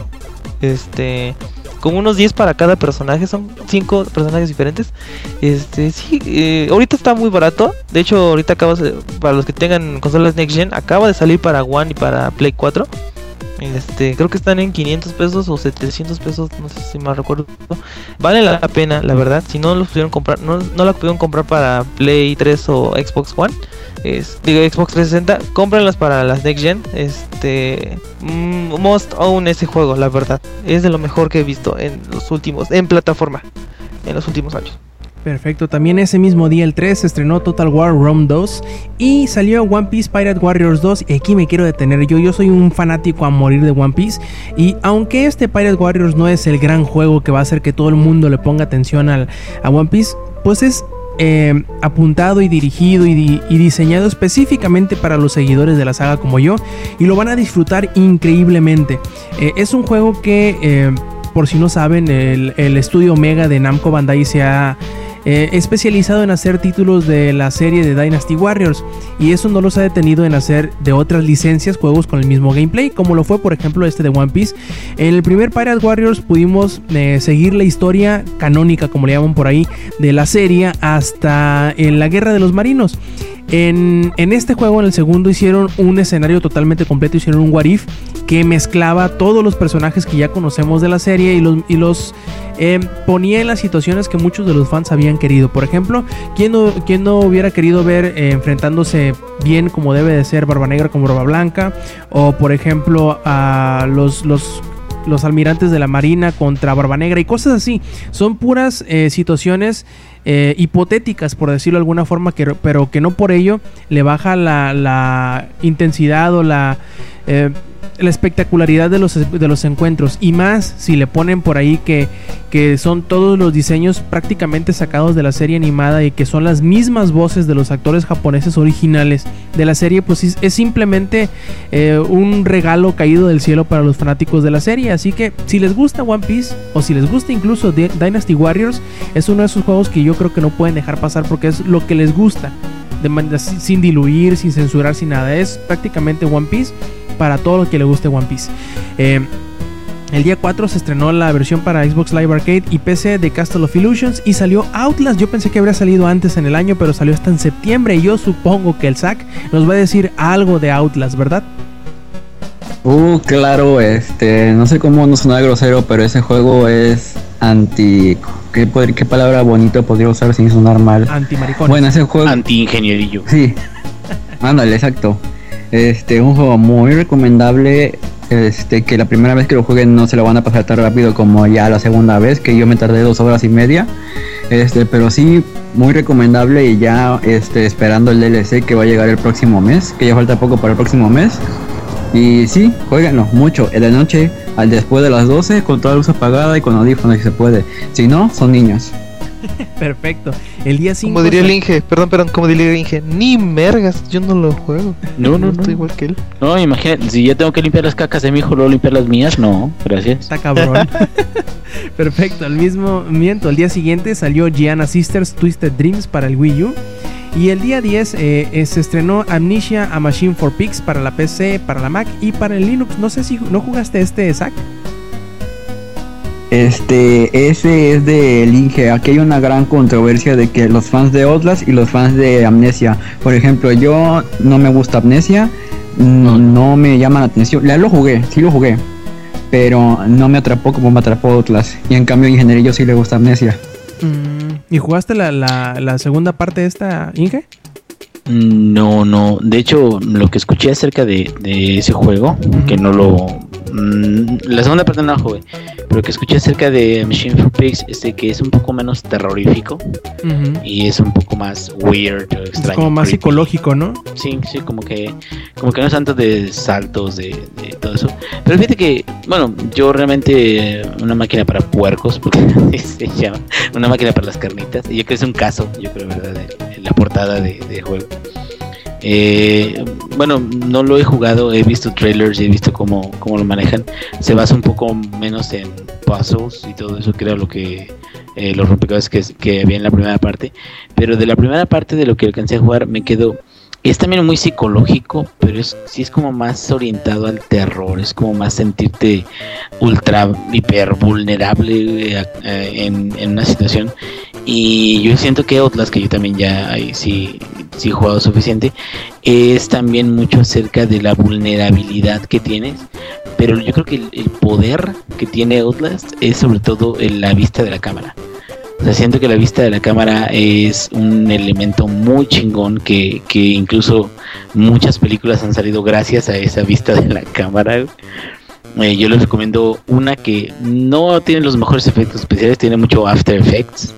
Este, como unos 10 para cada personaje, son 5 personajes diferentes. Este, sí, eh, ahorita está muy barato. De hecho, ahorita acaba, para los que tengan consolas Next Gen, acaba de salir para One y para Play 4 Este, creo que están en 500 pesos o 700 pesos, no sé si me recuerdo. Vale la pena, la verdad. Si no los pudieron comprar, no, no la pudieron comprar para Play 3 o Xbox One, es, digo Xbox 360, cómprenlas para las Next Gen. Este, mm, must own ese juego, la verdad. Es de lo mejor que he visto en los últimos, en plataforma, en los últimos años. Perfecto, también ese mismo día, el 3, se estrenó Total War Rome 2 y salió One Piece Pirate Warriors 2. Y aquí me quiero detener yo, yo soy un fanático a morir de One Piece. Y aunque este Pirate Warriors no es el gran juego que va a hacer que todo el mundo le ponga atención al, a One Piece, pues es eh, apuntado y dirigido y, di- y diseñado específicamente para los seguidores de la saga como yo. Y lo van a disfrutar increíblemente. Eh, es un juego que, eh, por si no saben, el, el estudio Omega de Namco Bandai se ha eh, especializado en hacer títulos de la serie de Dynasty Warriors y eso no los ha detenido en hacer de otras licencias juegos con el mismo gameplay como lo fue por ejemplo este de One Piece. En el primer Pirate Warriors pudimos eh, seguir la historia canónica como le llaman por ahí de la serie hasta en la guerra de los marinos en, este juego, en el segundo, hicieron un escenario totalmente completo, hicieron un What If que mezclaba todos los personajes que ya conocemos de la serie y los, eh, ponía en las situaciones que muchos de los fans habían querido. Por ejemplo, ¿quién no, quién no hubiera querido ver eh, enfrentándose bien como debe de ser Barba Negra con Barba Blanca? O por ejemplo, a los almirantes de la marina contra Barba Negra y cosas así. Son puras eh, situaciones eh, hipotéticas, por decirlo de alguna forma, que, pero que no por ello le baja la, la intensidad o la, eh, la espectacularidad de los, de los encuentros. Y más si le ponen por ahí que, que son todos los diseños prácticamente sacados de la serie animada y que son las mismas voces de los actores japoneses originales de la serie, pues es, es simplemente eh, un regalo caído del cielo para los fanáticos de la serie. Así que si les gusta One Piece o si les gusta incluso Di- Dynasty Warriors, es uno de esos juegos que yo creo que no pueden dejar pasar porque es lo que les gusta. Sin diluir, sin censurar, sin nada. Es prácticamente One Piece para todo lo que le guste One Piece. Eh, el día 4 se estrenó la versión para Xbox Live Arcade y PC de Castle of Illusions y salió Outlast. Yo pensé que habría salido antes en el año, pero salió hasta en septiembre. Y yo supongo que el SAC nos va a decir algo de Outlast, ¿verdad? Uh, claro, este, no sé cómo no sonar grosero, pero ese juego es anti... ¿Qué, pod- qué palabra bonito podría usar sin sonar mal? Antimaricón. Bueno, ese juego... Anti-ingenierillo. Sí, ándale, exacto. Este, un juego muy recomendable. Este, que la primera vez que lo jueguen no se lo van a pasar tan rápido como ya la segunda vez, que yo me tardé dos horas y media. Este, pero sí, muy recomendable y ya este, esperando el DLC que va a llegar el próximo mes, que ya falta poco para el próximo mes. Y sí, jueguenlo mucho, en la noche, al después de las 12, con toda la luz apagada y con audífonos si se puede. Si no, son niños. Perfecto. El día 5. Como diría el Inge, perdón, perdón, como diría el Inge, ni mergas, yo no lo juego. No, no, Estoy no. igual que él. No, imagínate, si yo tengo que limpiar las cacas de mi hijo, luego limpiar las mías, no, gracias. Está cabrón. Perfecto, al mismo miento. El día siguiente salió Gianna Sisters Twisted Dreams para el Wii U. Y el día 10 eh, eh, se estrenó Amnesia A Machine for Pigs para la PC, para la Mac y para el Linux. No sé si no jugaste este, Zack. Este, ese es de Inge. Aquí hay una gran controversia de que los fans de Outlast y los fans de Amnesia. Por ejemplo, yo no me gusta Amnesia, no, no me llama la atención. Ya lo jugué, sí lo jugué, pero no me atrapó como me atrapó Outlast. Y en cambio, a Ingenierillo sí le gusta Amnesia. ¿Y jugaste la, la- la segunda parte de esta, Inge? No, no. De hecho, lo que escuché acerca de, de ese juego, que no lo. Mm, la segunda parte no la jugué, pero que escuché acerca de Machine for Pigs es de que es un poco menos terrorífico y es un poco más weird o Es extraño. como más creepy. psicológico, ¿no? Sí, sí, como que, como que no es tanto de saltos, de, de todo eso. Pero fíjate que, bueno, yo realmente una máquina para puercos, porque se llama, una máquina para las carnitas. Y yo creo que es un caso, yo creo, ¿verdad? De, de la portada de, de juego. Eh, bueno, no lo he jugado, he visto trailers y he visto cómo, cómo lo manejan. Se basa un poco menos en puzzles y todo eso, que era lo que eh, los rompecabezas que, había en la primera parte. Pero de la primera parte de lo que alcancé a jugar me quedo es también muy psicológico, pero es sí es como más orientado al terror, es como más sentirte ultra hiper vulnerable eh, eh, en una situación. Y yo siento que Outlast, que yo también ya sí, sí he jugado suficiente, es también mucho acerca de la vulnerabilidad que tienes, pero yo creo que el, el poder que tiene Outlast es sobre todo en la vista de la cámara. O sea, siento que la vista de la cámara es un elemento muy chingón que, que incluso muchas películas han salido gracias a esa vista de la cámara. Eh, yo les recomiendo una que no tiene los mejores efectos especiales, tiene mucho After Effects,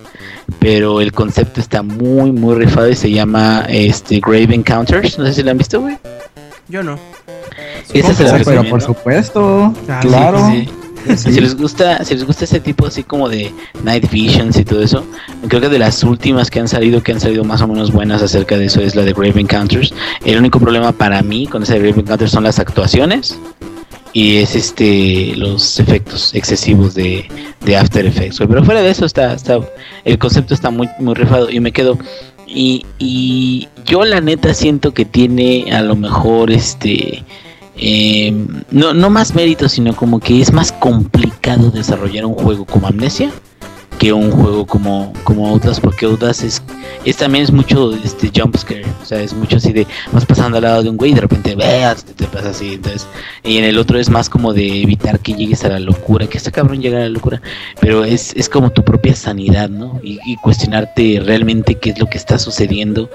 pero el concepto está muy, muy rifado y se llama este Grave Encounters. No sé si la han visto, güey. Yo no. Esa se la pero por supuesto, Ah, sí, claro. Sí. Si les gusta, si les gusta ese tipo así como de Night Visions y todo eso, creo que de las últimas que han salido, que han salido más o menos buenas acerca de eso, es la de Grave Encounters. El único problema para mí con esa de Grave Encounters son las actuaciones y es este los efectos excesivos de, de After Effects. Pero fuera de eso está, está, el concepto está muy, muy rifado y me quedo. Y, y yo la neta siento que tiene a lo mejor este eh, no, no más mérito, sino como que es más complicado desarrollar un juego como Amnesia que un juego como, como Outlast, porque Outlast es, es también es mucho este jump scare, o sea, es mucho así de vas pasando al lado de un güey y de repente veas, te, te pasa así, entonces, y en el otro es más como de evitar que llegues a la locura, que este cabrón llega a la locura, pero es, es como tu propia sanidad, ¿no? Y, cuestionarte realmente qué es lo que está sucediendo,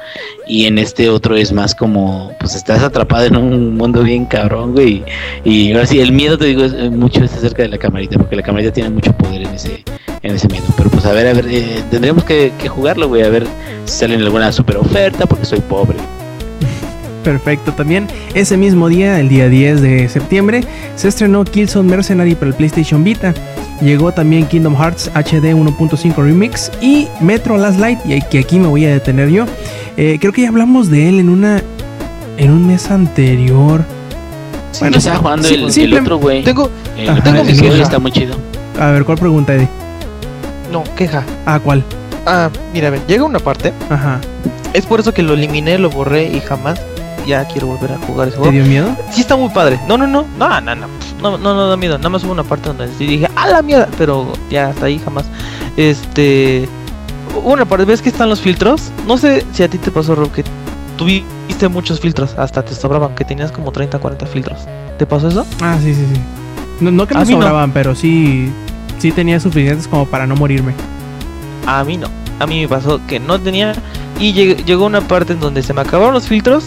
y en este otro es más como, pues estás atrapado en un mundo bien cabrón, güey, y ahora sí, el miedo, te digo, eh, mucho es acerca de la camarita, porque la camarita tiene mucho poder en ese en ese miedo. Pero pues a ver, a ver, eh, tendremos que, que jugarlo, güey, a ver si sale en alguna super oferta, porque soy pobre. Perfecto. También ese mismo día, el día 10 de septiembre, se estrenó Killzone Mercenary para el PlayStation Vita. Llegó también Kingdom Hearts HD 1.5 Remix y Metro Last Light, y que aquí me voy a detener yo. Eh, creo que ya hablamos de él en una en un mes anterior. Bueno, estaba jugando sí, el, otro, güey. Tengo, El Ajá, sí está muy chido. A ver, ¿cuál pregunta, Eddie? No, queja. Ah, ¿cuál? Ah, mira, ven, llega una parte. Ajá. Es por eso que lo eliminé, lo borré y jamás ya quiero volver a jugar ese ¿Te juego. dio miedo? Sí está muy padre. No, no, no. No, no, no. No, no, no da miedo. Nada más hubo una parte donde sí dije, ¡ah, la mierda! Pero ya hasta ahí jamás. Este. Una parte, ¿ves que están los filtros? No sé si a ti te pasó, Rob, que tuviste muchos filtros. Hasta te sobraban, que tenías como 30, 40 filtros. ¿Te pasó eso? Ah, sí, sí, sí. No, no que me no. sobraban, pero sí sí tenía suficientes como para no morirme. A mí no. A mí me pasó que no tenía. Y lleg- llegó una parte en donde se me acabaron los filtros.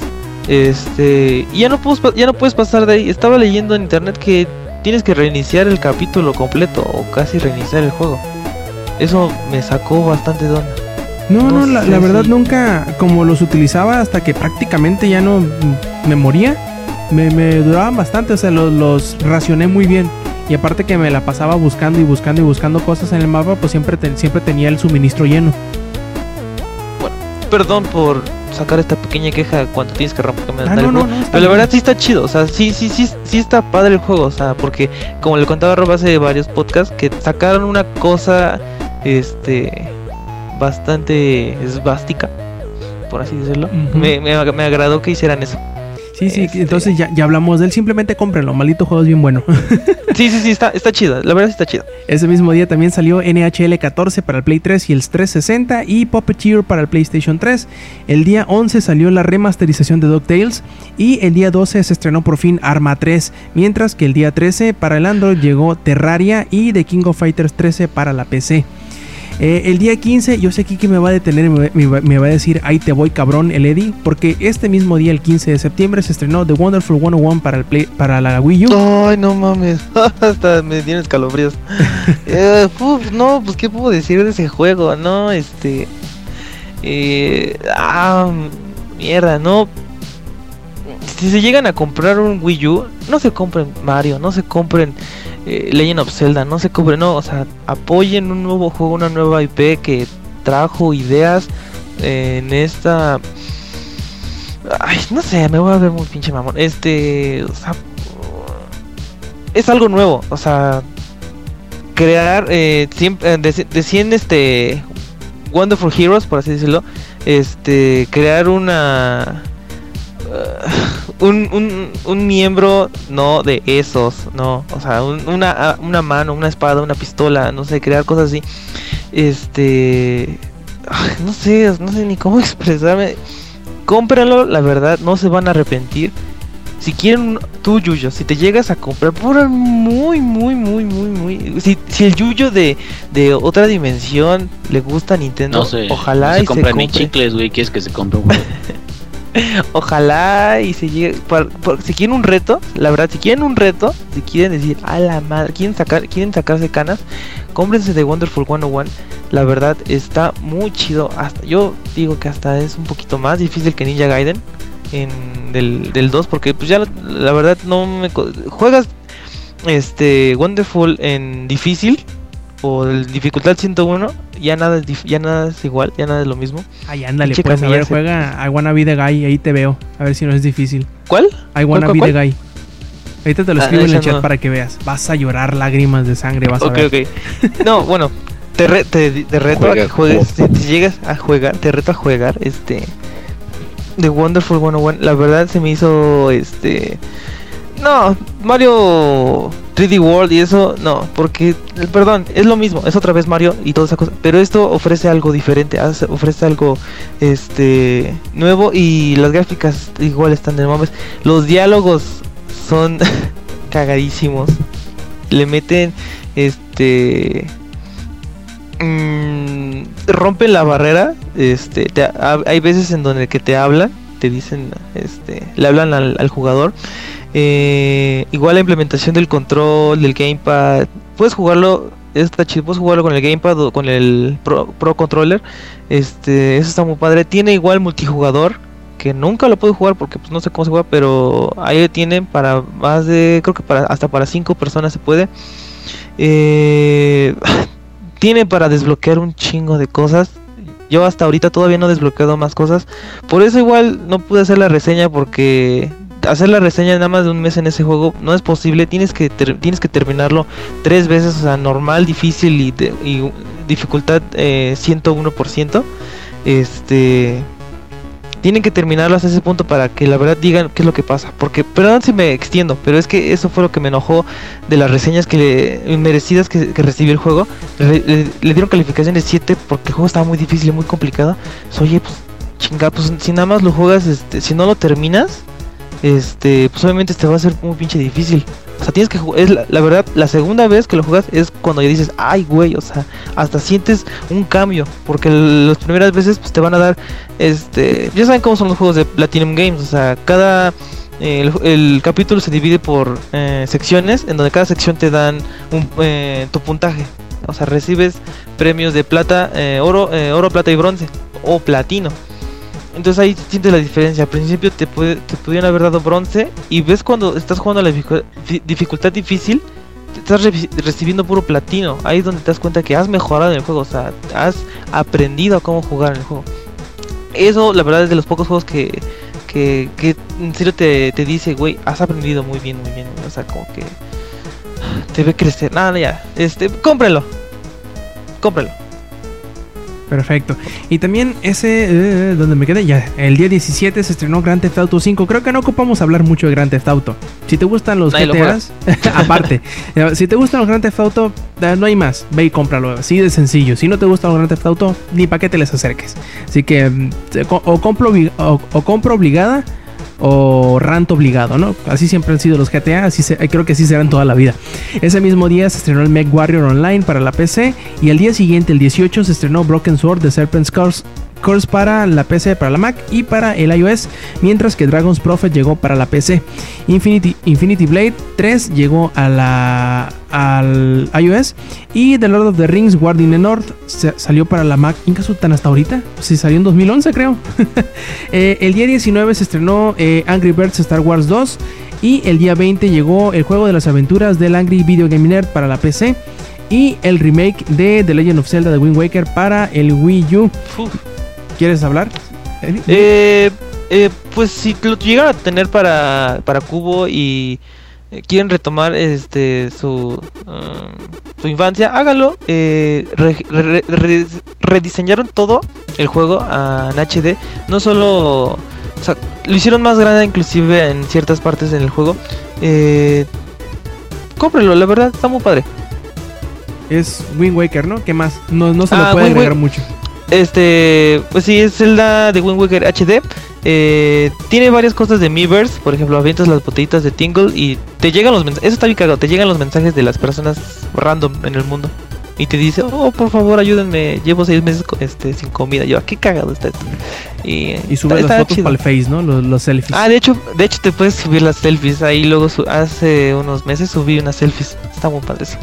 Este. Y ya no, puedes, ya no puedes pasar de ahí. Estaba leyendo en internet que tienes que reiniciar el capítulo completo. O casi reiniciar el juego. Eso me sacó bastante de onda. No, no, No la, verdad si- nunca, como los utilizaba hasta que prácticamente ya no me moría, me, me duraban bastante, o sea, los, los racioné muy bien. Y aparte que me la pasaba buscando y buscando y buscando cosas en el mapa, pues siempre, ten- siempre tenía el suministro lleno. Perdón por sacar esta pequeña queja cuando tienes que romperme Ah, no, no, no. Pero la verdad sí está chido, o sea, sí, sí, sí, sí está padre el juego, o sea, porque como le contaba a Rob hace varios podcasts, que sacaron una cosa, este, bastante esvástica, por así decirlo. Me, me, me agradó que hicieran eso. Sí, sí, Este- entonces ya, ya hablamos de él. Simplemente cómprenlo, maldito juego es bien bueno. Sí, sí, sí, está, está chido, la verdad está chido. Ese mismo día también salió NHL 14 para el Play 3 y el 360 y Puppeteer para el PlayStation 3. El día 11 salió la remasterización de DuckTales y el día 12 se estrenó por fin Arma 3, mientras que el día 13 para el Android llegó Terraria y The King of Fighters 13 para la PC. Eh, el día 15, yo sé que Kiki me va a detener y me, me va- me va a decir, ahí te voy cabrón, el Eddie, porque este mismo día, el 15 de septiembre, se estrenó The Wonderful 101 para, el Play, para la Wii U. Ay, no mames, hasta me dieron escalofríos. Eh, uf, no, pues qué puedo decir de ese juego, no, este, eh, ah, mierda, no. Si se llegan a comprar un Wii U, no se compren Mario, no se compren eh, Legend of Zelda, no se compren, no, o sea, apoyen un nuevo juego, una nueva IP que trajo ideas eh, en esta. Ay, no sé, me voy a ver muy pinche mamón. Este, o sea, es algo nuevo, o sea, crear eh, siempre, eh, de, de 100 este Wonderful Heroes, por así decirlo, este, crear una un, un, un miembro no de esos, no, o sea, un- una, una mano, una espada, una pistola, no sé, crear cosas así. Este, ay, no sé, no sé ni cómo expresarme. Cómprenlo, la verdad, no se van a arrepentir. si quieren tú Yuyo, si te llegas a comprar por muy muy muy muy muy si, si el Yuyo de, de otra dimensión le gusta a Nintendo, No sé. ojalá no y se ni compre. chicles, güey. ¿Quieres que se compre un? Ojalá y se llegue. si quieren un reto, la verdad, si quieren un reto, si quieren decir, a la madre, quieren, sacar, quieren sacarse canas, cómprense de Wonderful 101. La verdad, está muy chido. Hasta, yo digo que hasta es un poquito más difícil que Ninja Gaiden en, del, del 2, porque pues ya la, la verdad no me. Juegas este Wonderful en difícil o el dificultad 101, ya nada, es dif- ya nada es igual, ya nada es lo mismo. Ay, ándale, Pinche pues a ver, juega I Wanna Be the Guy, ahí te veo. A ver si no es difícil. ¿Cuál? I Wanna cuál, Be the cuál? Guy. Ahorita te lo Ah, escribo en el chat no. para que veas. Vas a llorar lágrimas de sangre, vas a Ok, ver. ok. No, bueno, te, re- te, te reto a que juegues, si, si llegas a jugar, te reto a jugar este The Wonderful 101. La verdad se me hizo este no, Mario 3D World y eso, no, porque perdón, es lo mismo, es otra vez Mario y toda esa cosa, pero esto ofrece algo diferente, ofrece algo este nuevo y las gráficas igual están de mames. Los diálogos son cagadísimos. Le meten este mm, rompen la barrera este te- ha- hay veces en donde que te hablan te dicen este le hablan al, al jugador Eh, igual la implementación del control del gamepad puedes jugarlo está chido puedes jugarlo con el gamepad o con el pro, controller este eso está muy padre tiene igual multijugador que nunca lo puedo jugar porque pues, no sé cómo se juega pero ahí lo tienen para más de creo que para hasta para cinco personas se puede eh, tiene para desbloquear un chingo de cosas. Yo hasta ahorita todavía no he desbloqueado más cosas. Por eso igual no pude hacer la reseña porque hacer la reseña nada más de un mes en ese juego no es posible. Tienes que ter- tienes que terminarlo tres veces, o sea, normal, difícil y, de- y dificultad eh, 101%. Este tienen que terminarlo hasta ese punto para que la verdad digan qué es lo que pasa. Porque, perdón si me extiendo, pero es que eso fue lo que me enojó de las reseñas que le- merecidas que, recibió el juego. Le, dieron calificación de 7 porque el juego estaba muy difícil y muy complicado. Oye, pues chinga, pues si nada más lo juegas, este, si no lo terminas, este, pues obviamente te va a ser muy pinche difícil. O sea, tienes que jugar, es la, verdad, la segunda vez que lo juegas es cuando ya dices, ay, güey, o sea, hasta sientes un cambio, porque las primeras veces pues te van a dar, este, ya saben cómo son los juegos de Platinum Games, o sea, cada, el, el capítulo se divide por eh, secciones, en donde cada sección te dan un, eh, tu puntaje, o sea, recibes premios de plata, eh, oro, eh, oro, plata y bronce, o platino. Entonces ahí sientes la diferencia. Al principio te, puede, te pudieron haber dado bronce y ves cuando estás jugando la dificu- fi- dificultad difícil, te estás re- recibiendo puro platino. Ahí es donde te das cuenta que has mejorado en el juego, o sea, has aprendido a cómo jugar en el juego. Eso, la verdad, es de los pocos juegos que, que, que en serio te, te dice, güey, has aprendido muy bien, muy bien. O sea, como que te ve crecer. Nada, ya, este, cómpralo. Cómpralo. Perfecto. Y también ese, eh, donde me quedé ya, el día 17 se estrenó Grand Theft Auto 5. Creo que no ocupamos hablar mucho de Grand Theft Auto. Si te gustan los Nadie lo GTAs, aparte, eh, si te gustan los Grand Theft Auto, eh, no hay más, ve y cómpralo. Así de sencillo. Si no te gustan los Grand Theft Auto, ni para qué te les acerques. Así que mm, o compro, o compro obligada o rant obligado, ¿no? Así siempre han sido los GTA, así eh, creo que así serán toda la vida. Ese mismo día se estrenó el Mech Warrior Online para la PC y el día siguiente, el 18, se estrenó Broken Sword de Serpent's Curse, Curse para la PC, para la Mac y para el iOS, mientras que Dragon's Prophet llegó para la PC. Infinity, Infinity Blade 3 llegó a la, al iOS y The Lord of the Rings Guardian the North salió para la Mac. ¿En caso tan hasta ahorita? Si salió en 2011 creo. Eh, el día 19 se estrenó eh, Angry Birds Star Wars 2 y el día 20 llegó el juego de las aventuras del Angry Video Game Nerd para la PC y el remake de The Legend of Zelda de Wind Waker para el Wii U. Uf. ¿Quieres hablar? Eh, eh, pues si lo llegan a tener para, para Cubo y eh, quieren retomar este su, um, su infancia, háganlo. Eh, re- re- re- rediseñaron todo el juego en HD. No solo... o sea, lo hicieron más grande inclusive en ciertas partes en el juego. Eh, cómprenlo, la verdad está muy padre. Es Wind Waker, ¿no? ¿Qué más? No, no se le Ah, puede Wind agregar mucho. Este, pues sí, es Zelda de Wind Waker HD. Eh, tiene varias cosas de Miiverse, por ejemplo, avientas las botellitas de Tingle y te llegan los mensajes. Eso está bien cagado, te llegan los mensajes de las personas random en el mundo. Y te dice, oh, por favor, ayúdenme, llevo seis meses este, sin comida. Yo, "Ah, qué cagado está esto. Y, Y sube las está fotos chido. para el Face, ¿no? Los, los selfies. Ah, de hecho, de hecho te puedes subir las selfies. Ahí luego hace unos meses subí unas selfies. Está muy padre eso.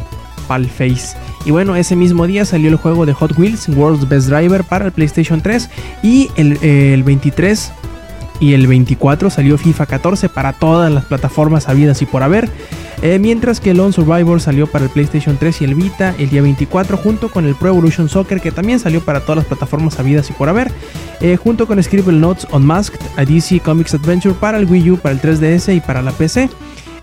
Pal Face. Y bueno, ese mismo día salió el juego de Hot Wheels, World's Best Driver para el PlayStation 3. Y el, el 23 y el 24 salió FIFA 14 para todas las plataformas habidas y por haber. Eh, mientras que Lone Survivor salió para el PlayStation 3 y el Vita el día 24, junto con el Pro Evolution Soccer que también salió para todas las plataformas habidas y por haber. eh, junto con Scribble Notes Unmasked, a DC Comics Adventure para el Wii U, para el 3DS y para la PC.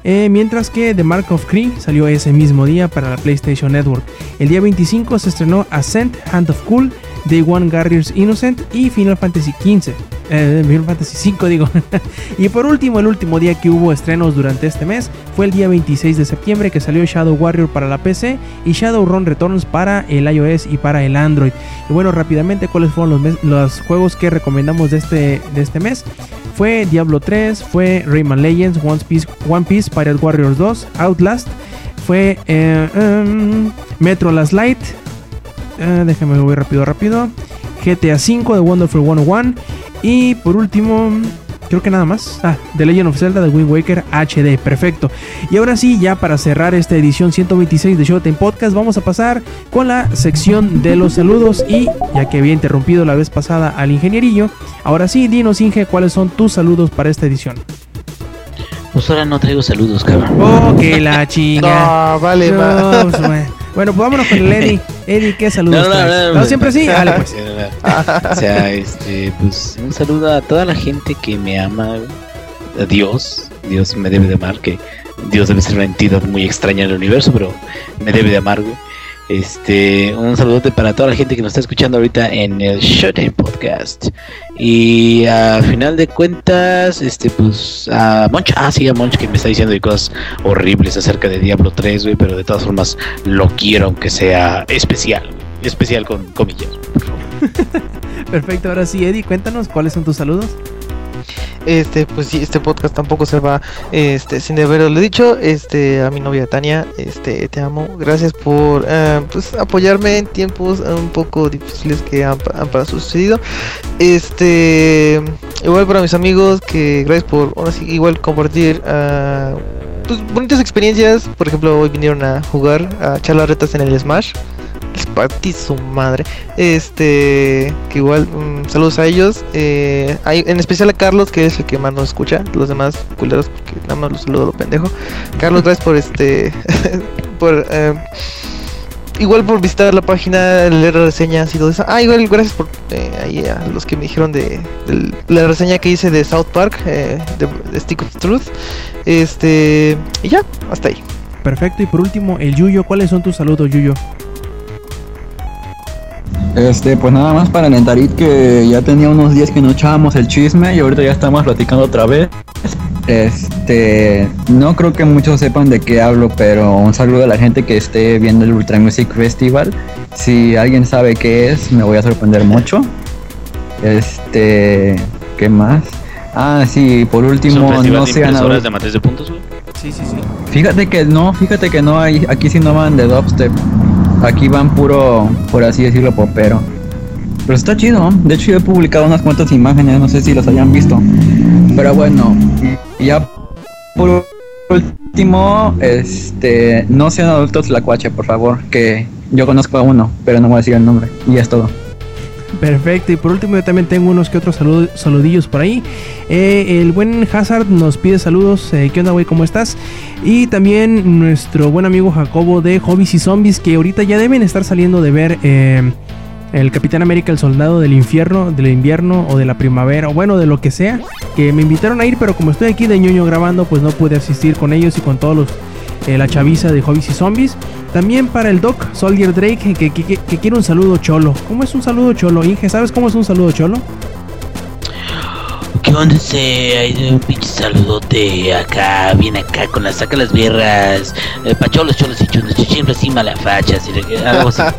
Eh, mientras que The Mark of Cree salió ese mismo día para la PlayStation Network. El día 25 se estrenó Ascent, Hand of Cool, Day One Garriers Innocent y Final Fantasy XV. Eh, Final Fantasy 5 digo. y por último, el último día que hubo estrenos durante este mes fue el día 26 de septiembre que salió Shadow Warrior para la PC y Shadowrun Returns para el iOS y para el Android. Y bueno, rápidamente, ¿cuáles fueron los, los juegos que recomendamos de este, de este mes? Fue Diablo 3, fue Rayman Legends, One Piece, One Piece Pirate Warriors 2, Outlast, fue eh, em, Metro Last Light, eh, déjame voy rápido, rápido, GTA 5 de Wonderful 101 y por último, creo que nada más, ah, The Legend of Zelda de Wind Waker HD, perfecto. Y ahora sí, ya para cerrar esta edición 126 de Showtime Podcast, vamos a pasar con la sección de los saludos y ya que había interrumpido la vez pasada al ingenierillo, ahora sí, dinos Inge, cuáles son tus saludos para esta edición. Pues ahora no traigo saludos, cabrón. Oh, que la chinga. No, vale, No, va. pues, bueno. Bueno, pues vámonos con el Eddie. Eddie, ¿qué No, saludos no, no, ¿No, no, siempre no. sí? Dale, pues. O sea, este, pues un saludo a toda la gente que me ama, a Dios, Dios me debe de amar, que Dios debe ser una entidad muy extraña en el universo, pero me debe de amar, güey. Este, un saludote para toda la gente que nos está escuchando ahorita en el Showtime Podcast. Y a final de cuentas, este, pues, a Monch, ah, sí, a Monch que me está diciendo de cosas horribles acerca de Diablo 3, güey, pero de todas formas lo quiero aunque sea especial, especial con comillas. Perfecto, ahora sí, Eddie, cuéntanos cuáles son tus saludos. Este, pues sí, este podcast tampoco se va este, sin haberlo dicho. Este, a mi novia Tania, este, te amo. Gracias por eh, pues, apoyarme en tiempos un poco difíciles que han, han sucedido. Este, igual para mis amigos, que gracias por igual compartir ah, pues, bonitas experiencias. Por ejemplo, hoy vinieron a jugar, a echar las retas en el Smash. Les partí su madre. Este, que igual, mm, saludos a ellos. Eh, en especial a Carlos, que es el que más nos escucha. Los demás culeros, porque nada más los saludo lo pendejo. Carlos, gracias por este. por. eh, igual por visitar la página, leer reseñas y todo eso. Ah, igual, gracias por. eh, ahí a los que me dijeron de, la reseña que hice de South Park, eh, de Stick of Truth. Este. Y ya, hasta ahí. Perfecto, y por último, el Yuyo, ¿cuáles son tus saludos, Yuyo? Este, pues nada más para alentar que ya tenía unos días que no echábamos el chisme y ahorita ya estamos platicando otra vez. Este, no creo que muchos sepan de qué hablo, pero un saludo a la gente que esté viendo el Ultra Music Festival. Si alguien sabe qué es, me voy a sorprender mucho. Este, ¿qué más? Ah, sí, por ¿Es un último, no de sean impresoras de matriz de puntos, güey? Sí, sí, sí. Fíjate que no, fíjate que no hay, aquí sí no van de dubstep. Aquí van puro, por así decirlo, popero. Pero está chido. De hecho yo he publicado unas cuantas imágenes, no sé si las hayan visto. Pero bueno, ya por último, este, no sean adultos la cuache, por favor, que yo conozco a uno, pero no voy a decir el nombre. Y ya es todo. Perfecto, y por último yo también tengo unos que otros salud- saludillos por ahí. Eh, el buen Hazard nos pide saludos, eh, ¿qué onda güey? ¿Cómo estás? Y también nuestro buen amigo Jacobo de Hobbies y Zombies, que ahorita ya deben estar saliendo de ver eh, el Capitán América, el Soldado del Infierno, del invierno o de la primavera, o bueno, de lo que sea, que me invitaron a ir, pero como estoy aquí de ñoño grabando, pues no pude asistir con ellos y con todos los... la chaviza de Hobbies y Zombies. También para el Doc Soldier Drake, que, que- que- quiere un saludo cholo. ¿Cómo es un saludo cholo? Inge, ¿sabes cómo es un saludo cholo? ¿Qué onda ese? Hay un pinche saludote acá, viene acá con las saca las bierras, eh, pacholos, cholos y chunos, chichín, recién mala facha, así algo así.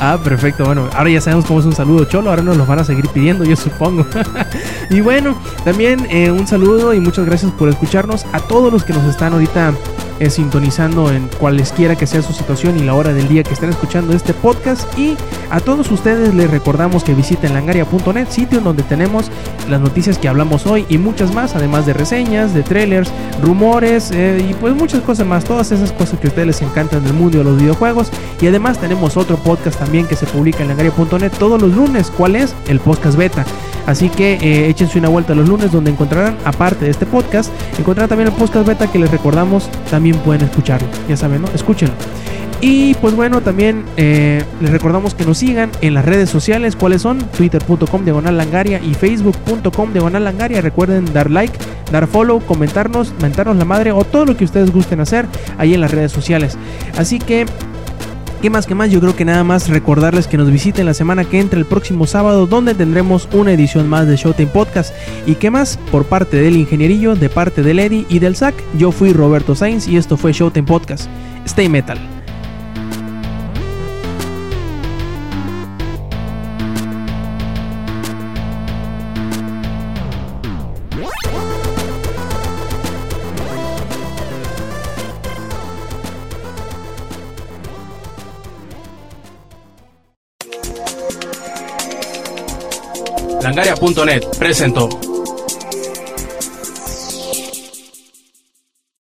Ah, perfecto. Bueno, ahora ya sabemos cómo es un saludo cholo. Ahora nos los van a seguir pidiendo, yo supongo. y bueno, también eh, un saludo y muchas gracias por escucharnos a todos los que nos están ahorita eh, sintonizando en cualesquiera que sea su situación y la hora del día que estén escuchando este podcast. Y a todos ustedes les recordamos que visiten langaria.net, sitio donde tenemos las noticias que hablamos hoy y muchas más, además de reseñas, de trailers, rumores eh, y pues muchas cosas más. Todas esas cosas que a ustedes les encantan del mundo de los videojuegos. Y además tenemos otro podcast también que se publica en langaria.net todos los lunes. ¿Cuál es? El podcast beta. Así que eh, échense una vuelta los lunes donde encontrarán, aparte de este podcast, encontrarán también el podcast beta que les recordamos, también pueden escucharlo. Ya saben, ¿no? Escúchenlo. Y pues bueno, también eh, les recordamos que nos sigan en las redes sociales, cuáles son twitter.com diagonal langaria y facebook.com diagonal langaria. Recuerden dar like, dar follow, comentarnos, mentarnos la madre o todo lo que ustedes gusten hacer ahí en las redes sociales. Así que ¿Qué más que más? Yo creo que nada más recordarles que nos visiten la semana que entra el próximo sábado donde tendremos una edición más de Showtime Podcast. ¿Y qué más? Por parte del ingenierillo, de parte del Eddie y del SAC, yo fui Roberto Sainz y esto fue Showtime Podcast. Stay Metal. Presentó.